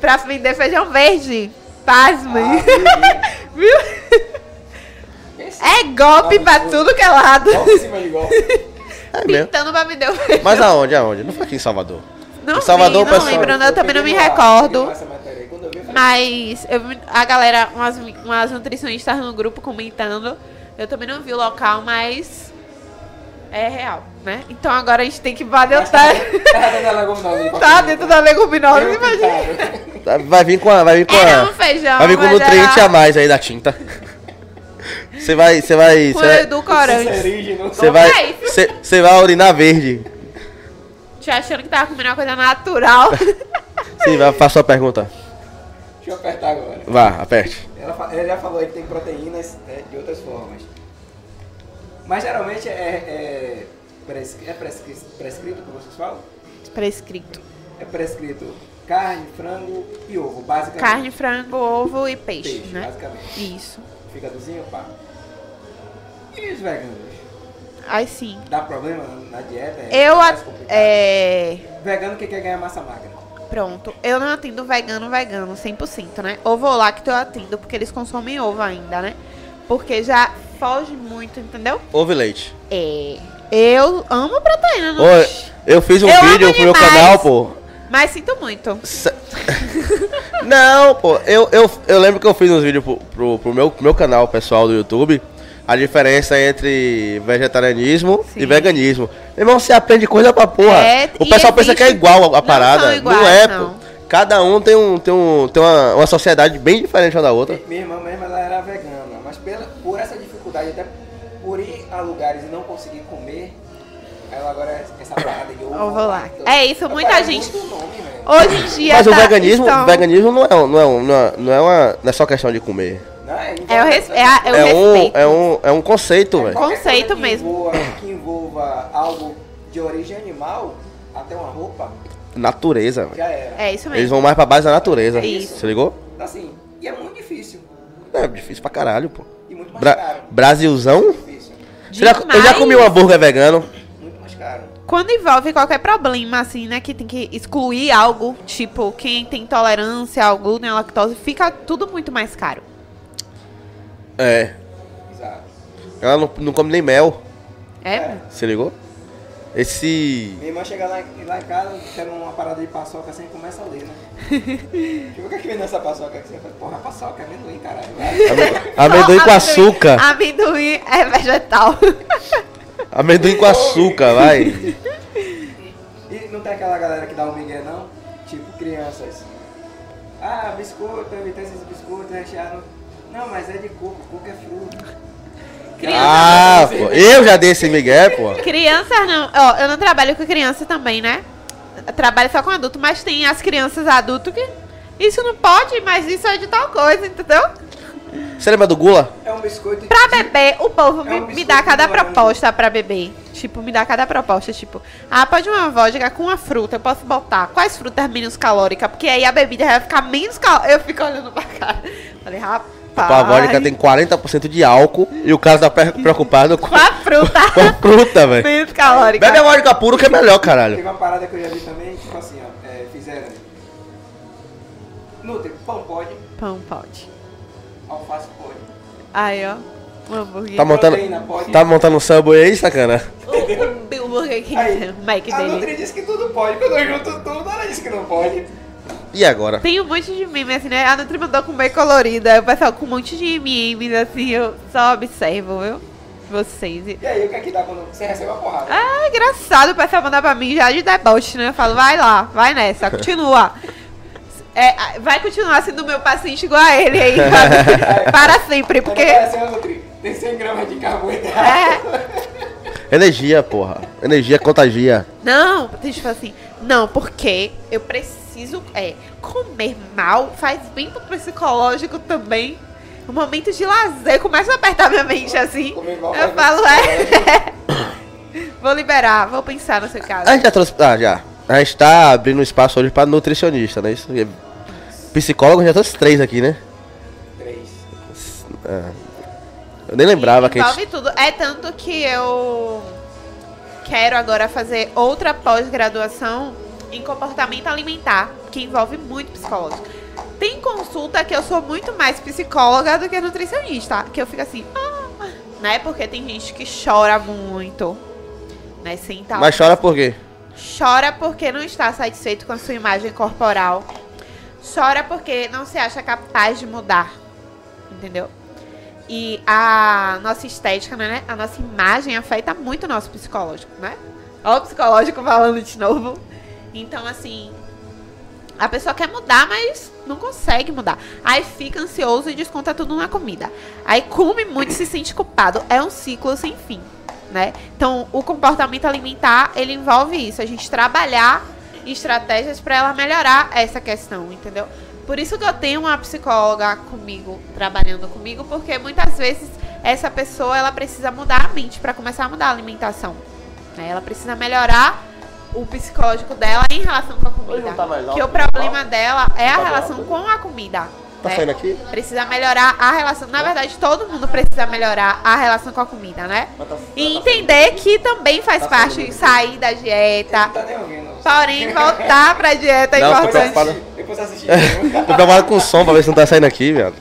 pra vender feijão verde. Pasmem. Ah, [laughs] viu? É golpe pra tudo que é lado. Golpe em cima de golpe. [laughs] É mesmo. Pintando pra o feijão. Mas aonde, aonde? Não foi aqui em Salvador. Não em Salvador, vi, não pessoal- lembro, eu também não me lá, recordo. eu eu Mas eu a galera, umas, umas nutricionistas no grupo comentando. Eu também não vi o local, mas é real, né? Então agora a gente tem que bater o Tá tá, dentro da leguminosa [laughs] tá qualquer dentro jeito. da leguminosa, Eu imagina. Vai vir com a. Vai vir com Era a. um feijão. Vai vir com nutriente era a mais aí da tinta. Você vai. Você vai. Você vai, edulcorante. Você vai, é você- vai urinar verde. Te achando que tava comendo uma coisa natural. [laughs] Sim, vai, faça sua pergunta. Deixa eu apertar agora. Vá, aperte. Ela, ela já falou aí que tem proteínas é, de outras formas. Mas geralmente é, é, prescri- é prescri- prescrito que vocês falam? Prescrito. É prescrito carne, frango e ovo, basicamente. Carne, frango, ovo e peixe, Peixe, né? basicamente. Isso. Figadozinho, pá. E os veganos? Aí sim. Dá problema na, dieta? É Eu, a- é... Vegano que quer ganhar massa magra. Pronto. Eu não atendo vegano, vegano, 100%, né? Ovo lacto eu atendo, porque eles consomem ovo ainda, né? Porque já foge muito, entendeu? Ovo e leite. É... Eu amo proteína, não... Ô, eu fiz um Eu vídeo pro meu canal, pô. Mas sinto muito. Se- [laughs] Não, pô, eu, eu, eu lembro que eu fiz uns vídeos pro, pro, pro meu, meu canal pessoal do YouTube. A diferença entre vegetarianismo Sim. e veganismo. Meu irmão, você aprende coisa pra porra. É, o pessoal pensa que é existe- igual a, a não parada. são iguais, não é, não. pô. Cada um tem, um, tem, um, tem uma, uma sociedade bem diferente uma da outra. Minha irmã mesmo ela era vegana, mas pela, por essa dificuldade, até por ir a lugares e não conseguir comer, ela agora é essa parada de [laughs] ovo. Ovo então, É isso, muita gente- muito nome. Hoje em dia Mas o tá- veganismo, estão- veganismo não é, um- não, é, não, é, não, é uma, não é só questão de comer. Não, é, É o, res... é, a- é o É um, respeito. é, um, é um conceito, velho. Qualquer Conceito mesmo. Envolva, que envolva algo de origem animal, até uma roupa, Natureza, velho. já era. É isso Eles mesmo. vão mais pra base da natureza. Isso. Você ligou? Assim, e é muito difícil. É difícil pra caralho, pô. E muito mais Bra caro. Brasilzão? Difícil. Você já- eu já comi um hambúrguer vegano. Quando envolve qualquer problema, assim, né? Que tem que excluir algo, tipo, quem tem intolerância ao glúten, à lactose, fica tudo muito mais caro. É. Exato. Ela não, não come nem mel. É? É. Você ligou? Esse. Minha irmã chega lá, em- lá em casa, quer uma parada de paçoca assim, começa a ler, né? Ver [laughs] o que é que vem nessa paçoca aqui. Você fala, porra, paçoca, é amendoim, caralho. Vai. Amendoim [laughs] com açúcar. Amendoim é vegetal. [laughs] Amendoim com açúcar, vai. E não tem aquela galera que dá um migué, não? Tipo, crianças. Ah, biscoito, evitei esses biscoitos recheados. Não, mas é de coco, coco é fruta. Ah, pô. Eu já dei esse migué, pô. Crianças não. Ó, eu não trabalho com criança também, né? Eu trabalho só com adulto, mas tem as crianças adulto que. Isso não pode, mas isso é de tal coisa, entendeu? Você lembra do Gula? É um biscoito Pra beber, o povo É me, um me dá cada proposta pra beber. Tipo, me dá cada proposta, tipo, ah, pode uma vodka com uma fruta, eu posso botar. Quais frutas menos calóricas? Porque aí a bebida vai ficar menos calórica. Eu fico olhando pra cara. Falei, rapaz. A vodka tem 40% de álcool e o cara tá pre- preocupado com, Com a fruta [laughs] com a fruta, velho. menos calórica. Bebe a vodka puro que é melhor, caralho. Teve uma parada que eu já vi também, tipo assim, ó, é, fizeram. Nutri, pão pode, Pão pode. Alface pode. Aí, ó. Um hambúrguer. Tá montando, Proteína, pode. tá montando um Subway aí, sacana? O, o Burger King, Aí, o Mac a dele. Nutri disse que tudo pode. Quando eu junto tudo, ela disse que não pode. E agora? Tem um monte de memes, assim, né? A Nutri mandou com bem colorida. O pessoal com um monte de memes, assim, eu só observo, viu? Vocês. E aí, o que é que dá quando você recebe a porrada? Ah, engraçado o pessoal mandar pra mim já de deboche, né? Eu falo, vai lá, vai nessa, continua. É, vai continuar sendo meu paciente igual a ele aí, pra- [laughs] para sempre, porque. tem 100 gramas de carboidrato. É, Energia, porra. Energia contagia. não, deixa eu falar assim, não, porque eu preciso é, comer mal faz bem pro psicológico também. O momento de lazer começa a apertar minha mente assim. Comer mal Eu falo, é. [laughs] Vou liberar, vou pensar no seu caso. A gente já trouxe. Ah, já. A gente tá abrindo um espaço hoje pra nutricionista, né? Isso. Psicólogo já trouxe três aqui, né? Três. Eu nem lembrava que a Envolve gente. tudo. É tanto que eu quero agora fazer outra pós-graduação em comportamento alimentar, que envolve muito psicológico. Tem consulta que eu sou muito mais psicóloga do que nutricionista, que eu fico assim, ah, né? Porque tem gente que chora muito, né? Senta Mas chora por quê? Chora porque não está satisfeito com a sua imagem corporal. Chora porque não se acha capaz de mudar. Entendeu? E a nossa estética, né? A nossa imagem afeta muito o nosso psicológico, né? Ó o psicológico falando de novo. Então, assim, a pessoa quer mudar, mas não consegue mudar. Aí fica ansioso e desconta tudo na comida. Aí come muito e se sente culpado. É um ciclo sem fim, né? Então, o comportamento alimentar, ele envolve isso. A gente trabalhar estratégias para ela melhorar essa questão, entendeu? Por isso que eu tenho uma psicóloga comigo, trabalhando comigo, porque muitas vezes essa pessoa, ela precisa mudar a mente para começar a mudar a alimentação. Né? Ela precisa melhorar o psicológico dela em relação com a comida. tá que o problema dela é a Tá relação com a comida. Tá né? saindo aqui? Precisa melhorar a relação. Na verdade, todo mundo precisa melhorar a relação com a comida, né? E entender que também faz parte sair da dieta. Tá. Porém, voltar pra dieta é Não, tô importante. preocupado. Depois assistir. [laughs] Tô preocupado com o som pra ver se não tá saindo aqui, velho.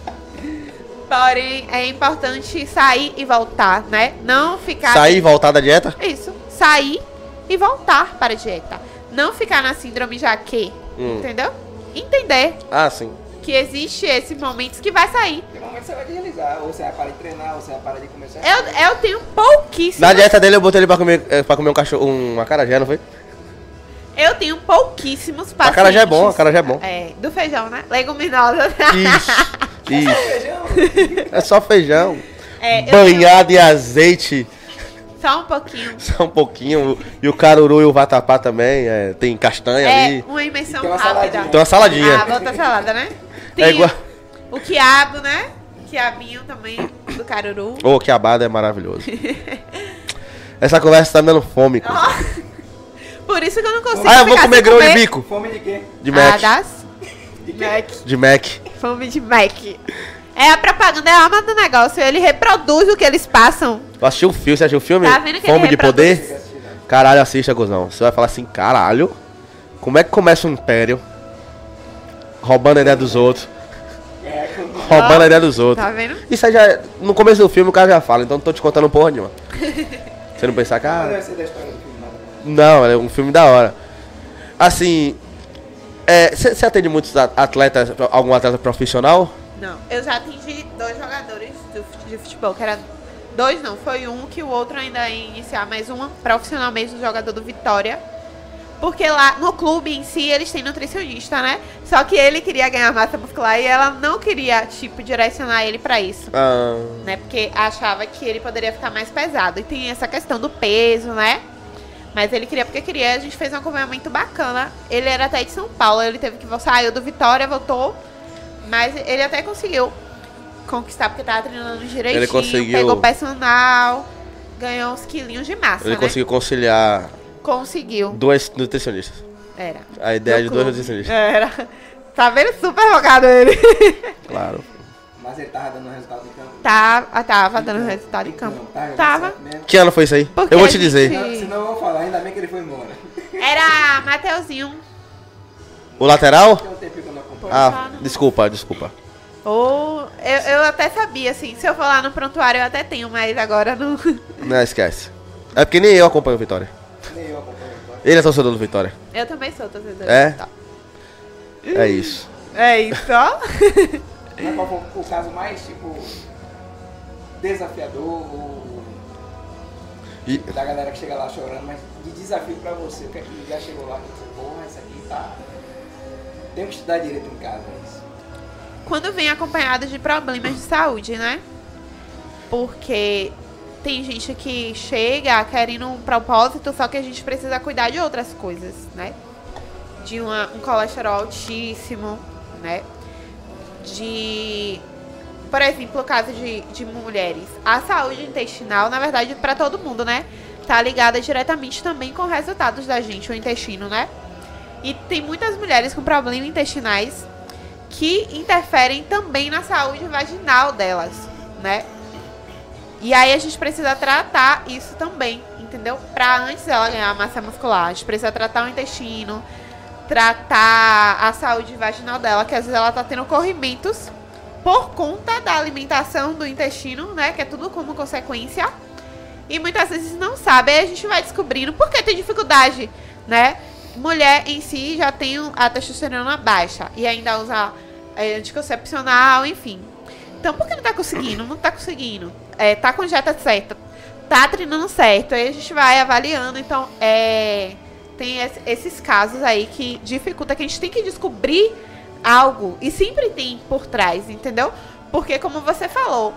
Porém, é importante sair e voltar, né? Não ficar. Sair e voltar da dieta? Isso. Sair e voltar para a dieta. Não ficar na síndrome jaque. Hum. Entendeu? Entender Ah, sim. Que existe esses momentos que vai sair. Tem momento que você vai realizar. Ou você vai parar de treinar, ou você vai parar de. Eu, eu tenho pouquíssimos. Na dieta dele eu botei ele pra comer, eh, pra comer um cachorro, um acarajé, não foi? Eu tenho pouquíssimos pacientes. Acarajé é bom, acarajé é bom. É, do feijão, né? Leguminosa. Isso, [laughs] isso. Feijão. É só feijão. É, Banhado em azeite, tenho Só um pouquinho. só um pouquinho. E o caruru e o vatapá também, é, tem castanha É, ali. uma imersão uma rápida. saladinha. Tem uma saladinha. Ah, volta salada, né? É igual- o quiabo, né? Quiabinho também, do caruru. Ô, que abada é maravilhoso. Essa conversa tá me dando fome. cara. Por isso que eu não consigo Ah, eu vou comer grão de comer. bico. Fome de quê? De Ah, Mac. das? De? Mac. De Mac. Fome de Mac. É a propaganda, é a alma do negócio. Ele reproduz o que eles passam. Tu assistiu o filme? Você assistiu o filme? Tá vendo que Fome ele de? Poder? Caralho, assista, Gozão. Você vai falar assim, caralho. Como é que começa um império? Roubando a ideia dos outros. É, Roubando a ideia dos outros. Tá vendo? Isso aí já. No começo do filme o cara já fala, então não tô te contando porra nenhuma. [laughs] Você não pensar, da história do filme, nada. Não, é um filme da hora. Assim. Você atende muitos a- atletas, algum atleta profissional? Não, eu já atingi dois jogadores do fut- de futebol, que era dois não, foi um que o outro ainda ia iniciar, mas um profissional mesmo, jogador do Vitória. Porque lá no clube em si eles têm nutricionista, né? Só que ele queria ganhar massa muscular e ela não queria, tipo, direcionar ele pra isso. Ah, né? Porque achava que ele poderia ficar mais pesado. E tem essa questão do peso, né? Mas ele queria porque queria. A gente fez um acompanhamento bacana. Ele era até de São Paulo. Ele teve que saiu do Vitória, voltou. Mas ele até conseguiu conquistar porque tava treinando direitinho. Ele conseguiu- Pegou personal. Ganhou uns quilinhos de massa, ele né? conseguiu conciliar Conseguiu. duas nutricionistas. Era. A ideia Do de dois nutricionistas. Era. Tá vendo? Super focado ele. [laughs] Claro. Mas ele tava dando resultado em campo. Tava, ah, tava dando resultado em campo. Não, tá, Tava. mesmo. Que ano foi isso aí? Porque eu vou te gente- dizer. Não, senão eu vou falar, ainda bem que ele foi embora. [laughs] Era Mateuzinho. O lateral? Um tempinho que eu não acompanho. Ah, desculpa, desculpa. Ou eu, eu até sabia, assim, se eu for lá no prontuário eu até tenho, mas agora não. Não, esquece. É porque nem eu acompanho o Vitória. Ele é torcedor do Vitória. Eu também sou torcedora. É? Tá. É isso. É isso, ó. Mas qual foi o caso mais, tipo, desafiador ou E- da galera que chega lá chorando, mas de desafio pra você, o que é que já chegou lá e você, porra, isso aqui tá... Tem que estudar direito em casa, é isso. Quando vem acompanhado de problemas de saúde, né? Porque tem gente que chega querendo um propósito, só que a gente precisa cuidar de outras coisas, né? De uma- um colesterol altíssimo, né? De. Por exemplo, o caso de, de mulheres. A saúde intestinal, na verdade, para todo mundo, né? Tá ligada diretamente também com resultados da gente, o intestino, né? E tem muitas mulheres com problemas intestinais que interferem também na saúde vaginal delas, né? E aí a gente precisa tratar isso também, entendeu? Pra antes ela ganhar massa muscular, a gente precisa tratar o intestino, tratar a saúde vaginal dela, que às vezes ela tá tendo corrimentos por conta da alimentação do intestino, né? Que é tudo como consequência. E muitas vezes não sabe, aí a gente vai descobrindo por que tem dificuldade, né? Mulher em si já tem a testosterona baixa e ainda usa é, anticoncepcional, enfim. Então, por que não tá conseguindo? Não tá conseguindo. É, tá com dieta certa, tá treinando certo, aí a gente vai avaliando. Então, é, tem es- esses casos aí que dificulta, que a gente tem que descobrir algo. E sempre tem por trás, entendeu? Porque, como você falou,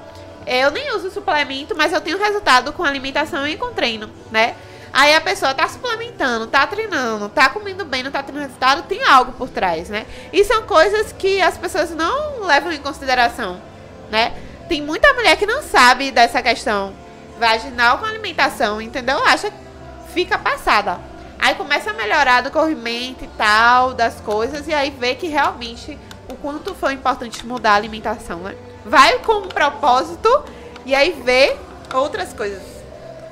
eu nem uso suplemento, mas eu tenho resultado com alimentação e com treino, né? Aí a pessoa tá suplementando, tá treinando, tá comendo bem, não tá tendo resultado, tem algo por trás, né? E são coisas que as pessoas não levam em consideração, né? Tem muita mulher que não sabe dessa questão vaginal com alimentação, entendeu? Acha que fica passada. Aí começa a melhorar do corrimento e tal, das coisas, e aí vê que realmente o quanto foi importante mudar a alimentação, né? Vai com um propósito e aí vê outras coisas,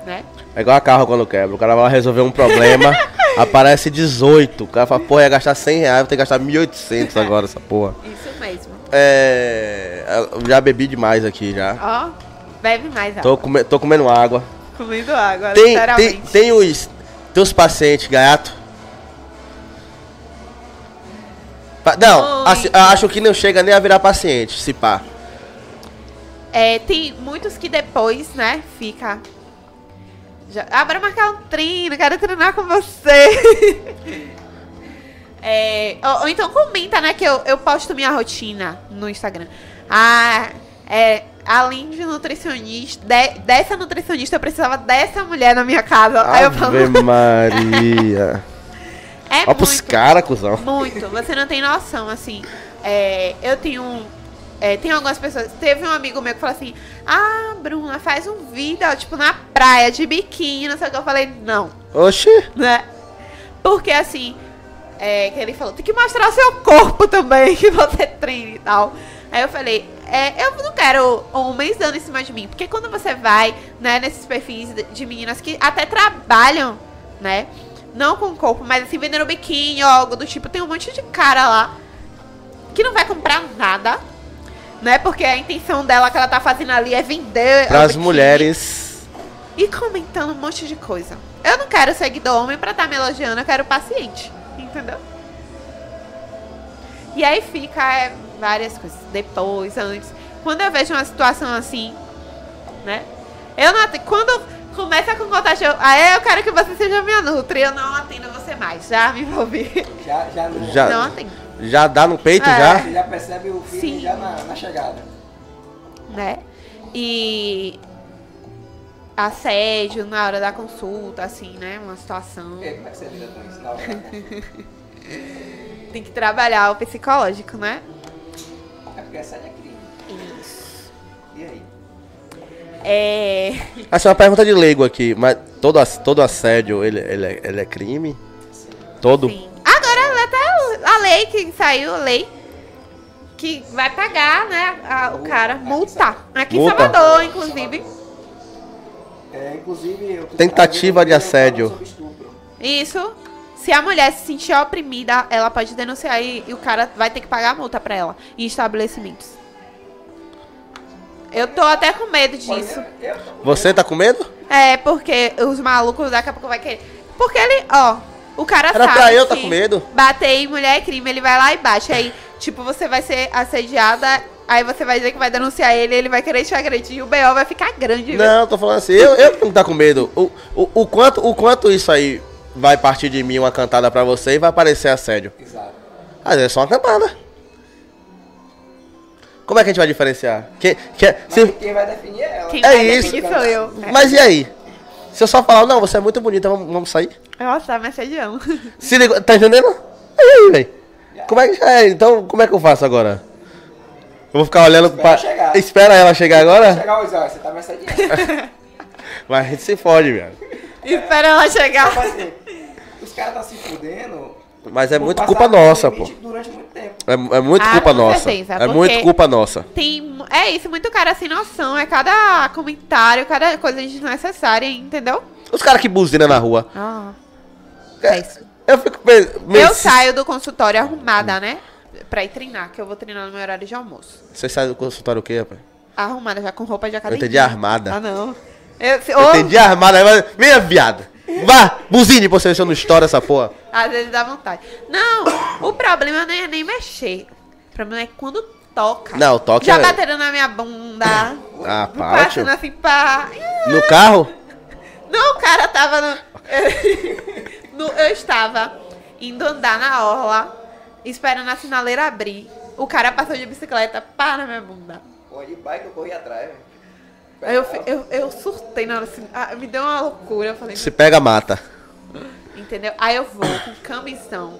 né? É igual a carro quando quebra. O cara vai resolver um problema, [laughs] aparece 18. O cara fala, pô, ia gastar 100 reais, vou ter que gastar 1.800 agora essa porra. Isso mesmo. É. eu Já bebi demais aqui já. Ó, bebe mais Tô, água. come- tô comendo água. Comendo água, Tem, tem, tem os. Tem os pacientes, gaiato. Pa- Não, assim, acho que não chega nem a virar paciente, se pá. É, tem muitos que depois, né, fica. Já, ah, bora marcar um treino, quero treinar com você. [laughs] É, ou, ou então comenta, né, que eu, eu posto minha rotina no Instagram. Ah, é, além de nutricionista, de- dessa nutricionista, eu precisava dessa mulher na minha casa. Aí eu falo, Ave Maria. [laughs] é Olha pros muito. caras, cuzão. Muito, você não tem noção, assim. É, eu tenho. É, tem algumas pessoas. Teve um amigo meu que falou assim: Ah, Bruna, faz um vídeo, ó, tipo, na praia, de biquíni, não sei o que. Eu falei, não, Oxi. né? Porque assim, é, que ele falou, tem que mostrar o seu corpo também, [laughs] que você treina e tal. Aí eu falei, é, eu não quero homens dando em cima de mim. Porque quando você vai, né, nesses perfis de, meninas que até trabalham, né? Não com o corpo, mas assim, vendendo biquíni ou algo do tipo, tem um monte de cara lá que não vai comprar nada. Né? Porque a intenção dela que ela tá fazendo ali é vender. Pras biquíni mulheres. e comentando um monte de coisa. Eu não quero seguidor homem pra estar me elogiando, eu quero paciente. Entendeu? E aí fica é, várias coisas. Depois, antes. Quando eu vejo uma situação assim, né? Eu não atendo. Quando começa com contato, eu, ah, eu quero que você seja minha nutri, eu não atendo você mais. Já me envolvi. Já, já, não, Já- Não atendo. Já dá no peito, É. já? Você já percebe o filho Sim. já na, na chegada. né? E assédio na hora da consulta, assim, né? Uma situação. Aí, como é que você lida com isso na hora da consulta? Tem que trabalhar o psicológico, né? É porque assédio é crime. Isso. E aí? É. Essa é uma pergunta de leigo aqui, mas todo, todo assédio, ele, ele, é, ele é crime? Todo? Sim. Agora até a lei que saiu, a lei que vai pagar, né? a- o cara, multa. Aqui em Multa? Salvador, inclusive. É, inclusive, eu Tentativa de assédio. Isso. Se a mulher se sentir oprimida, ela pode denunciar e, e o cara vai ter que pagar a multa pra ela em estabelecimentos. Eu tô até com medo disso. Você tá com medo? É, porque os malucos daqui a pouco vai querer. Porque ele, ó, o cara Era sabe pra eu tá com medo. Bater em mulher é crime, ele vai lá e bate. Aí, tipo, você vai ser assediada, aí você vai dizer que vai denunciar ele, ele vai querer te agredir e o B.O. vai ficar grande. Não, tô falando assim, eu, eu não tá com medo. O, o, o, quanto, o quanto isso aí vai partir de mim uma cantada pra você e vai parecer assédio? Exato. Às vezes é só uma cantada. Como é que a gente vai diferenciar? Que, que, Mas se, quem vai definir é ela. Quem É vai isso. definir sou eu. Mas e aí? Se eu só falar, não, você é muito bonita, vamos, vamos sair? Nossa, tá me assediando. Se ligou, tá entendendo? E aí, velho? Como é que é? Então, como é que eu faço agora? Eu vou ficar olhando Espera pra. chegar. Espera ela chegar agora? Chegar o Zé, você tá me assediando. [laughs] Mas a gente se fode, velho. Espera ela chegar. Tipo assim, os caras tá se fudendo. Mas é muito culpa nossa, pô. Durante muito tempo. É, é muito Ah, culpa nossa. certeza, é muito culpa nossa. Tem. É isso, muito cara sem noção. É cada comentário, cada coisa desnecessária, entendeu? Os caras que buzinam na rua. Ah. É isso. Eu fico meio- Eu saio do consultório arrumada, né? Pra ir treinar, que eu vou treinar no meu horário de almoço. Você sai do consultório o quê, rapaz? Arrumada, já com roupa de academia. entendi armada. Ah, não. Eu, se- Eu entendi armada, mas. Venha, viado. Vá, buzine pra você ver se eu não estoura essa porra. Às vezes dá vontade. Não, o problema não é nem mexer. O problema é quando toca. Não, toque Já é- bateram na minha bunda. [coughs] Ah, tio. Passando assim, pá. No carro? Não, o cara tava no... [laughs] no- Eu estava indo andar na orla, esperando a sinaleira abrir. O cara passou de bicicleta, pá na minha bunda. Pô, de bike eu corri atrás, velho. Aí eu, eu, eu surtei na hora assim, ah, me deu uma loucura. Eu falei, Se pega, mata. entendeu? Aí eu vou com camisão,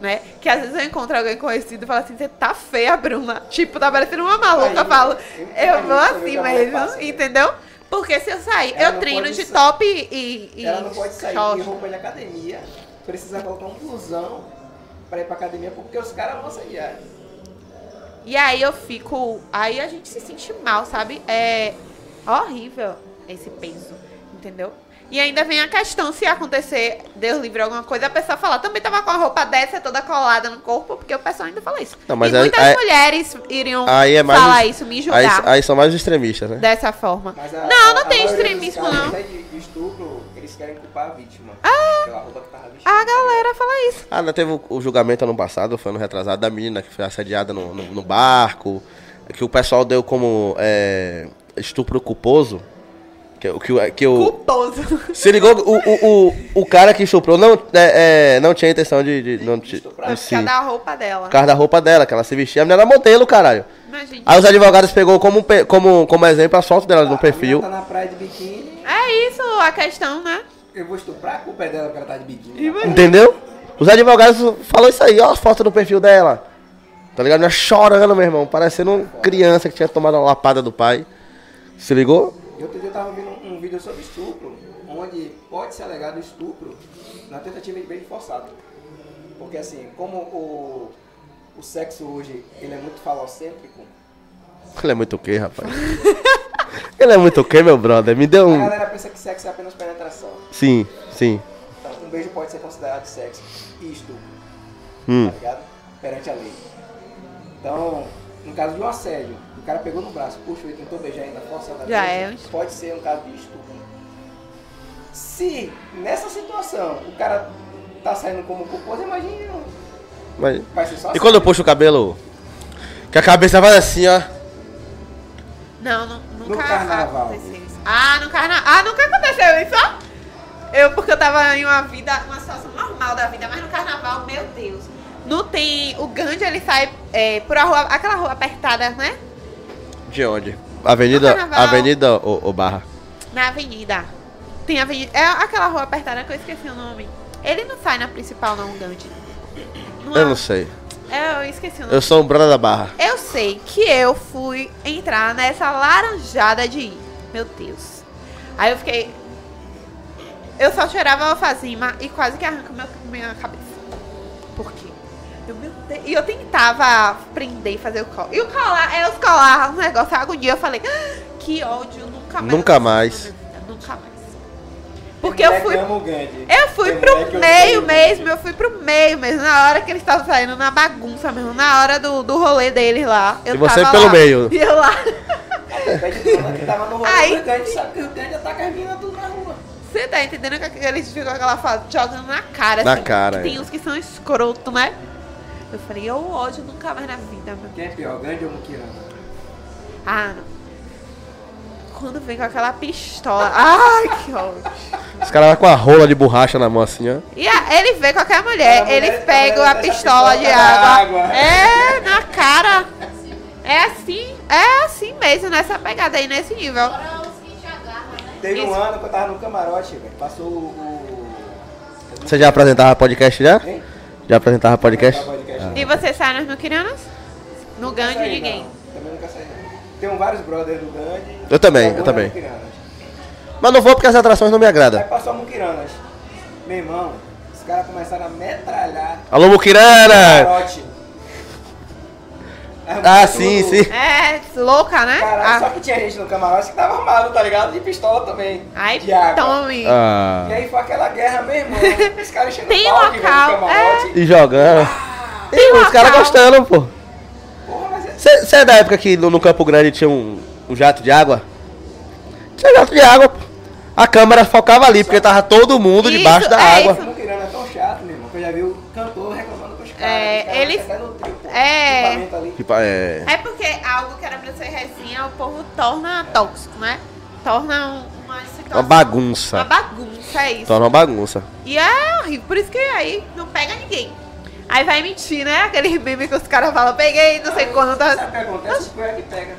né? Que às vezes eu encontro alguém conhecido e falo assim, você tá feia, Bruna. Tipo, tá parecendo uma maluca. Eu falo, eu- vou assim mesmo, faço. entendeu? Porque se eu sair, Ela eu não treino pode de top e, e Ela não pode sair short. de roupa de academia. Precisa colocar um blusão pra ir pra academia, porque os caras vão assediar. E aí eu fico. Aí a gente se sente mal, sabe? É horrível esse peso, entendeu? E ainda vem a questão, se acontecer, Deus livre alguma coisa, a pessoa fala, também tava com a roupa dessa toda colada no corpo, porque o pessoal ainda fala isso. Não, mas e aí- muitas aí- mulheres iriam Aí é mais. falar os- isso, me aí, julgar aí são mais extremistas, né? dessa forma. Mas a- não, a- não a tem dos extremismo, não. aí De, de estupro, eles querem culpar a vítima. Vestida. A galera fala isso. Ah, não teve o, o julgamento ano passado, foi ano retrasado, da menina que foi assediada no, no, no barco, que o pessoal deu como é, estupro culposo. Que, o- que, o- que o, Culposo. se ligou, o, o, o, o cara que estuprou não, é, é, não tinha intenção de. de, não, de, estuprar. Por causa da roupa dela. por causa da roupa dela, que ela se vestia. A menina era modelo, caralho. Imagina. Aí os advogados pegou como, como, como exemplo a foto dela no perfil. tá na praia de biquíni, É isso a questão, né? eu vou estuprar, a culpa é dela que ela tá de biquíni. Entendeu? Os advogados falou isso aí, ó, a foto no perfil dela. Tá ligado? Ela chorando, meu irmão, parecendo criança que tinha tomado uma lapada do pai. Se ligou? E outro dia eu tava vendo um, um vídeo sobre estupro, onde pode ser alegado estupro na tentativa de beijo forçado. Porque assim, como o, o sexo hoje ele é muito falocêntrico, Ele é muito o quê, rapaz? [laughs] Ele é muito o quê, meu brother? Me deu a um. galera pensa que sexo é apenas penetração. Sim, sim. Então, um beijo pode ser considerado sexo e estupro, Hum. tá ligado? Perante a lei. Então, no caso de um assédio, o cara pegou no braço, puxou e tentou beijar ainda forçadamente, Já é pode ser um caso de estupro. Se nessa situação o cara tá saindo como culposo, imagine, Mas... E quando eu puxo o cabelo? Que a cabeça vai assim, ó. Não, não nunca No carnaval. aconteceu isso. Ah, no carnaval. Ah, nunca aconteceu isso, ó. Eu, porque eu tava em uma vida, uma situação normal da vida, mas no carnaval, meu Deus. Não tem. O Gandhi, ele sai é, por a rua, aquela rua apertada, né? De onde? Avenida. Avenida ou, ou Barra? Na avenida. Tem avenida. É aquela rua apertada que eu esqueci o nome. Ele não sai na principal, não, o Gandhi. Não Eu não sei. É, eu esqueci o nome. Eu sou um brother da Barra. Eu sei que eu fui entrar nessa laranjada de ir. Meu Deus. Aí eu fiquei. Eu só cheirava alfazima e quase que arranca meu, minha cabeça. Por quê? Eu, meu Deus. E eu tentava prender e fazer o colar. E o colar, é os colar, um negócio, agonia. Eu falei, "Ah, que ódio, nunca mais. Nunca mais. Minha Nunca mais. Porque eu fui Gandhi. eu fui pro meio mesmo, eu fui pro meio mesmo, na hora que eles estavam saindo na bagunça mesmo, na hora do, do rolê deles lá. Eu E você tava pelo lá. meio. E eu lá. Tava no rolê Aí- do Grande, sabe que o ataca as meninas tudo na rua. Você tá entendendo que eles ficam com aquela foto jogando na cara, Na assim. cara, Tem é. uns que são escroto, né? Eu falei, eu ódio nunca mais na vida, meu. Quem é pior, Grande ou Mukirana? Ah, não. Quando vem com aquela pistola. Ai, que ódio. Os caras vão com a rola de borracha na mão assim, ó. E a- ele vê qualquer mulher, A mulher- eles a pegam pistola de água. água. É, na cara. É assim, é assim mesmo, nessa pegada aí, nesse nível. Teve um Isso. ano que eu tava no camarote, velho. Passou o. Você já apresentava podcast já? Hein? Já apresentava podcast? podcast. E você sai nas Mukiranas? No Gandhi ninguém. não. Também nunca saí. não. Tem vários brothers do Grande. Eu também, eu também. Mas não vou porque as atrações não me Aí agradam. passou a Mukiranas. Meu irmão, os caras começaram a metralhar Alô, o Mukirana! camarote. As Ah, sim, sim. É, louca, né? Cara, Ah, só que tinha gente no camarote que tava armado, tá ligado? De pistola também. Ai, de água. tome. Ah. E aí foi aquela guerra, meu irmão. Os caras [laughs] enchendo Tem local, camarote. E jogando. Tem E os local. caras gostando, pô. Mas é... Você é da época que no, no Campo Grande tinha um, um jato de água? Tinha jato de água, pô. A câmera focava ali, porque tava todo mundo Isso, debaixo da é água. isso. É tão chato, meu irmão, que eu já vi o cantor reclamando com os caras. É, os caras eles- é. Tipo, é. É porque algo que era pra ser resinha, o povo torna tóxico, né? Torna um- uma situação. Uma bagunça. Uma bagunça, é isso. Torna uma bagunça. E é horrível, por isso que aí não pega ninguém. Aí vai mentir, né? Aquele meme que os caras falam, peguei não sei quando. Tá... Sabe o que acontece? É que pega.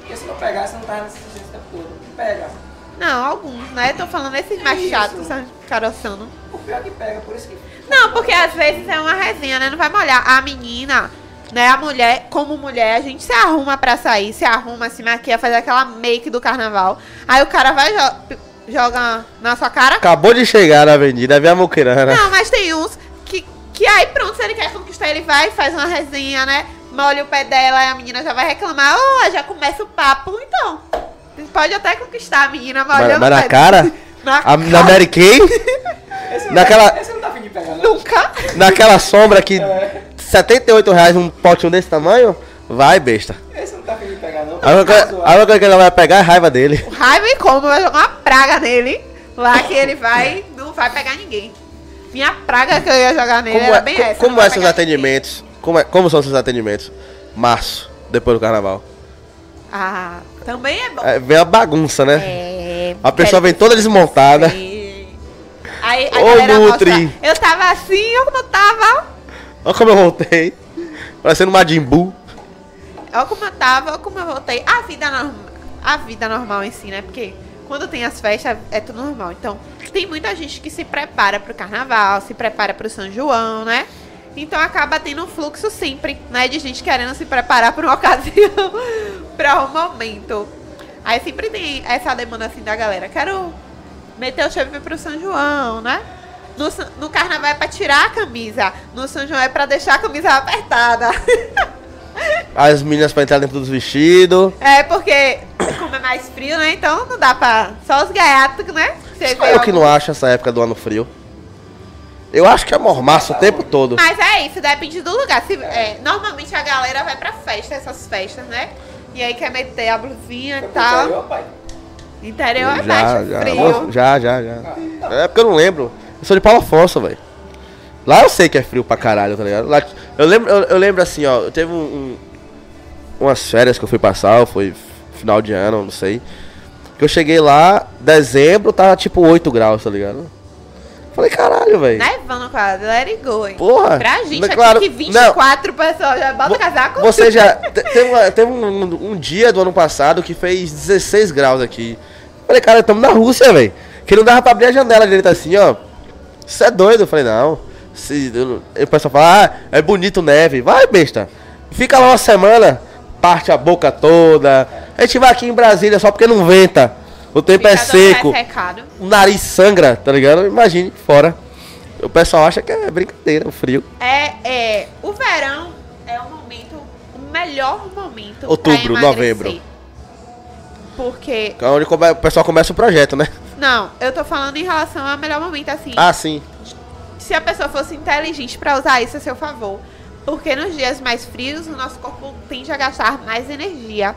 Porque se não pegasse, não tava nesse jeito o tempo todo. Pega. Não, alguns, né? Tô falando esses mais Isso. chatos, caroçando. O pior que pega, por isso que. Não, porque às vezes é uma resenha, né? Não vai molhar. A menina, né? A mulher, como mulher, a gente se arruma pra sair, se arruma, se maquia, fazer aquela make do carnaval. Aí o cara vai jo joga na sua cara. Acabou de chegar na avenida, a Mukirana. Não, mas tem uns que, que aí pronto, se ele quer conquistar, ele vai, faz uma resenha, né? Molha o pé dela e a menina já vai reclamar. Oh, já começa o papo, então. Pode até conquistar a menina, Mas, mas o na cara? [laughs] Na A, na. Mary Kay? Esse não Naquela- Tá, esse não tá afim de pegar, não. Nunca. Naquela sombra que É. 78 reais um potinho desse tamanho? Vai, besta. Esse não tá afim de pegar, não. A única coisa- Tá coisa que ela vai pegar é raiva dele. Raiva e como, vai jogar uma praga nele. Lá que ele vai, não vai pegar ninguém. Minha praga que eu ia jogar nele Como era é, bem co- essa. como é seus atendimentos? Como, é- como são seus atendimentos? Março, depois do carnaval. Ah, também é bom. É, vem a bagunça, né? É, A pessoa vem toda desmontada. Sim. [laughs] Aí a Ô, Nutri. mostra, eu tava assim, olha como eu tava. Olha como eu voltei. Parecendo uma Jimbu. Olha como eu tava, olha como eu voltei. A vida a vida normal em si, né? Porque quando tem as festas é tudo normal. Então, tem muita gente que se prepara pro carnaval, se prepara pro São João, né? Então acaba tendo um fluxo sempre, né? De gente querendo se preparar para uma [laughs] ocasião, para um momento. Aí sempre tem essa demanda assim da galera. Quero meter o chave pro São João, né? No, no carnaval é pra tirar a camisa. No São João é pra deixar a camisa apertada. [laughs] As meninas pra entrar dentro dos vestidos. É, porque como é mais frio, né? Então não dá pra. Só os gaiatos, né? Você Só eu que algum- não acho essa época do ano frio. Eu acho que é mormaço o tempo todo. Mas é isso, depende do lugar. Se, é, normalmente a galera vai pra festa, essas festas, né? E aí quer meter a blusinha e tal. interior, pai. Interior é já, mais já, frio. já, já, já. É porque eu não lembro. Eu sou de Paulo Afonso, velho. Lá eu sei que é frio pra caralho, tá ligado? Lá, eu, lembro, eu, eu lembro assim, ó, eu teve um, um- umas férias que eu fui passar, foi final de ano, não sei. Que eu cheguei lá, dezembro, tava tipo 8 graus, tá ligado? Falei, caralho, velho. Nevando quase, let it go, hein? Porra! Pra gente, Não, aqui claro, que 24 pessoas já bota o casaco. Você já. te- Teve, teve um, um dia do ano passado que fez 16 graus aqui. Falei, cara, estamos na Rússia, velho. Que não dava pra abrir a janela direito assim, ó. Isso é doido. Eu falei, não. Se, eu- o pessoal fala, ah, é bonito neve. Vai, besta. Fica lá uma semana, parte a boca toda. A gente vai aqui em Brasília só porque não venta. O tempo é seco. O nariz sangra, tá ligado? Imagine, fora. O pessoal acha que é brincadeira, o frio. É, é, o verão é o momento, o melhor momento. Outubro, novembro. Porque, Que é onde o pessoal começa o projeto, né? não, eu tô falando em relação ao melhor momento, assim. Ah, sim. Se a pessoa fosse inteligente pra usar isso a seu favor. Porque nos dias mais frios, o nosso corpo tende a gastar mais energia.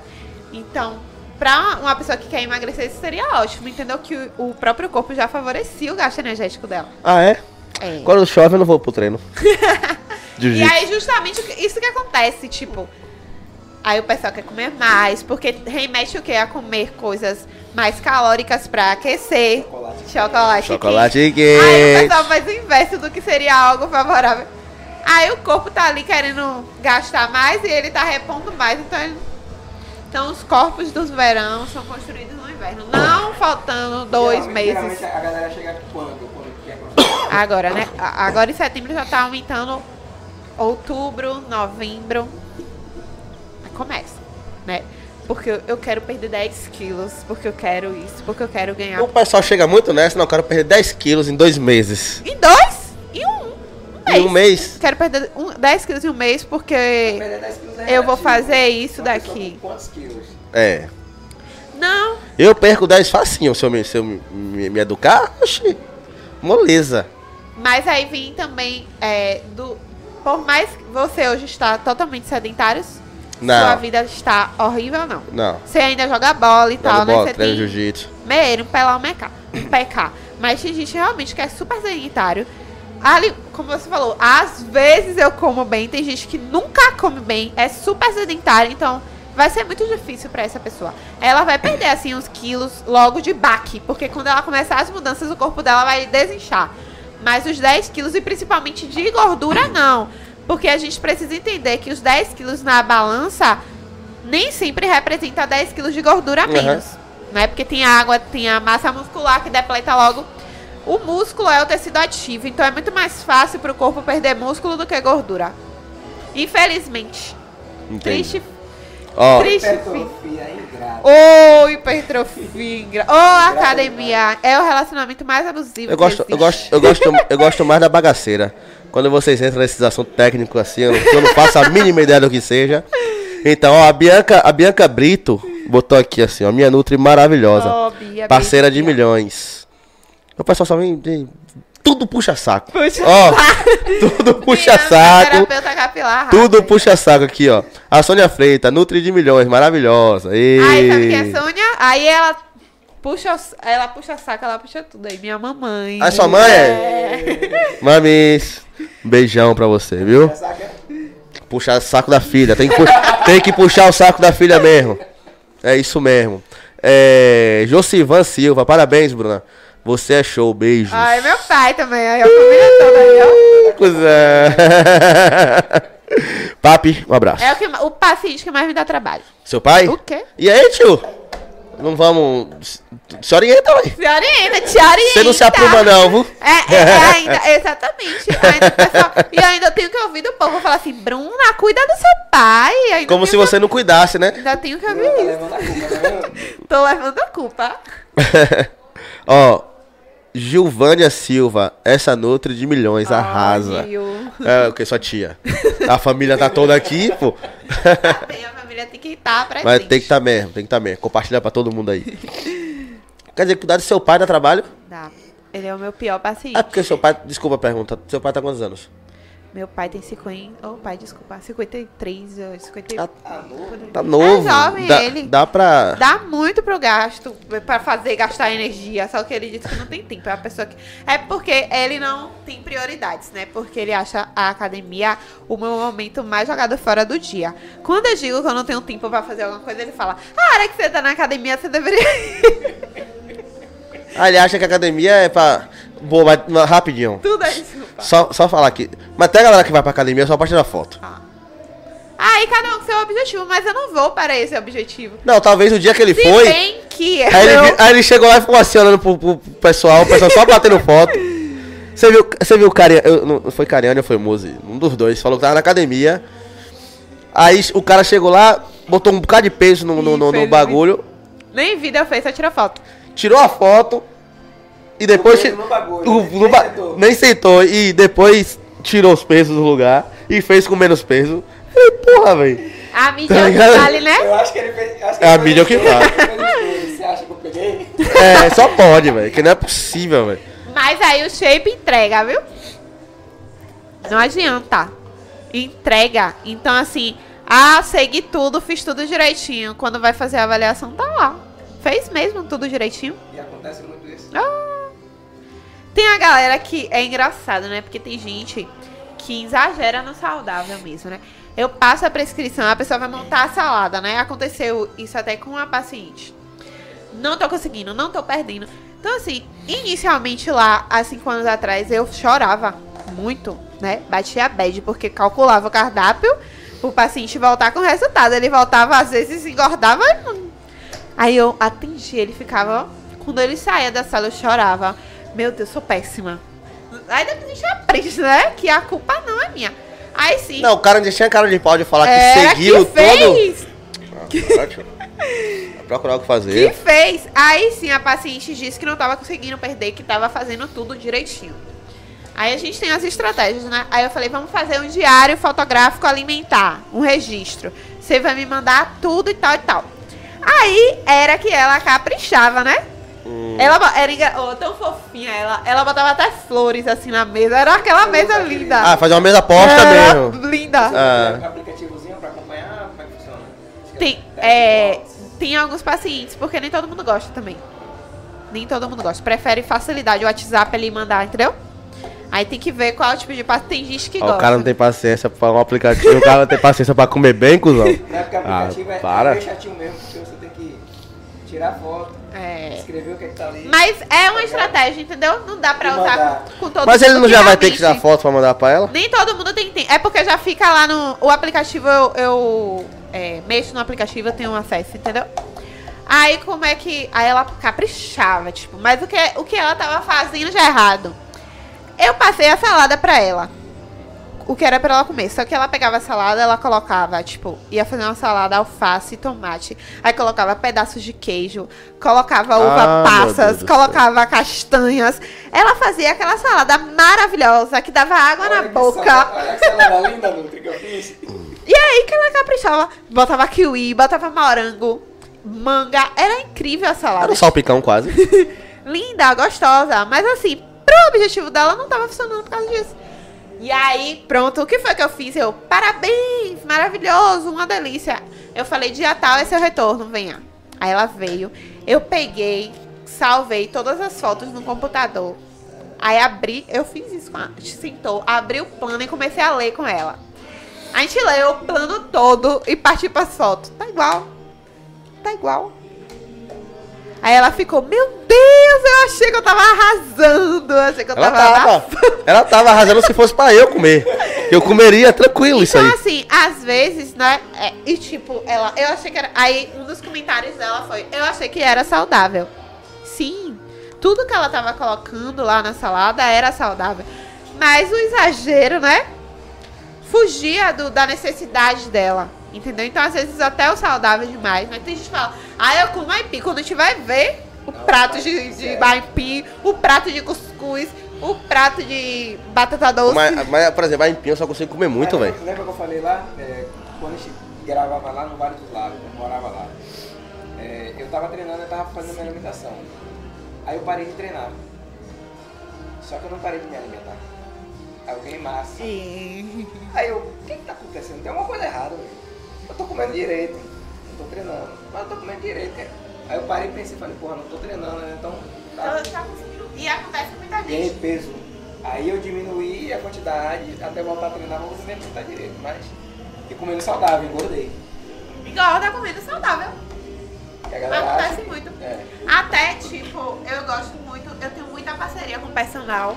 Então, pra uma pessoa que quer emagrecer, isso seria ótimo. Entendeu? Que o, o próprio corpo já favorecia o gasto energético dela. Ah, é? É. Quando chove eu não vou pro treino. [laughs] E aí, justamente, isso que acontece, tipo... Aí o pessoal quer comer mais, porque remete o quê? A comer coisas mais calóricas pra aquecer. Chocolate. Chocolate Aí o quente. pessoal faz o inverso do que seria algo favorável. Aí o corpo tá ali querendo gastar mais e ele tá repondo mais. Então, ele- então os corpos dos verão são construídos no inverno. Não faltando dois meses. a galera chega quando? Quando quer Agora, né? Agora em setembro já tá aumentando outubro, novembro. Aí começa, né? Porque eu- eu quero perder 10 quilos, porque eu quero isso, porque eu quero ganhar. O pessoal chega muito nessa, não, eu quero perder 10 quilos em dois meses. Em dois? Em um. um Em um mês? Quero perder um, 10 quilos em um mês porque eu vou fazer isso daqui. Quantos quilos? É. Não, Eu perco 10 facinho se eu me, se eu me, me- me educar. Oxi, moleza. mas aí vem também é, do. Por mais que você hoje está totalmente sedentário, Não. sua vida está horrível, não. Não. Você ainda joga bola e tal, Jogo né? bola, Você treino tem jiu-jitsu. meio, um pelar um meca- um PK. Mas tem gente realmente que é super sedentário. Ali, como você falou, às vezes eu como bem, tem gente que nunca come bem, é super sedentário, então vai ser muito difícil pra essa pessoa. Ela vai perder assim uns quilos logo de baque, porque quando ela começar as mudanças, o corpo dela vai desinchar. Mas os 10 quilos, e principalmente de gordura, não. Porque a gente precisa entender que os 10 quilos na balança nem sempre representa 10 quilos de gordura a Uhum. menos. Né? Porque tem a água, tem a massa muscular que depleta logo. O músculo é o tecido ativo, então é muito mais fácil pro corpo perder músculo do que gordura. Infelizmente. Entendi. Triste, Ó, triste. Hipertrofia ingrata. Ô, hipertrofia. ingra- Ô, academia. É o relacionamento mais abusivo eu que gosto, eu gosto, eu gosto, eu gosto mais da bagaceira. Quando vocês entram nesses assuntos técnicos assim, eu não, eu não faço a mínima ideia do que seja. Então, ó, a Bianca, a Bianca Brito botou aqui assim, ó, minha Nutri maravilhosa. Ô, Bia, parceira de Bia. milhões. O pessoal só vem. Tudo puxa saco. Puxa Ó, tudo [laughs] puxa saco. capilar, Tudo puxa saco aqui, ó. A Sônia Freitas, Nutri de milhões, maravilhosa. Ei. Aí, sabe quem é Sônia? Aí ela puxa, ela puxa saco, ela puxa tudo. Aí minha mamãe. Ah, sua mãe é? [laughs] Mamis, um beijão pra você, viu? Puxar o saco da filha. Tem que, pu- [laughs] tem que puxar o saco da filha mesmo. É isso mesmo. É, Josivan Silva, parabéns, Bruna. Você é show, beijos. Ai, meu pai também. Aí a família toda aí, ó. Coisa. [laughs] Papi, um abraço. É o, que, o paciente que mais me dá trabalho. Seu pai? O quê? E aí, tio? Não vamos. Se orienta, ué. Se orienta, te orienta. Você não se apruma, não, viu? É, é, é ainda, [laughs] exatamente. Ainda, pessoal- e eu ainda tenho que ouvir do povo falar assim, Bruna, cuida do seu pai. Ainda Como se tenho que- você não cuidasse, né? Ainda tenho que ouvir Tá isso. levando a culpa, tá vendo? Tô levando a culpa. [laughs] Ó, Gilvânia Silva, essa Nutri de milhões, arrasa. Ai, eu- É, o que? Sua tia. A família tá toda aqui, pô. Tá a família tem que estar presente. Mas tem que estar mesmo, tem que estar mesmo. Compartilha pra todo mundo aí. Quer dizer, cuidar do seu pai dá trabalho? Dá. Ele é o meu pior paciente. É porque seu pai. Desculpa a pergunta. Seu pai tá quantos anos? Meu pai tem 50. Ô, pai, desculpa. 53, ou 50. Ah, Tá novo. É jovem dá, ele. dá pra. Dá muito pro gasto, pra fazer gastar energia. Só que ele disse que não tem tempo. É a pessoa que. É porque ele não tem prioridades, né? Porque ele acha a academia o meu momento mais jogado fora do dia. Quando eu digo que eu não tenho tempo pra fazer alguma coisa, ele fala: A hora que você tá na academia, você deveria. [laughs] Ah, ele acha que a academia é pra. Boa, mas mas rapidinho. Tudo é isso. Só, só falar aqui. Mas tem a galera que vai pra academia só pra tirar foto. Aí cada um com seu objetivo, mas eu não vou para esse objetivo. Não, talvez o dia que ele Se foi. bem que Aí ele, eu- aí ele chegou lá e ficou assim olhando pro, pro- pessoal, o pessoal só batendo foto. Você viu, você viu o Cariani, não foi Cariani ou foi Muzi? Um dos dois, falou que tava na academia. Aí o cara chegou lá, botou um bocado de peso no, no, no- no bagulho, Nem eu fiz, só tirou foto. tirou a foto e depois. peso ti- no bagulho, o- né? Nem sentou. nem sentou. E depois tirou os pesos do lugar e fez com menos peso. Falei, porra, velho. A mídia Tá é o que vale, né? Eu acho que ele fez. acho que É a mídia fez que um fala. estudo. Você acha que eu peguei? É, só pode, velho. Que não é possível, velho. Mas aí o shape entrega, viu? Não adianta. Entrega. Então, assim, Ah, segui tudo, fiz tudo direitinho. Quando vai fazer a avaliação, tá lá. Fez mesmo tudo direitinho. E acontece muito isso. Ah. Tem a galera que é engraçado, né? Porque tem gente que exagera no saudável mesmo, né? Eu passo a prescrição, a pessoa vai montar a salada, né? Aconteceu isso até com uma paciente. Não tô conseguindo, não tô perdendo. Então, assim, inicialmente lá, há cinco anos atrás, eu chorava muito, né? Batia a bad, porque calculava o cardápio o paciente voltar com o resultado. Ele voltava, às vezes, engordava. Aí eu atendi, ele ficava. Quando ele saía da sala, eu chorava. Meu Deus, sou péssima. Aí depois a gente aprende, né? Que a culpa não é minha. Aí sim. Não, o cara tinha cara de pau de falar que era seguiu que fez, todo. Ah, ótimo. Vai procurar o que Que fazer. fez. Aí sim a paciente disse que não tava conseguindo perder, que tava fazendo tudo direitinho. Aí a gente tem as estratégias, né? Aí eu falei, vamos fazer um diário fotográfico alimentar, um registro. Você vai me mandar tudo e tal e tal. Aí era que ela caprichava, né? Hum. Ela era engra- oh, tão fofinha ela. Ela botava até flores assim na mesa. Era aquela mesa linda. Ah, fazer uma mesa posta Era mesmo. linda. Ah. Tem aplicativozinho pra acompanhar? Como é que funciona? Acho que Tem, é é, tem alguns pacientes, porque nem todo mundo gosta também. Nem todo mundo gosta. Prefere facilidade, o WhatsApp ele mandar, entendeu? Aí tem que ver qual tipo de paciente. Tem gente que Ó, gosta. o cara não tem paciência pra um aplicativo, o cara não tem paciência pra comer bem, cuzão. Não é porque o aplicativo Ah, é, para. é mesmo, porque você tem que tirar foto, É. escrever o que, é que tá ali. Mas é uma estratégia, entendeu? Não dá pra usar com, com todo Mas ele não já vai ter que tirar foto pra mandar pra ela? Nem todo mundo tem tempo. É porque já fica lá no. O aplicativo, eu, eu é, mexo no aplicativo, eu tenho acesso, entendeu? Aí como é que. Aí ela caprichava, tipo, mas o que, o que ela tava fazendo já errado. Eu passei a salada pra ela. O que era pra ela comer. Só que ela pegava a salada, ela colocava, tipo, ia fazer uma salada, alface e tomate. Aí colocava pedaços de queijo, colocava uva Ah, passas, colocava castanhas. Ela fazia aquela salada maravilhosa que dava água Olha na que boca. salada- Olha que salada linda, Nutri, que eu fiz. E aí que ela caprichava. Botava kiwi, botava morango, manga. Era incrível a Era salada. um salpicão quase. [laughs] Linda, gostosa. Mas assim, pro objetivo dela não tava funcionando por causa disso. E aí, pronto, o que foi que eu fiz? Eu, parabéns, maravilhoso, uma delícia. Eu falei, dia tal é seu retorno, venha. Aí ela veio. Eu peguei, salvei todas as fotos no computador. Aí abri, eu fiz isso com a. Sentou, abri o plano e comecei a ler com ela. A gente leu o plano todo e partiu pras fotos. Tá igual. Tá igual. Aí ela ficou, meu Deus, eu achei que eu tava arrasando. Eu achei que eu Ela tava. tava. Ela tava arrasando se fosse pra eu comer. Eu comeria tranquilo isso Então, aí. assim, às vezes, né? é, e tipo, ela. Eu achei que era. Aí, um dos comentários dela foi: Eu achei que era saudável. Sim. Tudo que ela tava colocando lá na salada era saudável. Mas o exagero, né? Fugia do- da necessidade dela. Entendeu? Então, às vezes, até o saudável demais. Mas tem gente que fala: Ah, eu como aipim. Quando a gente vai ver o prato de, de aipim, o prato de cuscuz, o prato de batata doce. Mas, mas, por exemplo, a empinha eu só consigo comer muito, velho. Lembra que eu falei lá? É, quando a gente gravava lá no Vale dos Lagos, eu morava lá. É, eu tava treinando, eu tava fazendo minha alimentação. Aí eu parei de treinar. Só que eu não parei de me alimentar. Aí eu ganhei massa. Sim. Aí eu, o que que tá acontecendo? Tem alguma coisa errada, velho. Eu tô comendo direito, não tô treinando, mas eu tô comendo direito, cara. Aí eu parei e pensei, falei, porra, não tô treinando, né? Então, tá, Ela tá conseguindo. E acontece com muita ganhei gente. peso. Aí eu diminuí a quantidade, até voltar a treinar, vou me alimentar direito, mas... E comendo saudável, engordei. Engorda comendo saudável. Acontece acha muito. É. Até, tipo, eu gosto muito, eu tenho muita parceria com personal.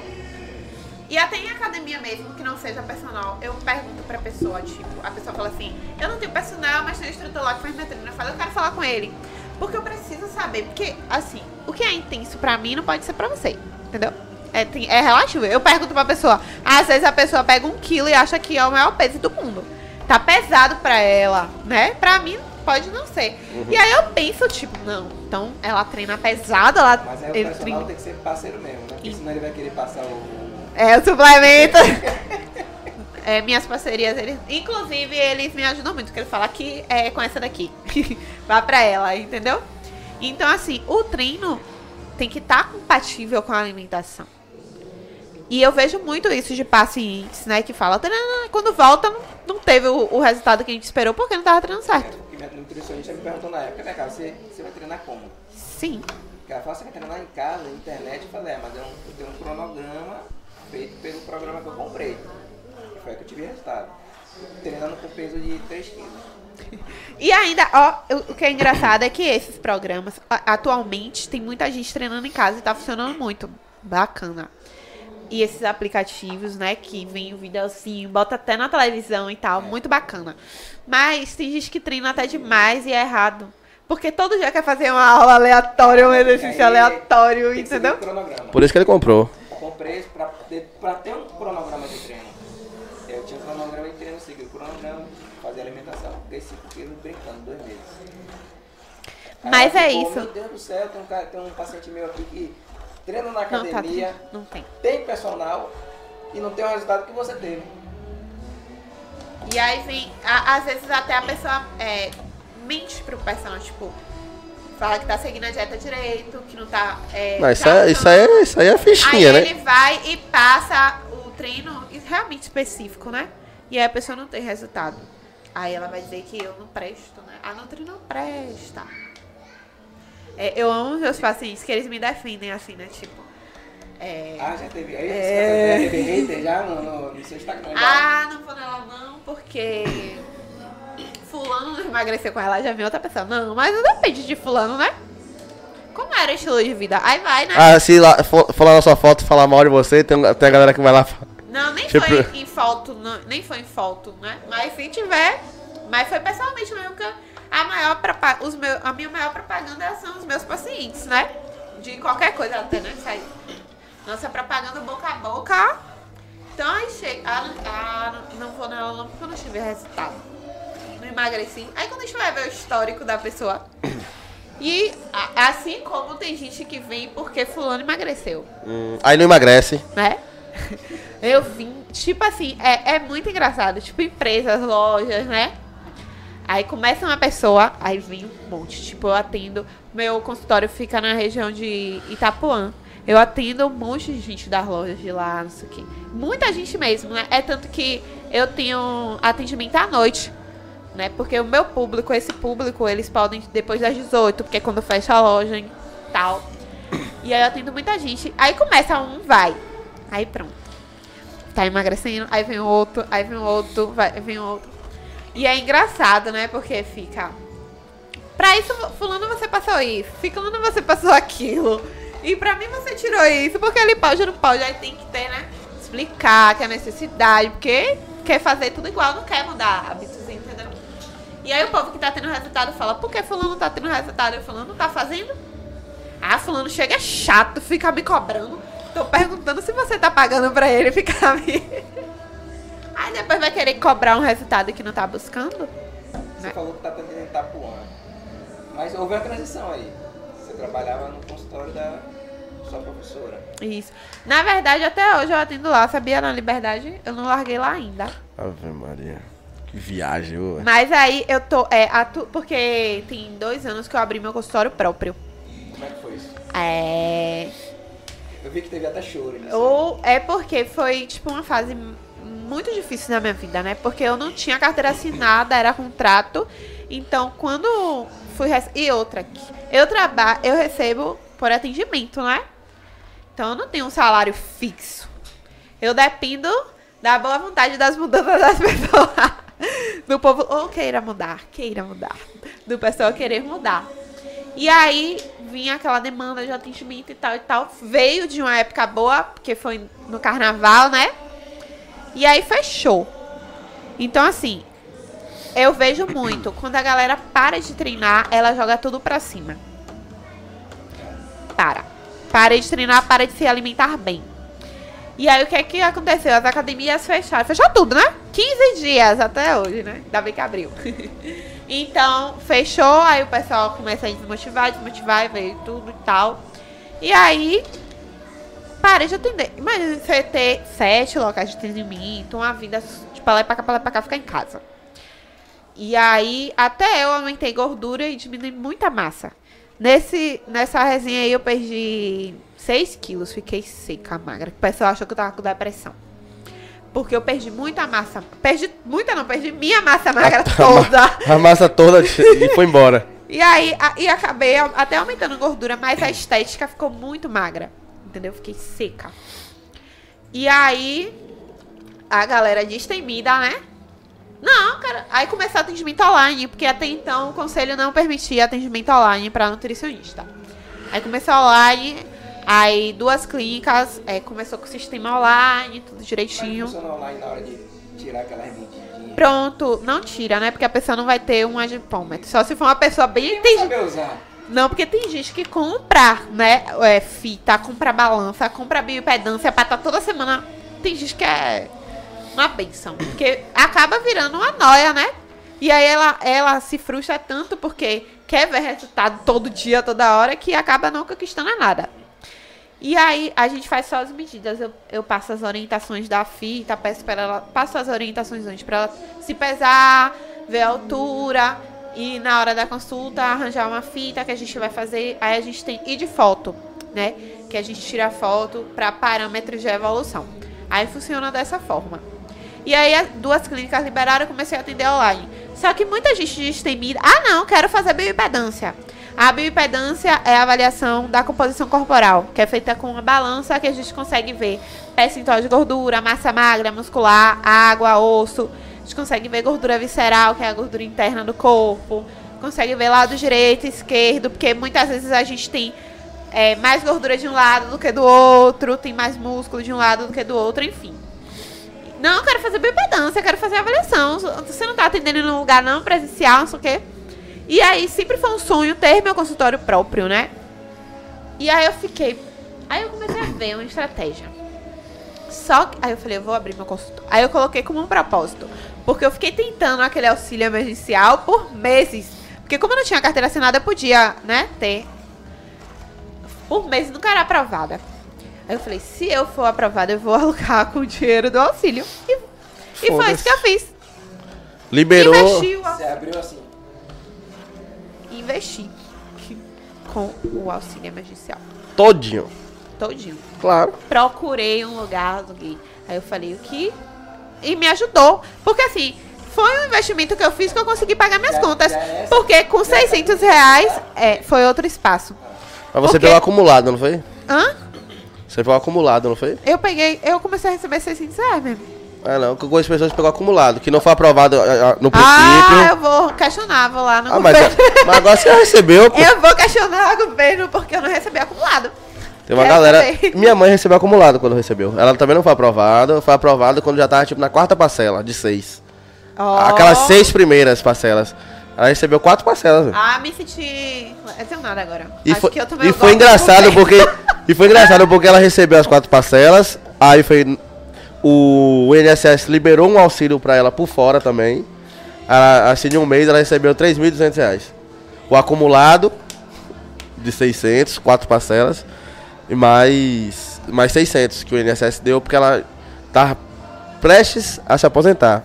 E até em academia mesmo, que não seja personal, eu pergunto pra pessoa, tipo, a pessoa fala assim, eu não tenho personal, mas tem um instrutor lá que faz minha treino. Eu falo, eu quero falar com ele. Porque eu preciso saber, porque, assim, o que é intenso pra mim não pode ser pra você, entendeu? É, tem- é relativo. Eu pergunto pra pessoa, às vezes a pessoa pega um quilo e acha que é o maior peso do mundo. Tá pesado pra ela, né? Pra mim, pode não ser. E aí eu penso, tipo, não, então ela treina pesado, ela Mas aí o personal treina- tem que ser parceiro mesmo, né? Porque E- senão ele vai querer passar o... É, o suplemento. [laughs] É, minhas parcerias, eles, inclusive, eles me ajudam muito, porque ele fala que é com essa daqui. [laughs] Vá pra ela, entendeu? Então, assim, o treino tem que estar compatível com a alimentação. E eu vejo muito isso de pacientes, né, que fala, quando volta, não, não teve o, o resultado que a gente esperou porque não tava treinando certo. Porque minha nutricionista me perguntou na época, né, cara, você, você vai treinar como? Sim. O cara fala, você vai treinar em casa, na internet? Eu falei, é, mas eu, eu tenho um cronograma feito pelo programa que eu comprei. Foi aí que eu tive resultado. Treinando com peso de 3 quilos. E ainda, ó, o- que é engraçado é que esses programas, atualmente, tem muita gente treinando em casa e tá funcionando muito. Bacana. E esses aplicativos, né, que vem o videozinho, bota até na televisão e tal, muito bacana. Mas tem gente que treina até demais e é errado. Porque todo dia quer fazer uma aula aleatória, um exercício Aí, aleatório, entendeu? Por isso que ele comprou. comprei pra, pra ter um cronograma de treino. Eu tinha um cronograma de treino, segui o cronograma, fazia alimentação, 5 quilos brincando, dois meses. Aí Mas é ficou, isso. Meu Deus do céu, tem um, cara, tem um paciente meu aqui que treina na Não, tá, academia, não tem. tem personal e não tem o resultado que você teve. E aí vem, a- às vezes até a pessoa é, mente pro personal, tipo, fala que tá seguindo a dieta direito, que não tá. É, Não, isso, é, isso, aí, é- isso aí é Aí fichinha, né? ele vai e passa o treino realmente específico, né? E aí a pessoa não tem resultado. Aí ela vai dizer que eu não presto, né? A Nutri não presta. É, eu amo os meus pacientes, que eles me defendem assim, né? Tipo. É, Ah, já teve. Aí É. você teve hater já no, no, no seu Instagram. já? ah, não vou nela não, porque fulano não emagreceu com ela, já vem outra pessoa. Não, mas não depende de fulano, né? Como era o estilo de vida? Aí vai, né? Ah, se lá, for, for lá na sua foto falar mal de você, tem, tem a galera que vai lá. Não, nem Tipo- foi em foto, não, nem foi em foto, né? Mas se tiver, mas foi pessoalmente mesmo que a maior os meu, a minha maior propaganda são os meus pacientes, né? De qualquer coisa até, né? Sai. Nossa propaganda boca a boca. Então aí chega. Ah, não, ah, não, não vou nela não porque eu não tive resultado. Emagreci. Aí quando a gente vai ver o histórico da pessoa. E a- assim como tem gente que vem porque fulano emagreceu Hum, aí não emagrece. né? [laughs] Eu vim, tipo assim, é, é muito engraçado. Tipo, empresas, lojas, né? Aí começa uma pessoa, aí vem um monte. Tipo, eu atendo. Meu consultório fica na região de Itapuã. Eu atendo um monte de gente das lojas de lá, não sei o quê. Muita gente mesmo, né? É tanto que eu tenho atendimento à noite. Né? Porque o meu público, esse público, eles podem depois das 18, porque é quando fecha a loja e tal. E aí eu atendo muita gente. Aí começa um, vai. Aí pronto. Tá emagrecendo, aí vem outro, aí vem outro, vai, vem outro. E é engraçado, né? Porque fica. Pra isso, fulano você passou isso, ciclano você passou aquilo. E pra mim você tirou isso, porque ele pode não pode. Aí tem que ter, né? Explicar que é necessidade, porque quer fazer tudo igual, não quer mudar hábitos? E aí o povo que tá tendo resultado fala, por que fulano tá tendo resultado? Eu fulano não tá fazendo? Ah, fulano chega é chato, fica me cobrando. Tô perguntando se você tá pagando pra ele ficar [laughs] me. Aí depois vai querer cobrar um resultado que não tá buscando? Você Né? falou que tá atendendo em Itapuã. Mas houve uma transição aí. Você trabalhava no consultório da sua professora. Isso. Na verdade, até hoje eu atendo lá, sabia? Na Liberdade, eu não larguei lá ainda. Ave Maria. Que viagem, ô. Mas aí eu tô. É, atu... Porque tem dois anos que eu abri meu consultório próprio. Como é que foi isso? É. Eu vi que teve até choro nisso. Ou é porque foi, tipo, uma fase muito difícil na minha vida, né? Porque eu não tinha carteira assinada, era contrato. Então, quando fui. E outra aqui. Eu trabalho, eu recebo por atendimento, né? Então, eu não tenho um salário fixo. Eu dependo da boa vontade das mudanças das [laughs] pessoas. [laughs] Do povo, ou queira mudar, queira mudar. Do pessoal querer mudar. E aí vinha aquela demanda de atendimento e tal e tal. Veio de uma época boa, porque foi no carnaval, né? E aí fechou. Então, assim, eu vejo muito. Quando a galera para de treinar, ela joga tudo pra cima. Para. Para de treinar, para de se alimentar bem. E aí, o que é que aconteceu? As academias fecharam. Fechou tudo, né? 15 dias até hoje, né? Ainda bem que abriu. [laughs] então, fechou. Aí o pessoal começa a desmotivar, desmotivar, veio tudo e tal. E aí, parei de atender. Imagina você ter sete locais de atendimento, uma vida de e pra cá, e pra cá, ficar em casa. E aí, até eu aumentei gordura e diminui muita massa. Nesse, nessa resenha aí, eu perdi 6 quilos. Fiquei seca, magra. O pessoal achou que eu tava com depressão. Porque eu perdi muita massa. Perdi muita não, perdi minha massa magra [laughs] toda. A massa toda e foi embora. [laughs] E aí, a- e acabei a- até aumentando gordura, mas a estética ficou muito magra. Entendeu? Fiquei seca. E aí, a galera destemida, né? Não, cara. Aí começou atendimento online, porque até então o conselho não permitia atendimento online para nutricionista. Aí começou online, aí duas clínicas, é, começou com o sistema online, tudo direitinho. online na hora de tirar aquela medidinha? Pronto, não tira, né? Porque a pessoa não vai ter um agipômetro. Só se for uma pessoa bem entendida. Não, porque tem gente que compra, né? É, fita, compra balança, compra bioimpedância pra estar toda semana. Tem gente que é uma benção. Porque acaba virando uma noia, né? E aí ela, ela se frustra tanto porque quer ver resultado todo dia, toda hora, que acaba não conquistando nada. E aí a gente faz só as medidas. Eu, eu passo as orientações da fita, peço para ela, passo as orientações antes para ela se pesar, ver a altura e na hora da consulta arranjar uma fita que a gente vai fazer. Aí a gente tem e de foto, né? Que a gente tira foto para parâmetros de evolução. Aí funciona dessa forma. E aí as duas clínicas liberaram, comecei a atender online. Só que muita gente destemida. Ah, não, quero fazer bioimpedância. A bioimpedância é a avaliação da composição corporal, que é feita com uma balança que a gente consegue ver percentual de gordura, massa magra, muscular, água, osso. A gente consegue ver gordura visceral, que é a gordura interna do corpo. Consegue ver lado direito, esquerdo, porque muitas vezes a gente tem é, mais gordura de um lado do que do outro, tem mais músculo de um lado do que do outro, enfim. Não, eu quero fazer bioimpedância, eu quero fazer avaliação. Você não tá atendendo em um lugar não presencial, não sei o quê. E aí sempre foi um sonho ter meu consultório próprio, né? E aí eu fiquei. Aí eu comecei a ver uma estratégia. Só que. Aí eu falei, eu vou abrir meu consultório. Aí eu coloquei como um propósito. Porque eu fiquei tentando aquele auxílio emergencial por meses. Porque como eu não tinha carteira assinada, eu podia, né, ter. Por meses nunca era aprovada. Aí eu falei, se eu for aprovada, eu vou [laughs] alugar com o dinheiro do auxílio. E, e foi isso que eu fiz. Liberou. Você abriu assim. Investi com o auxílio emergencial. Todinho. Todinho. Claro. Procurei um lugar, aluguei. Aí eu falei o que? E me ajudou. Porque assim, foi um investimento que eu fiz que eu consegui pagar minhas contas. Porque com 600 reais é, foi outro espaço. Mas você Por quê? pegou acumulado, não foi? Hã? Você pegou acumulado, não foi? Eu peguei, eu comecei a receber 600 reais mesmo. Ah, não. Que algumas pessoas pegou acumulado, que não foi aprovado ah, ah, no Ah, princípio. eu vou questionar, vou lá no Ah, mas, governo. mas agora você recebeu, pô. Eu vou questionar o governo porque eu não recebi acumulado. Tem uma galera. saber. Minha mãe recebeu acumulado quando recebeu. Ela também não foi aprovada. Foi aprovada quando já tava, tipo, na quarta parcela, de seis. Ó. Aquelas seis primeiras parcelas. Ela recebeu quatro parcelas. Ah, me senti lesionada agora. E Acho foi, que eu tomei e foi engraçado porque. E foi engraçado porque ela recebeu as quatro parcelas. Aí foi. O INSS liberou um auxílio pra ela por fora também. A- Assim, de um mês ela recebeu 3.200 reais. O acumulado de 600, quatro parcelas. E mais, mais 600 que o INSS deu porque ela tava prestes a se aposentar.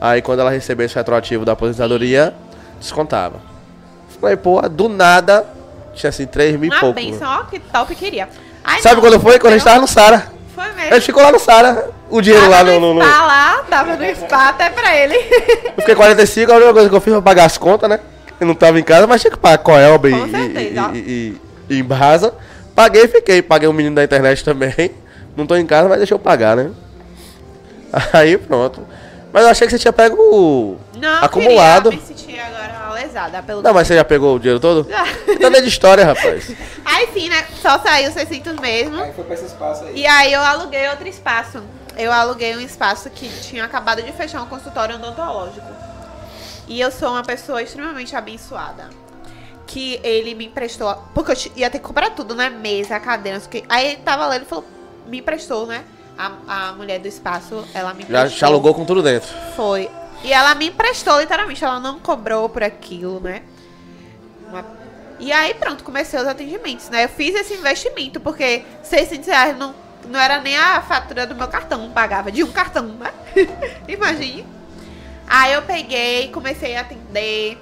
Aí quando ela recebeu esse retroativo da aposentadoria, descontava. Falei, pô, do nada, tinha assim 3 mil e pouco. benção, ó, que top queria. Ai, Sabe não, quando foi? Quando a gente tava no Sara. Foi A mesmo. gente ficou lá no Sara, o dinheiro lá no... no, no- Tá lá, tava no spa até pra ele. Eu fiquei 45, a única coisa que eu fiz foi pagar as contas, né? Eu não tava em casa, mas tinha que pagar Coelba e, Com e, certeza. e, e, e em Brasa. Paguei e fiquei. Paguei o menino da internet também. Não tô em casa, mas deixa eu pagar, né? Aí pronto. Mas eu achei que você tinha pego o Não, acumulado. queria me sentir agora lesada pelo... Não, mas você já pegou o dinheiro todo? Já. Então não é de história, rapaz. Aí sim, né? Só saiu 600 mesmo. Aí foi pra esse espaço aí. E aí eu aluguei outro espaço. Eu aluguei um espaço que tinha acabado de fechar um consultório odontológico. E eu sou uma pessoa extremamente abençoada. Que ele me emprestou. Porque eu ia ter que comprar tudo, né? Mesa, cadeira, quê. Aí ele tava lá, ele falou, me emprestou, né? A, a mulher do espaço, ela me Já, emprestou. já alugou com tudo dentro. Foi. E ela me emprestou, literalmente. Ela não cobrou por aquilo, né? Uma- E aí, pronto, comecei os atendimentos, né? Eu fiz esse investimento, porque 600 reais não, não era nem a fatura do meu cartão, pagava de um cartão, né? [laughs] Imagine. Aí eu peguei, comecei a atender.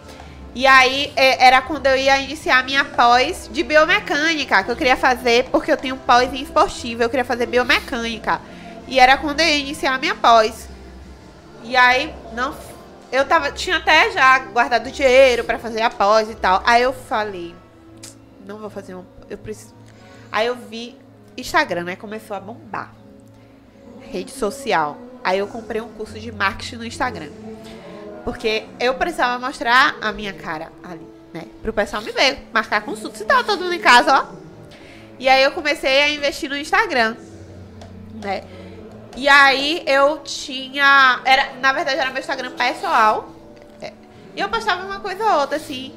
E aí é, era quando eu ia iniciar a minha pós de biomecânica, que eu queria fazer, porque eu tenho pós em esportivo, eu queria fazer biomecânica. E era quando eu ia iniciar a minha pós. E aí, não. Eu tava, tinha até já guardado dinheiro pra fazer a pós e tal. Aí eu falei, não vou fazer um. Eu preciso. Aí eu vi Instagram, né? Começou a bombar. Rede social. Aí eu comprei um curso de marketing no Instagram. Porque eu precisava mostrar a minha cara ali, né? Pro pessoal me ver, marcar consulta. Se tava todo mundo em casa, ó. E aí eu comecei a investir no Instagram, né? E aí eu tinha. Era, na verdade, era meu Instagram pessoal. É, E eu postava uma coisa ou outra, assim.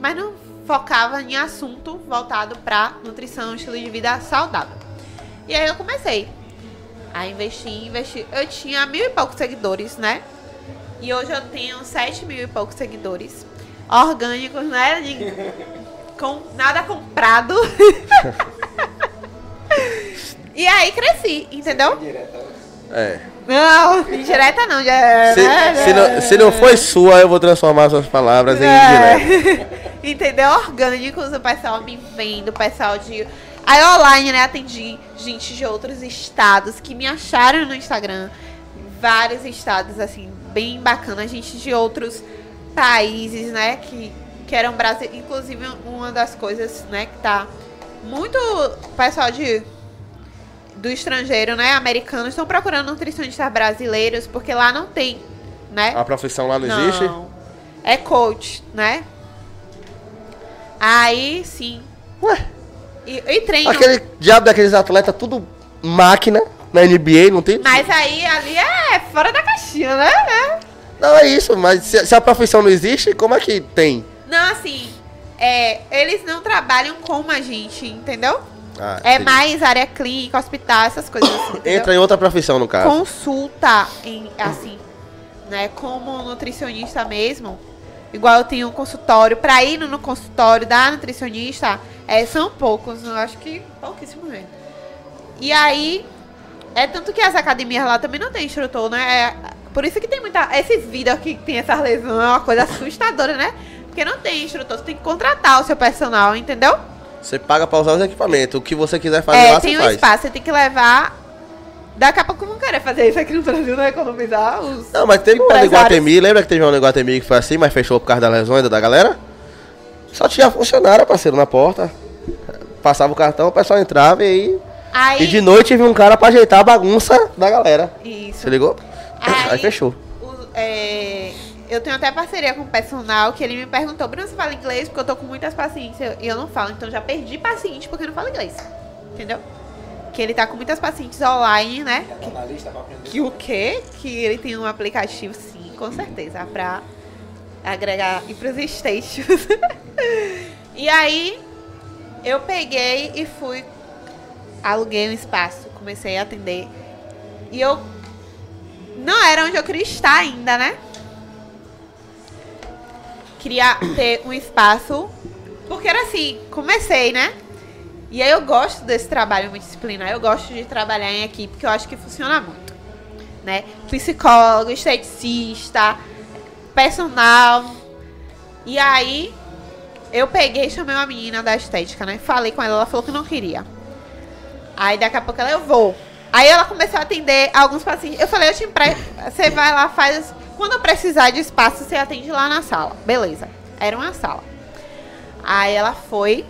Mas não focava em assunto voltado pra nutrição, estilo de vida saudável. E aí eu comecei a investir, investir. Eu tinha mil e poucos seguidores, né? E hoje eu tenho sete mil e poucos seguidores. Orgânicos, né? [laughs] Com nada comprado. [laughs] e aí cresci, entendeu? É. Não, indireta não, já. Se, se não, se não foi sua, eu vou transformar suas palavras em indireta. É. [laughs] Entendeu? Orgânicos, o pessoal me vendo, o pessoal de. Aí online, né? Atendi gente de outros estados que me acharam no Instagram. Vários estados, assim, bem bacana. Gente de outros países, né? Que, que eram Brasil. Inclusive, uma das coisas, né, que tá muito pessoal de do estrangeiro, né? Americanos estão procurando nutricionistas brasileiros porque lá não tem, né? A profissão lá não, existe? É coach, né? Aí sim. Ué, E, e treino. aquele diabo daqueles atletas, tudo máquina na NBA, não tem? Mas aí ali é fora da caixinha, né? né? Não é isso, mas se, se a profissão não existe, como é que tem? Não, assim. É, eles não trabalham como a gente, entendeu? Ah, É entendi. mais área clínica, hospital, essas coisas assim. [coughs] entendeu? Entra em outra profissão, no caso. consulta em assim, né, como nutricionista mesmo. Igual eu tenho um consultório, pra ir no consultório da nutricionista, é, são poucos, eu acho que pouquíssimo mesmo. E aí, é tanto que as academias lá também não tem instrutor, né? É, por isso que tem muita. Esses vídeos que tem essas lesões é uma coisa assustadora, né? Porque não tem instrutor, você tem que contratar o seu personal, entendeu? Você paga pra usar os equipamentos. O que você quiser fazer é, lá, tem você um faz. espaço, você tem que levar. Daqui a pouco eu vou querer fazer isso aqui no Brasil, né? Economizar os. Não, mas teve uma no. Iguatemi, lembra que teve uma no Iguatemi que foi assim, mas fechou por causa das lesões da galera? Só tinha funcionário, parceiro, na porta. Passava o cartão, o pessoal entrava e aí... Aí, E de noite vinha um cara pra ajeitar a bagunça da galera. Isso. Você ligou? Aí, [coughs] Aí fechou. o- é, eu tenho até parceria com o personal que ele me perguntou, Bruno, você fala inglês? Porque eu tô com muitas pacientes e eu não falo. Então já perdi paciente porque eu não falo inglês. Entendeu? Que ele tá com muitas pacientes online, né? Que, que o quê? Que ele tem um aplicativo, sim, com certeza, pra agregar e pros stations. [laughs] e aí, eu peguei e fui, aluguei um espaço, comecei a atender. E eu não era onde eu queria estar ainda, né? Queria ter um espaço. Porque era assim, comecei, né? E aí eu gosto desse trabalho multidisciplinar. Eu gosto de trabalhar em equipe, porque eu acho que funciona muito. Né? Psicólogo, esteticista, personal. E aí eu peguei e chamei uma menina da estética, né? Falei com ela, ela falou que não queria. Aí daqui a pouco ela, eu vou. Aí ela começou a atender alguns pacientes. Eu falei, eu te empresto. Você vai lá, faz. Quando eu precisar de espaço, você atende lá na sala. Beleza. Era uma sala. Aí ela foi.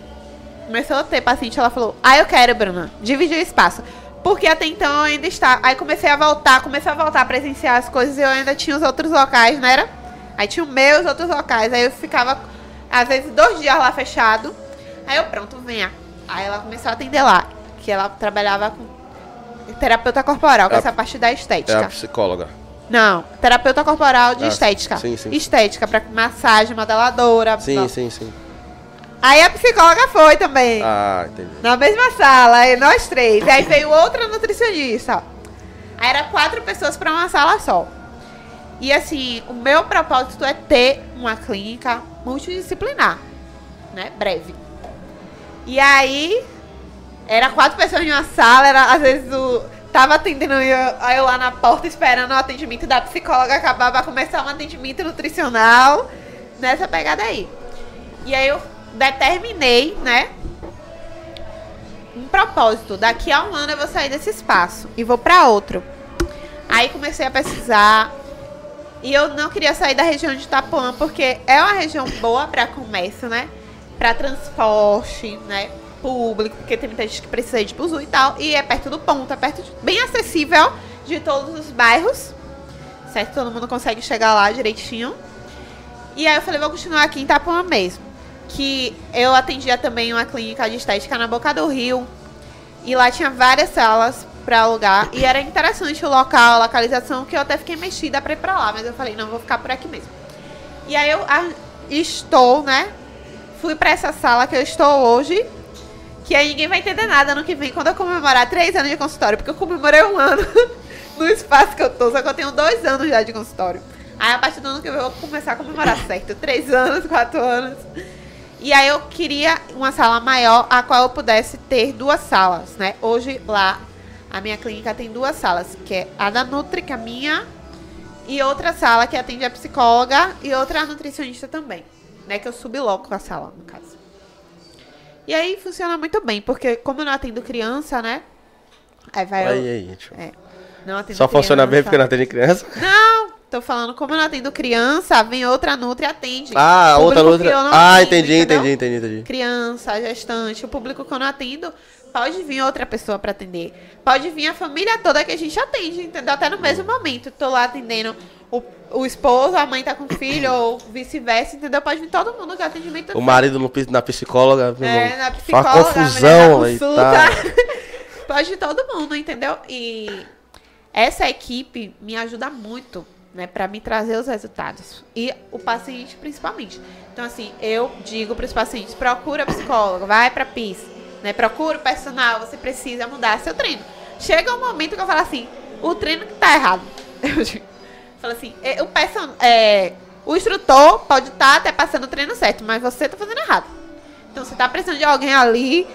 Começou a ter paciente, ela falou, ah, eu quero, Bruna, dividir o espaço. Porque até então eu ainda estava. Aí comecei a voltar, comecei a voltar a presenciar as coisas e eu ainda tinha os outros locais, não era? Aí tinha os meus outros locais. Aí eu ficava, às vezes, dois dias lá fechado. Aí eu, pronto, venha. Aí ela começou a atender lá. Que ela trabalhava com terapeuta corporal, que é É essa parte da É estética. a psicóloga. Não, terapeuta corporal de Ah, estética. sim, sim. Estética, pra massagem, modeladora. Sim, blá. sim, sim. Aí a psicóloga foi também. Ah, entendi. Na mesma sala, aí nós três. E aí veio outra nutricionista. Aí era quatro pessoas pra uma sala só. E assim, o meu propósito é ter uma clínica multidisciplinar, né? Breve. E aí, era quatro pessoas em uma sala, era, às vezes o. Tava atendendo eu, eu lá na porta esperando o atendimento da psicóloga acabar pra começar um atendimento nutricional. Nessa pegada aí. E aí eu determinei, né? um propósito, daqui a um ano eu vou sair desse espaço e vou pra outro. Aí comecei a pesquisar e eu não queria sair da região de Itapuã porque é uma região boa pra comércio, né? Pra transporte, né? Público, porque tem muita gente que precisa de buzu e tal. E é perto do ponto, é perto de, bem acessível de todos os bairros. Certo? Todo mundo consegue chegar lá direitinho. E aí eu falei, vou continuar aqui em Itapuã mesmo. Que eu atendia também uma clínica de estética na Boca do Rio. E lá tinha várias salas pra alugar. E era interessante o local, a localização, que eu até fiquei mexida pra ir pra lá. Mas eu falei, não, vou ficar por aqui mesmo. E aí eu a- estou, né? Fui pra essa sala que eu estou hoje. Que aí ninguém vai entender nada ano que vem, quando eu comemorar três anos de consultório. Porque eu comemorei um ano [laughs] no espaço que eu tô, só que eu tenho dois anos já de consultório. Aí a partir do ano que vem eu vou começar a comemorar [coughs] certo. Três anos, quatro anos. E aí eu queria uma sala maior, a qual eu pudesse ter duas salas, né? Hoje lá a minha clínica tem duas salas, que é a da Nutri, que é a minha, e outra sala que atende a psicóloga e outra a nutricionista também, né? Que eu subloco a sala, no caso. E aí funciona muito bem, porque como eu não atendo criança, né? Aí vai eu- Aí, aí, tio. é, não atendo Só funciona bem criança. porque não atende criança. Não, tô falando, como eu não atendo criança, vem outra Nutri e atende. Ah, Público outra não Ah, atendo, entendi, entendeu? entendi, entendi, entendi. Criança, gestante, o público que eu não atendo, pode vir outra pessoa pra atender. Pode vir a família toda que a gente atende, entendeu? Até no mesmo momento. Tô lá atendendo o, o esposo, a mãe tá com o filho, ou vice-versa, entendeu? Pode vir todo mundo que é atendimento O marido no, na psicóloga, é, na Faz psicóloga, confusão a mulher aí, tá. [laughs] Pode ir todo mundo, entendeu? E essa equipe me ajuda muito, né, para me trazer os resultados. E o paciente principalmente. Então assim, eu digo para os pacientes, procura psicólogo, vai para PIS, né? Procura o personal, você precisa mudar seu treino. Chega um momento que eu falo assim, o treino que tá errado. [laughs] Eu digo, falo assim, é, o person, é, o instrutor pode estar até passando o treino certo, mas você tá fazendo errado. Então você tá precisando de alguém ali,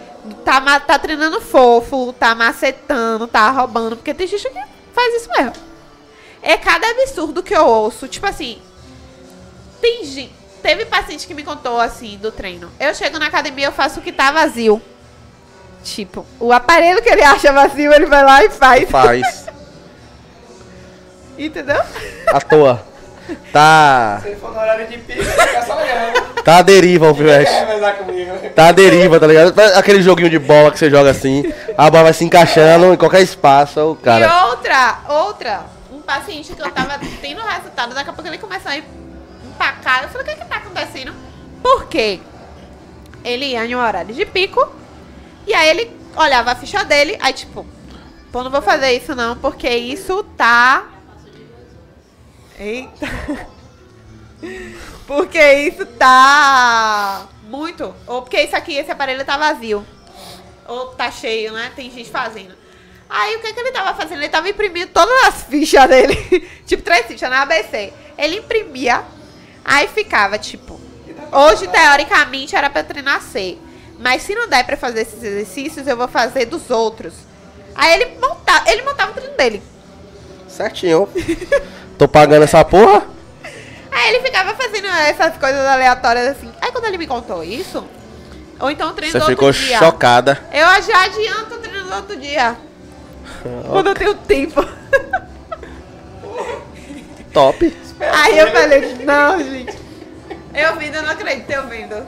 tá, tá treinando fofo, tá macetando, tá roubando, porque tem gente que faz isso mesmo. É cada absurdo que eu ouço, tipo assim, tem gente, teve paciente que me contou assim do treino. Eu chego na academia, eu faço o que tá vazio. Tipo, o aparelho que ele acha vazio, ele vai lá e faz. Faz. Entendeu? À toa. Tá. Se ele for no horário de pico, fica só olhando. Tá à deriva o comigo? Tá à deriva, tá ligado? Aquele joguinho de bola que você joga assim, a bola vai se encaixando em qualquer espaço, o E cara. outra, outra, um paciente que eu tava tendo resultado, daqui a pouco ele começou a empacar. Eu falei, o que que tá acontecendo? Por quê? Ele ia em um horário de pico, e aí ele olhava a ficha dele, aí tipo, pô, não vou fazer isso não, porque isso tá... Eita... [laughs] Porque isso tá muito. Ou porque isso aqui, esse aparelho tá vazio. Ou tá cheio, né? Tem gente fazendo. Aí o que, que ele tava fazendo? Ele tava imprimindo todas as fichas dele. [laughs] tipo, três fichas na ABC. Ele imprimia. Aí ficava, tipo. Hoje, teoricamente, era pra treinar C. Mas se não der pra fazer esses exercícios, eu vou fazer dos outros. Aí ele montava, ele montava o treino dele. Certinho. [laughs] Tô pagando essa porra? Aí ele ficava fazendo essas coisas aleatórias assim. Aí quando ele me contou isso, ou então o treino Você do ficou outro dia. chocada. Eu já adianto o treino do outro dia. [laughs] quando eu tenho tempo. [laughs] Top. Aí eu falei, não, gente. Eu vendo, eu não acredito eu vendo.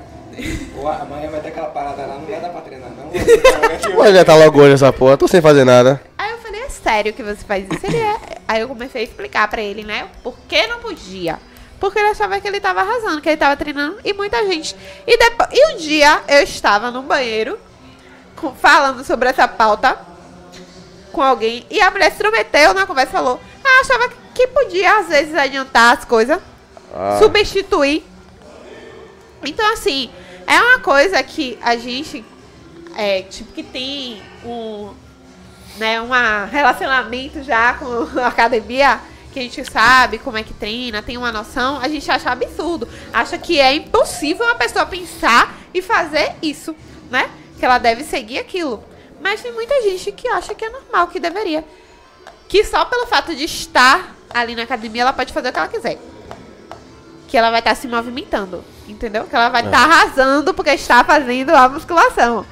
Pô, amanhã vai ter aquela parada lá, não vai dar pra treinar, não. Vou adiantar logo hoje essa porra, tô sem fazer nada. Aí falei, é sério que você faz isso? Ele é. Aí eu comecei a explicar pra ele, né? Por que não podia? Porque ele achava que ele tava arrasando, que ele tava treinando e muita gente. E, depois, e um dia eu estava no banheiro com- falando sobre essa pauta com alguém e a mulher se intrometeu na conversa e falou: Ah, achava que podia às vezes adiantar as coisas, Ah, substituir. Então, assim, é uma coisa que a gente, é, tipo, que tem um, né, um relacionamento já com a academia, que a gente sabe como é que treina, tem uma noção, a gente acha absurdo. Acha que é impossível uma pessoa pensar e fazer isso, né? Que ela deve seguir aquilo. Mas tem muita gente que acha que é normal, que deveria. Que só pelo fato de estar ali na academia, ela pode fazer o que ela quiser. Que ela vai estar se movimentando, entendeu? Que ela vai estar arrasando porque está fazendo a musculação.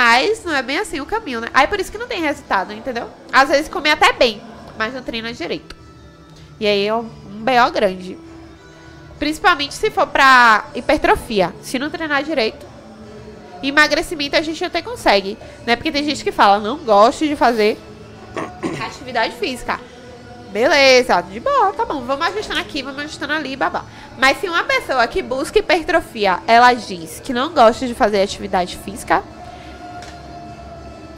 Mas não é bem assim o caminho, né? Aí por isso que não tem resultado, entendeu? Às vezes come até bem, mas não treina direito. E aí é um BO grande. Principalmente se for pra hipertrofia. Se não treinar direito, emagrecimento a gente até consegue, né? Porque tem gente que fala, não gosto de fazer atividade física. Beleza, de boa, tá bom, vamos ajustando aqui, vamos ajustando ali, babá. Mas se uma pessoa que busca hipertrofia, ela diz que não gosta de fazer atividade física,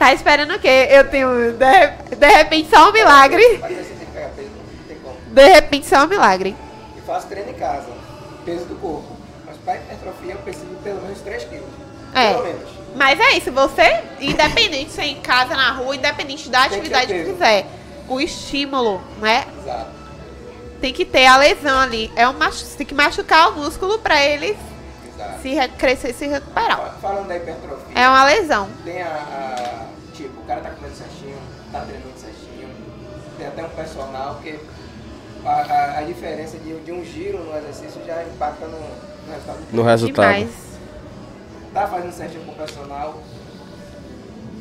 tá esperando o quê? Eu tenho, de, de repente, só um milagre. Que. De repente, só um milagre. E faço treino em casa, peso do corpo. Mas para hipertrofia eu preciso de pelo menos 3 quilos. É. Pelo menos. Mas é isso, você, independente se é em casa, na rua, independente da Tem que atividade que peso. fizer, o estímulo, né? Exato. Tem que ter a lesão ali. É um machu você tem que machucar o músculo pra ele Exato. se re- crescer e se recuperar. Fa- Falando da hipertrofia, É uma lesão. tem a, o cara tá comendo certinho, tá treinando certinho. Tem até um personal que a, a, a diferença de, de um giro no exercício já impacta no, no resultado. do No resultado. Demais. Tá fazendo certinho com o personal,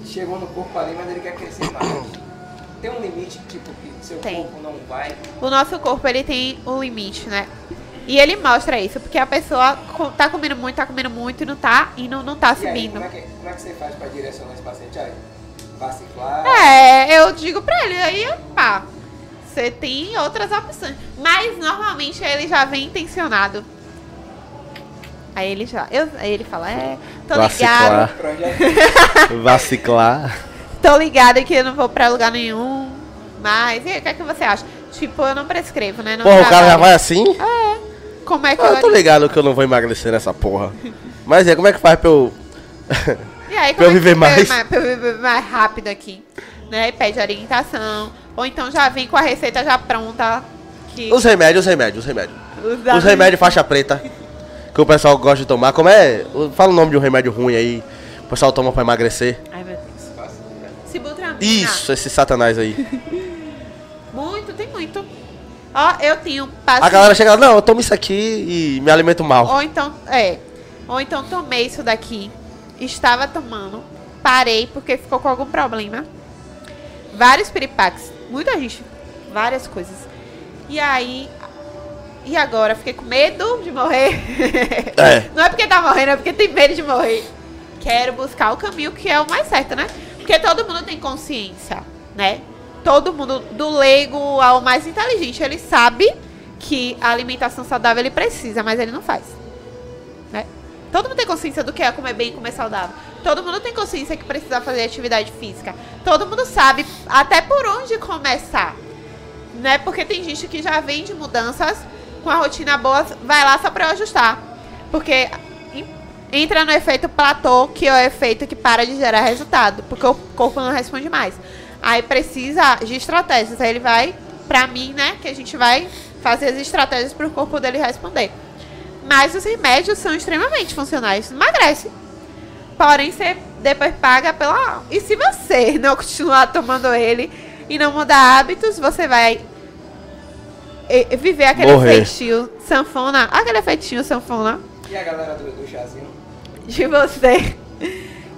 chegou no corpo ali, mas ele quer crescer mais. Tem um limite, tipo, que seu Tem. corpo não vai. O nosso corpo, ele tem um limite, né? E ele mostra isso, porque a pessoa tá comendo muito, tá comendo muito e não tá, e não, não tá E aí, subindo. como é, que, como é que você faz pra direcionar esse paciente aí? É, eu digo pra ele, aí, pá, você tem outras opções. Mas normalmente ele já vem intencionado. Aí ele já. Eu, aí ele fala, é, tô Vaciclar. ligado. Projeto. [laughs] Vaciclar. Tô ligado que eu não vou pra lugar nenhum. Mas, e aí, o que é que você acha? Tipo, eu não prescrevo, né? Não Porra, o cara já vai assim? Como é que Ah, eu tô eu. ligado que eu não vou emagrecer nessa porra. Mas é, como é que faz pra eu. [laughs] Aí, Pra eu é que viver você mais. vai- Pra eu viver mais rápido aqui. Né? E Pede orientação. Ou então já vem com a receita já pronta. Que Os remédios, os remédios, os remédios. usa- Os remédios faixa preta. Que o pessoal gosta de tomar. Como é? Fala o nome de um remédio ruim aí. O pessoal toma pra emagrecer. Ai, meu Deus. Sibutramina. Isso, esse satanás aí. [laughs] Muito, tem muito. Ó, eu tenho paciente. A galera chega lá, não, eu tomo isso aqui e me alimento mal. Ou então, é. Ou então tomei isso daqui. Estava tomando. Parei porque ficou com algum problema. Vários piripaques. Muita gente. Várias coisas. E aí. E agora? Fiquei com medo de morrer. É. [laughs] Não é porque tá morrendo, é porque tem medo de morrer. Quero buscar o caminho que é o mais certo, né? Porque todo mundo tem consciência, né? Todo mundo, do leigo ao mais inteligente, ele sabe que a alimentação saudável ele precisa, mas ele não faz. Né? Todo mundo tem consciência do que é comer bem e comer saudável. Todo mundo tem consciência que precisa fazer atividade física. Todo mundo sabe até por onde começar. Né? Porque tem gente que já vem de mudanças com a rotina boa, vai lá só pra eu ajustar. Porque entra no efeito platô, que é o efeito que para de gerar resultado, porque o corpo não responde mais. Aí precisa de estratégias. Aí ele vai, pra mim, né, que a gente vai fazer as estratégias pro corpo dele responder. Mas os remédios são extremamente funcionais. Emagrece. Porém, você depois paga pela. E se você não continuar tomando ele e não mudar hábitos, você vai viver aquele Morrer. efeitinho sanfona. Aquele efeitinho sanfona E a galera do, do chazinho? de você.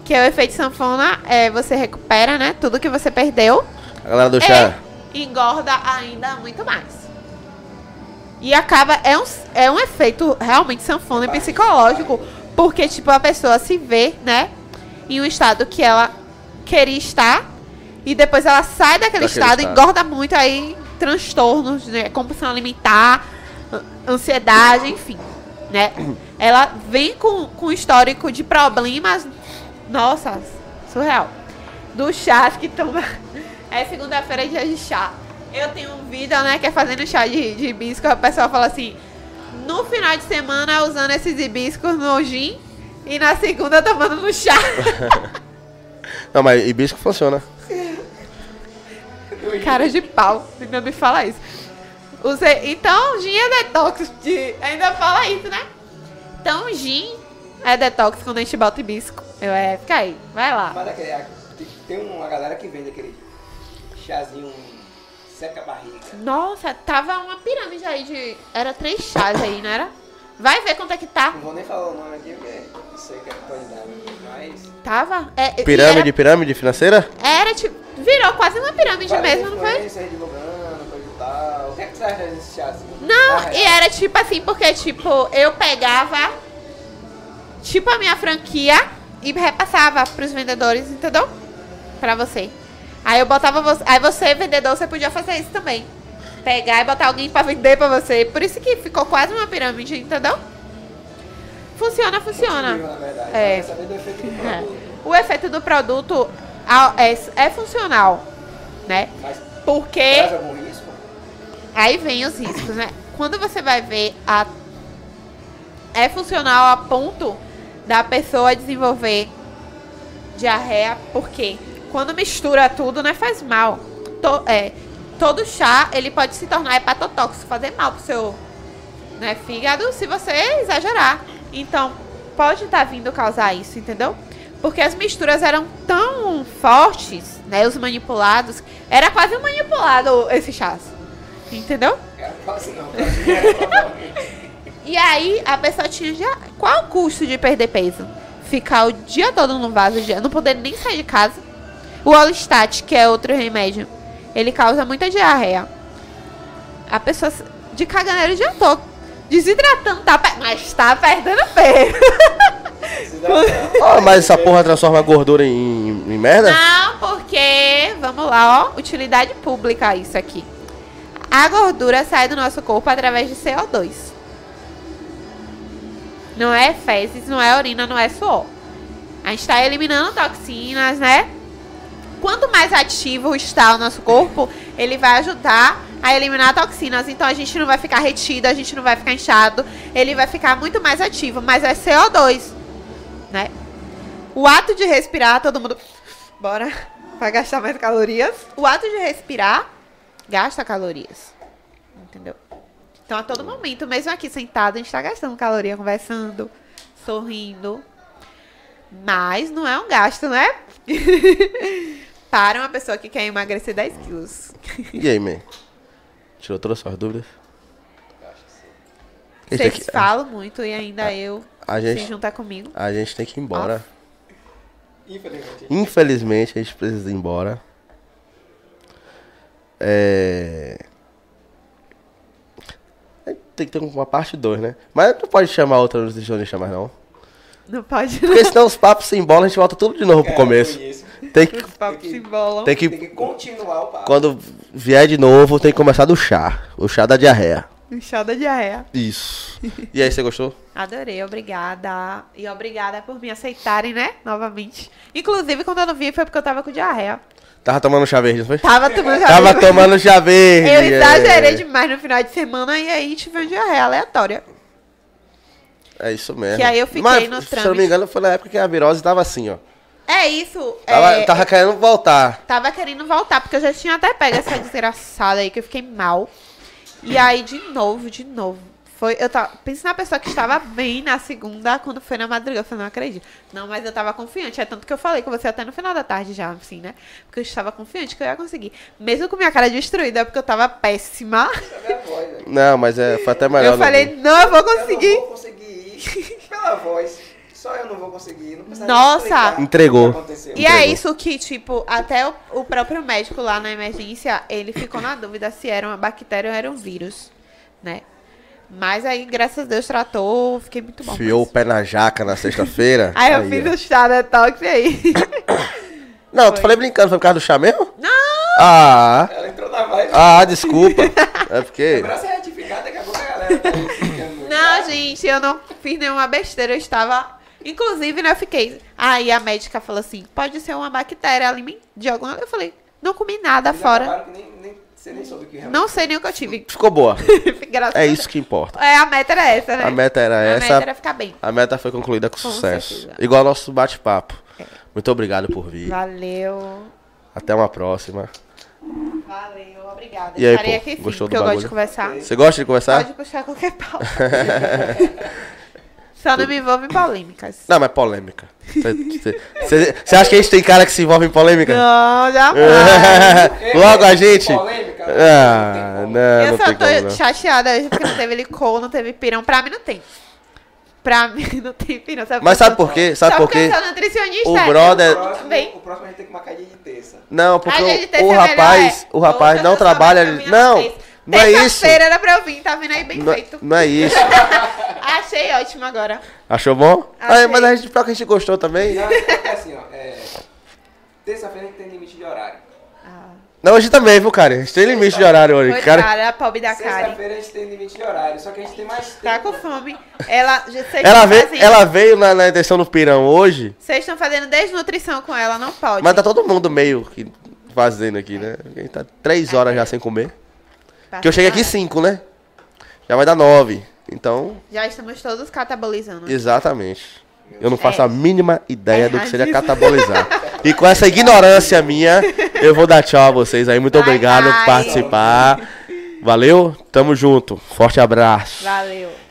Que é o efeito sanfona. É, você recupera, né? Tudo que você perdeu. A galera do chá. E engorda ainda muito mais. E acaba. É um, é um efeito realmente sanfona e psicológico. Porque, tipo, a pessoa se vê, né? Em um estado que ela queria estar. E depois ela sai daquele Daquele estado, estado. engorda muito, aí transtornos, né? Compulsão alimentar, an- ansiedade, enfim. Né? Ela vem com, com histórico de problemas. Nossa, surreal. Do chá que toma. [laughs] É segunda-feira é dia de chá. Eu tenho um vídeo, né, que é fazendo chá de, de hibisco. O pessoal fala assim: no final de semana usando esses hibiscos no gin e na segunda tomando no chá. [laughs] Não, mas hibisco funciona. Cara de pau, ainda me fala isso. Usei, então, gin é detox. De, ainda fala isso, né? Então, gin é detox quando a gente bota hibisco. Eu é, fica aí, vai lá. Mas aquele, tem uma galera que vende aquele chazinho seca a barriga. Nossa, tava uma pirâmide aí de. Era três chás aí, não era? Vai ver quanto é que tá. Não vou nem falar o nome aqui, porque eu sei que é dar, mas... Tava. É, Pirâmide, pirâmide financeira? Era, era tipo. Virou quase uma pirâmide mesmo, não foi? influencer divulgando, coisa e tal. O que é que você acha desse chá assim? Não, Ah, e era tipo assim, porque tipo, eu pegava tipo a minha franquia e repassava pros vendedores, entendeu? Pra você. Aí eu botava você. Aí você, vendedor, você podia fazer isso também. Pegar e botar alguém pra vender pra você. Por isso que ficou quase uma pirâmide, entendeu? Funciona, funciona. Na verdade. É. É. O efeito do produto é, é funcional, né? Mas Porque. traz algum risco? Aí vem os riscos, né? Quando você vai ver a é funcional a ponto da pessoa desenvolver diarreia, porque quando mistura tudo, né, faz mal. To- é, todo chá, ele pode se tornar hepatotóxico, fazer mal pro seu né, fígado se você exagerar. Então, pode estar vindo causar isso, entendeu? Porque as misturas eram tão fortes, né, os manipulados, era quase um manipulado esse chás. Entendeu? Era quase não. quase era, provavelmente. [laughs] E aí a pessoa tinha já. Qual o custo de perder peso? Ficar o dia todo no vaso, de- não poder nem sair de casa. O Olistat, que é outro remédio, ele causa muita diarreia. A pessoa de caganeiro já tô desidratando, tá, mas tá perdendo peso. Ah, mas essa porra transforma a gordura em, em merda? Não, porque, vamos lá, ó, utilidade pública isso aqui. A gordura sai do nosso corpo através de CO2. Não é fezes, não é urina, não é suor. A gente está eliminando toxinas, né? Quanto mais ativo está o nosso corpo, ele vai ajudar a eliminar toxinas. Então a gente não vai ficar retido, a gente não vai ficar inchado, ele vai ficar muito mais ativo. Mas é CO2, né? O ato de respirar, todo mundo. Bora. Vai gastar mais calorias. O ato de respirar gasta calorias. Entendeu? Então a todo momento, mesmo aqui sentado, a gente tá gastando caloria, conversando, sorrindo. Mas não é um gasto, né? [laughs] Para uma pessoa que quer emagrecer 10 quilos. E aí, man? Tirou todas as suas dúvidas? A Vocês que, falam muito e ainda eu a, se gente, juntar comigo. a gente tem que ir embora. Infelizmente. Infelizmente, a gente precisa ir embora. É... Tem que ter uma parte 2, né? Mas não pode chamar outra nutricionista mais, não. Não pode Porque senão os papos se embolam, a gente volta tudo de novo pro começo. isso. Tem que, tem que Tem que continuar o papo. Quando vier de novo, tem que começar do chá. O chá da diarreia. O chá da diarreia. Isso. E aí, você gostou? Adorei, obrigada. E obrigada por me aceitarem, né? Novamente. Inclusive, quando eu não vi, foi porque eu tava com diarreia. Tava tomando chá verde, não foi? Tava tomando chá Tava verde. tomando chá verde. Eu exagerei é. demais no final de semana e aí tive uma diarreia aleatória. É isso mesmo. Que aí eu fiquei Mas, no Se eu não trâmite. me engano, foi na época que a virose tava assim, ó. É isso. Tava, é, tava querendo voltar. tava querendo voltar, porque eu já tinha até pego essa desgraçada aí que eu fiquei mal. E aí, de novo, de novo. Foi, eu tava, pensa na pessoa que estava bem na segunda, quando foi na madrugada. Eu não acredito. Não, mas eu tava confiante. É tanto que eu falei com você até no final da tarde já, assim, né? Porque eu estava confiante que eu ia conseguir. Mesmo com minha cara destruída, porque eu tava péssima. Não, mas é, foi até melhor. eu falei, não, eu vou Eu não conseguir. vou conseguir ir [laughs] pela voz. Só eu não vou conseguir. Não precisa Nossa! Entregou. E é isso que, tipo, até o, o próprio médico lá na emergência, ele ficou na dúvida se era uma bactéria ou era um vírus, né? Mas aí, graças a Deus, tratou, fiquei muito bom. Fiou o pé na jaca na sexta-feira. [laughs] Aí eu ó. fiz o chá detox e aí. [coughs] Não, tu falei brincando, foi por causa do chá mesmo? Não! Ah, Ela entrou na vibe. ah, desculpa. [laughs] É porque. Pra ser retificada, daqui a pouco a galera tá [laughs] aí. Não, gente, eu não fiz nenhuma besteira, eu estava. Inclusive, né, eu fiquei. Aí a médica falou assim: pode ser uma bactéria alimentar de alguma. Eu falei, não comi nada Eles fora. nem, nem, você nem soube o que realmente. Não sei nem o que eu tive. Ficou boa. [laughs] É a isso que importa. É, a meta era essa, né? A meta era A essa. meta era ficar bem. A meta foi concluída com, Com sucesso. certeza. Igual ao nosso bate-papo. É. Muito obrigado por vir. Valeu. Até uma próxima. Valeu, obrigada. E aí, Estarei pô, aqui sim, gostou do porque eu gosto bagulho? de conversar. Você gosta de conversar? Pode puxar qualquer [laughs] pau. [laughs] Só não me envolve em polêmicas. Não, mas polêmica. Você acha que a gente tem cara que se envolve em polêmica? Não, [laughs] jamais. Logo a gente. Polêmica. Ah, não não, eu só tô como chateada hoje porque não teve licor, não teve pirão. Pra mim não tem. Pra mim [laughs] não tem pirão. Sabe Mas sabe por quê? Sabe Só por porque quê? eu sou nutricionista. O é. brother- O próximo, Vem. o próximo a gente tem que marcar dia de terça. Não, porque o, o ser rapaz, melhor, o rapaz não trabalha. Não. Não é isso. Terça-feira era pra eu vir, tá vendo aí bem Não, é- feito. não é isso. [laughs] Achei ótimo agora. Achou bom? Achei. Ah, mas a gente, pior que a gente gostou também. Não, é assim, ó. É, terça-feira a gente tem limite de horário. Não, hoje também, viu, cara? A gente tem limite de horário hoje. Cara, Coitada, a pobre da Karen. Sexta-feira a gente tem limite de horário, só que a gente tem mais tempo. Tá com fome. Ela, ela, estão veio, fazendo, ela veio na, na intenção do pirão hoje, Vocês estão fazendo desnutrição com ela, não pode. mas tá todo mundo meio que fazendo aqui, né? A gente tá três horas já sem comer. Porque eu cheguei aqui cinco, né? Já vai dar nove. Então, Já estamos todos catabolizando. exatamente. Eu não faço É. a mínima ideia do que seria Erradíssimo. catabolizar. E com essa ignorância minha, eu vou dar tchau a vocês aí. Muito obrigado por participar. Valeu, tamo junto. Forte abraço. Valeu.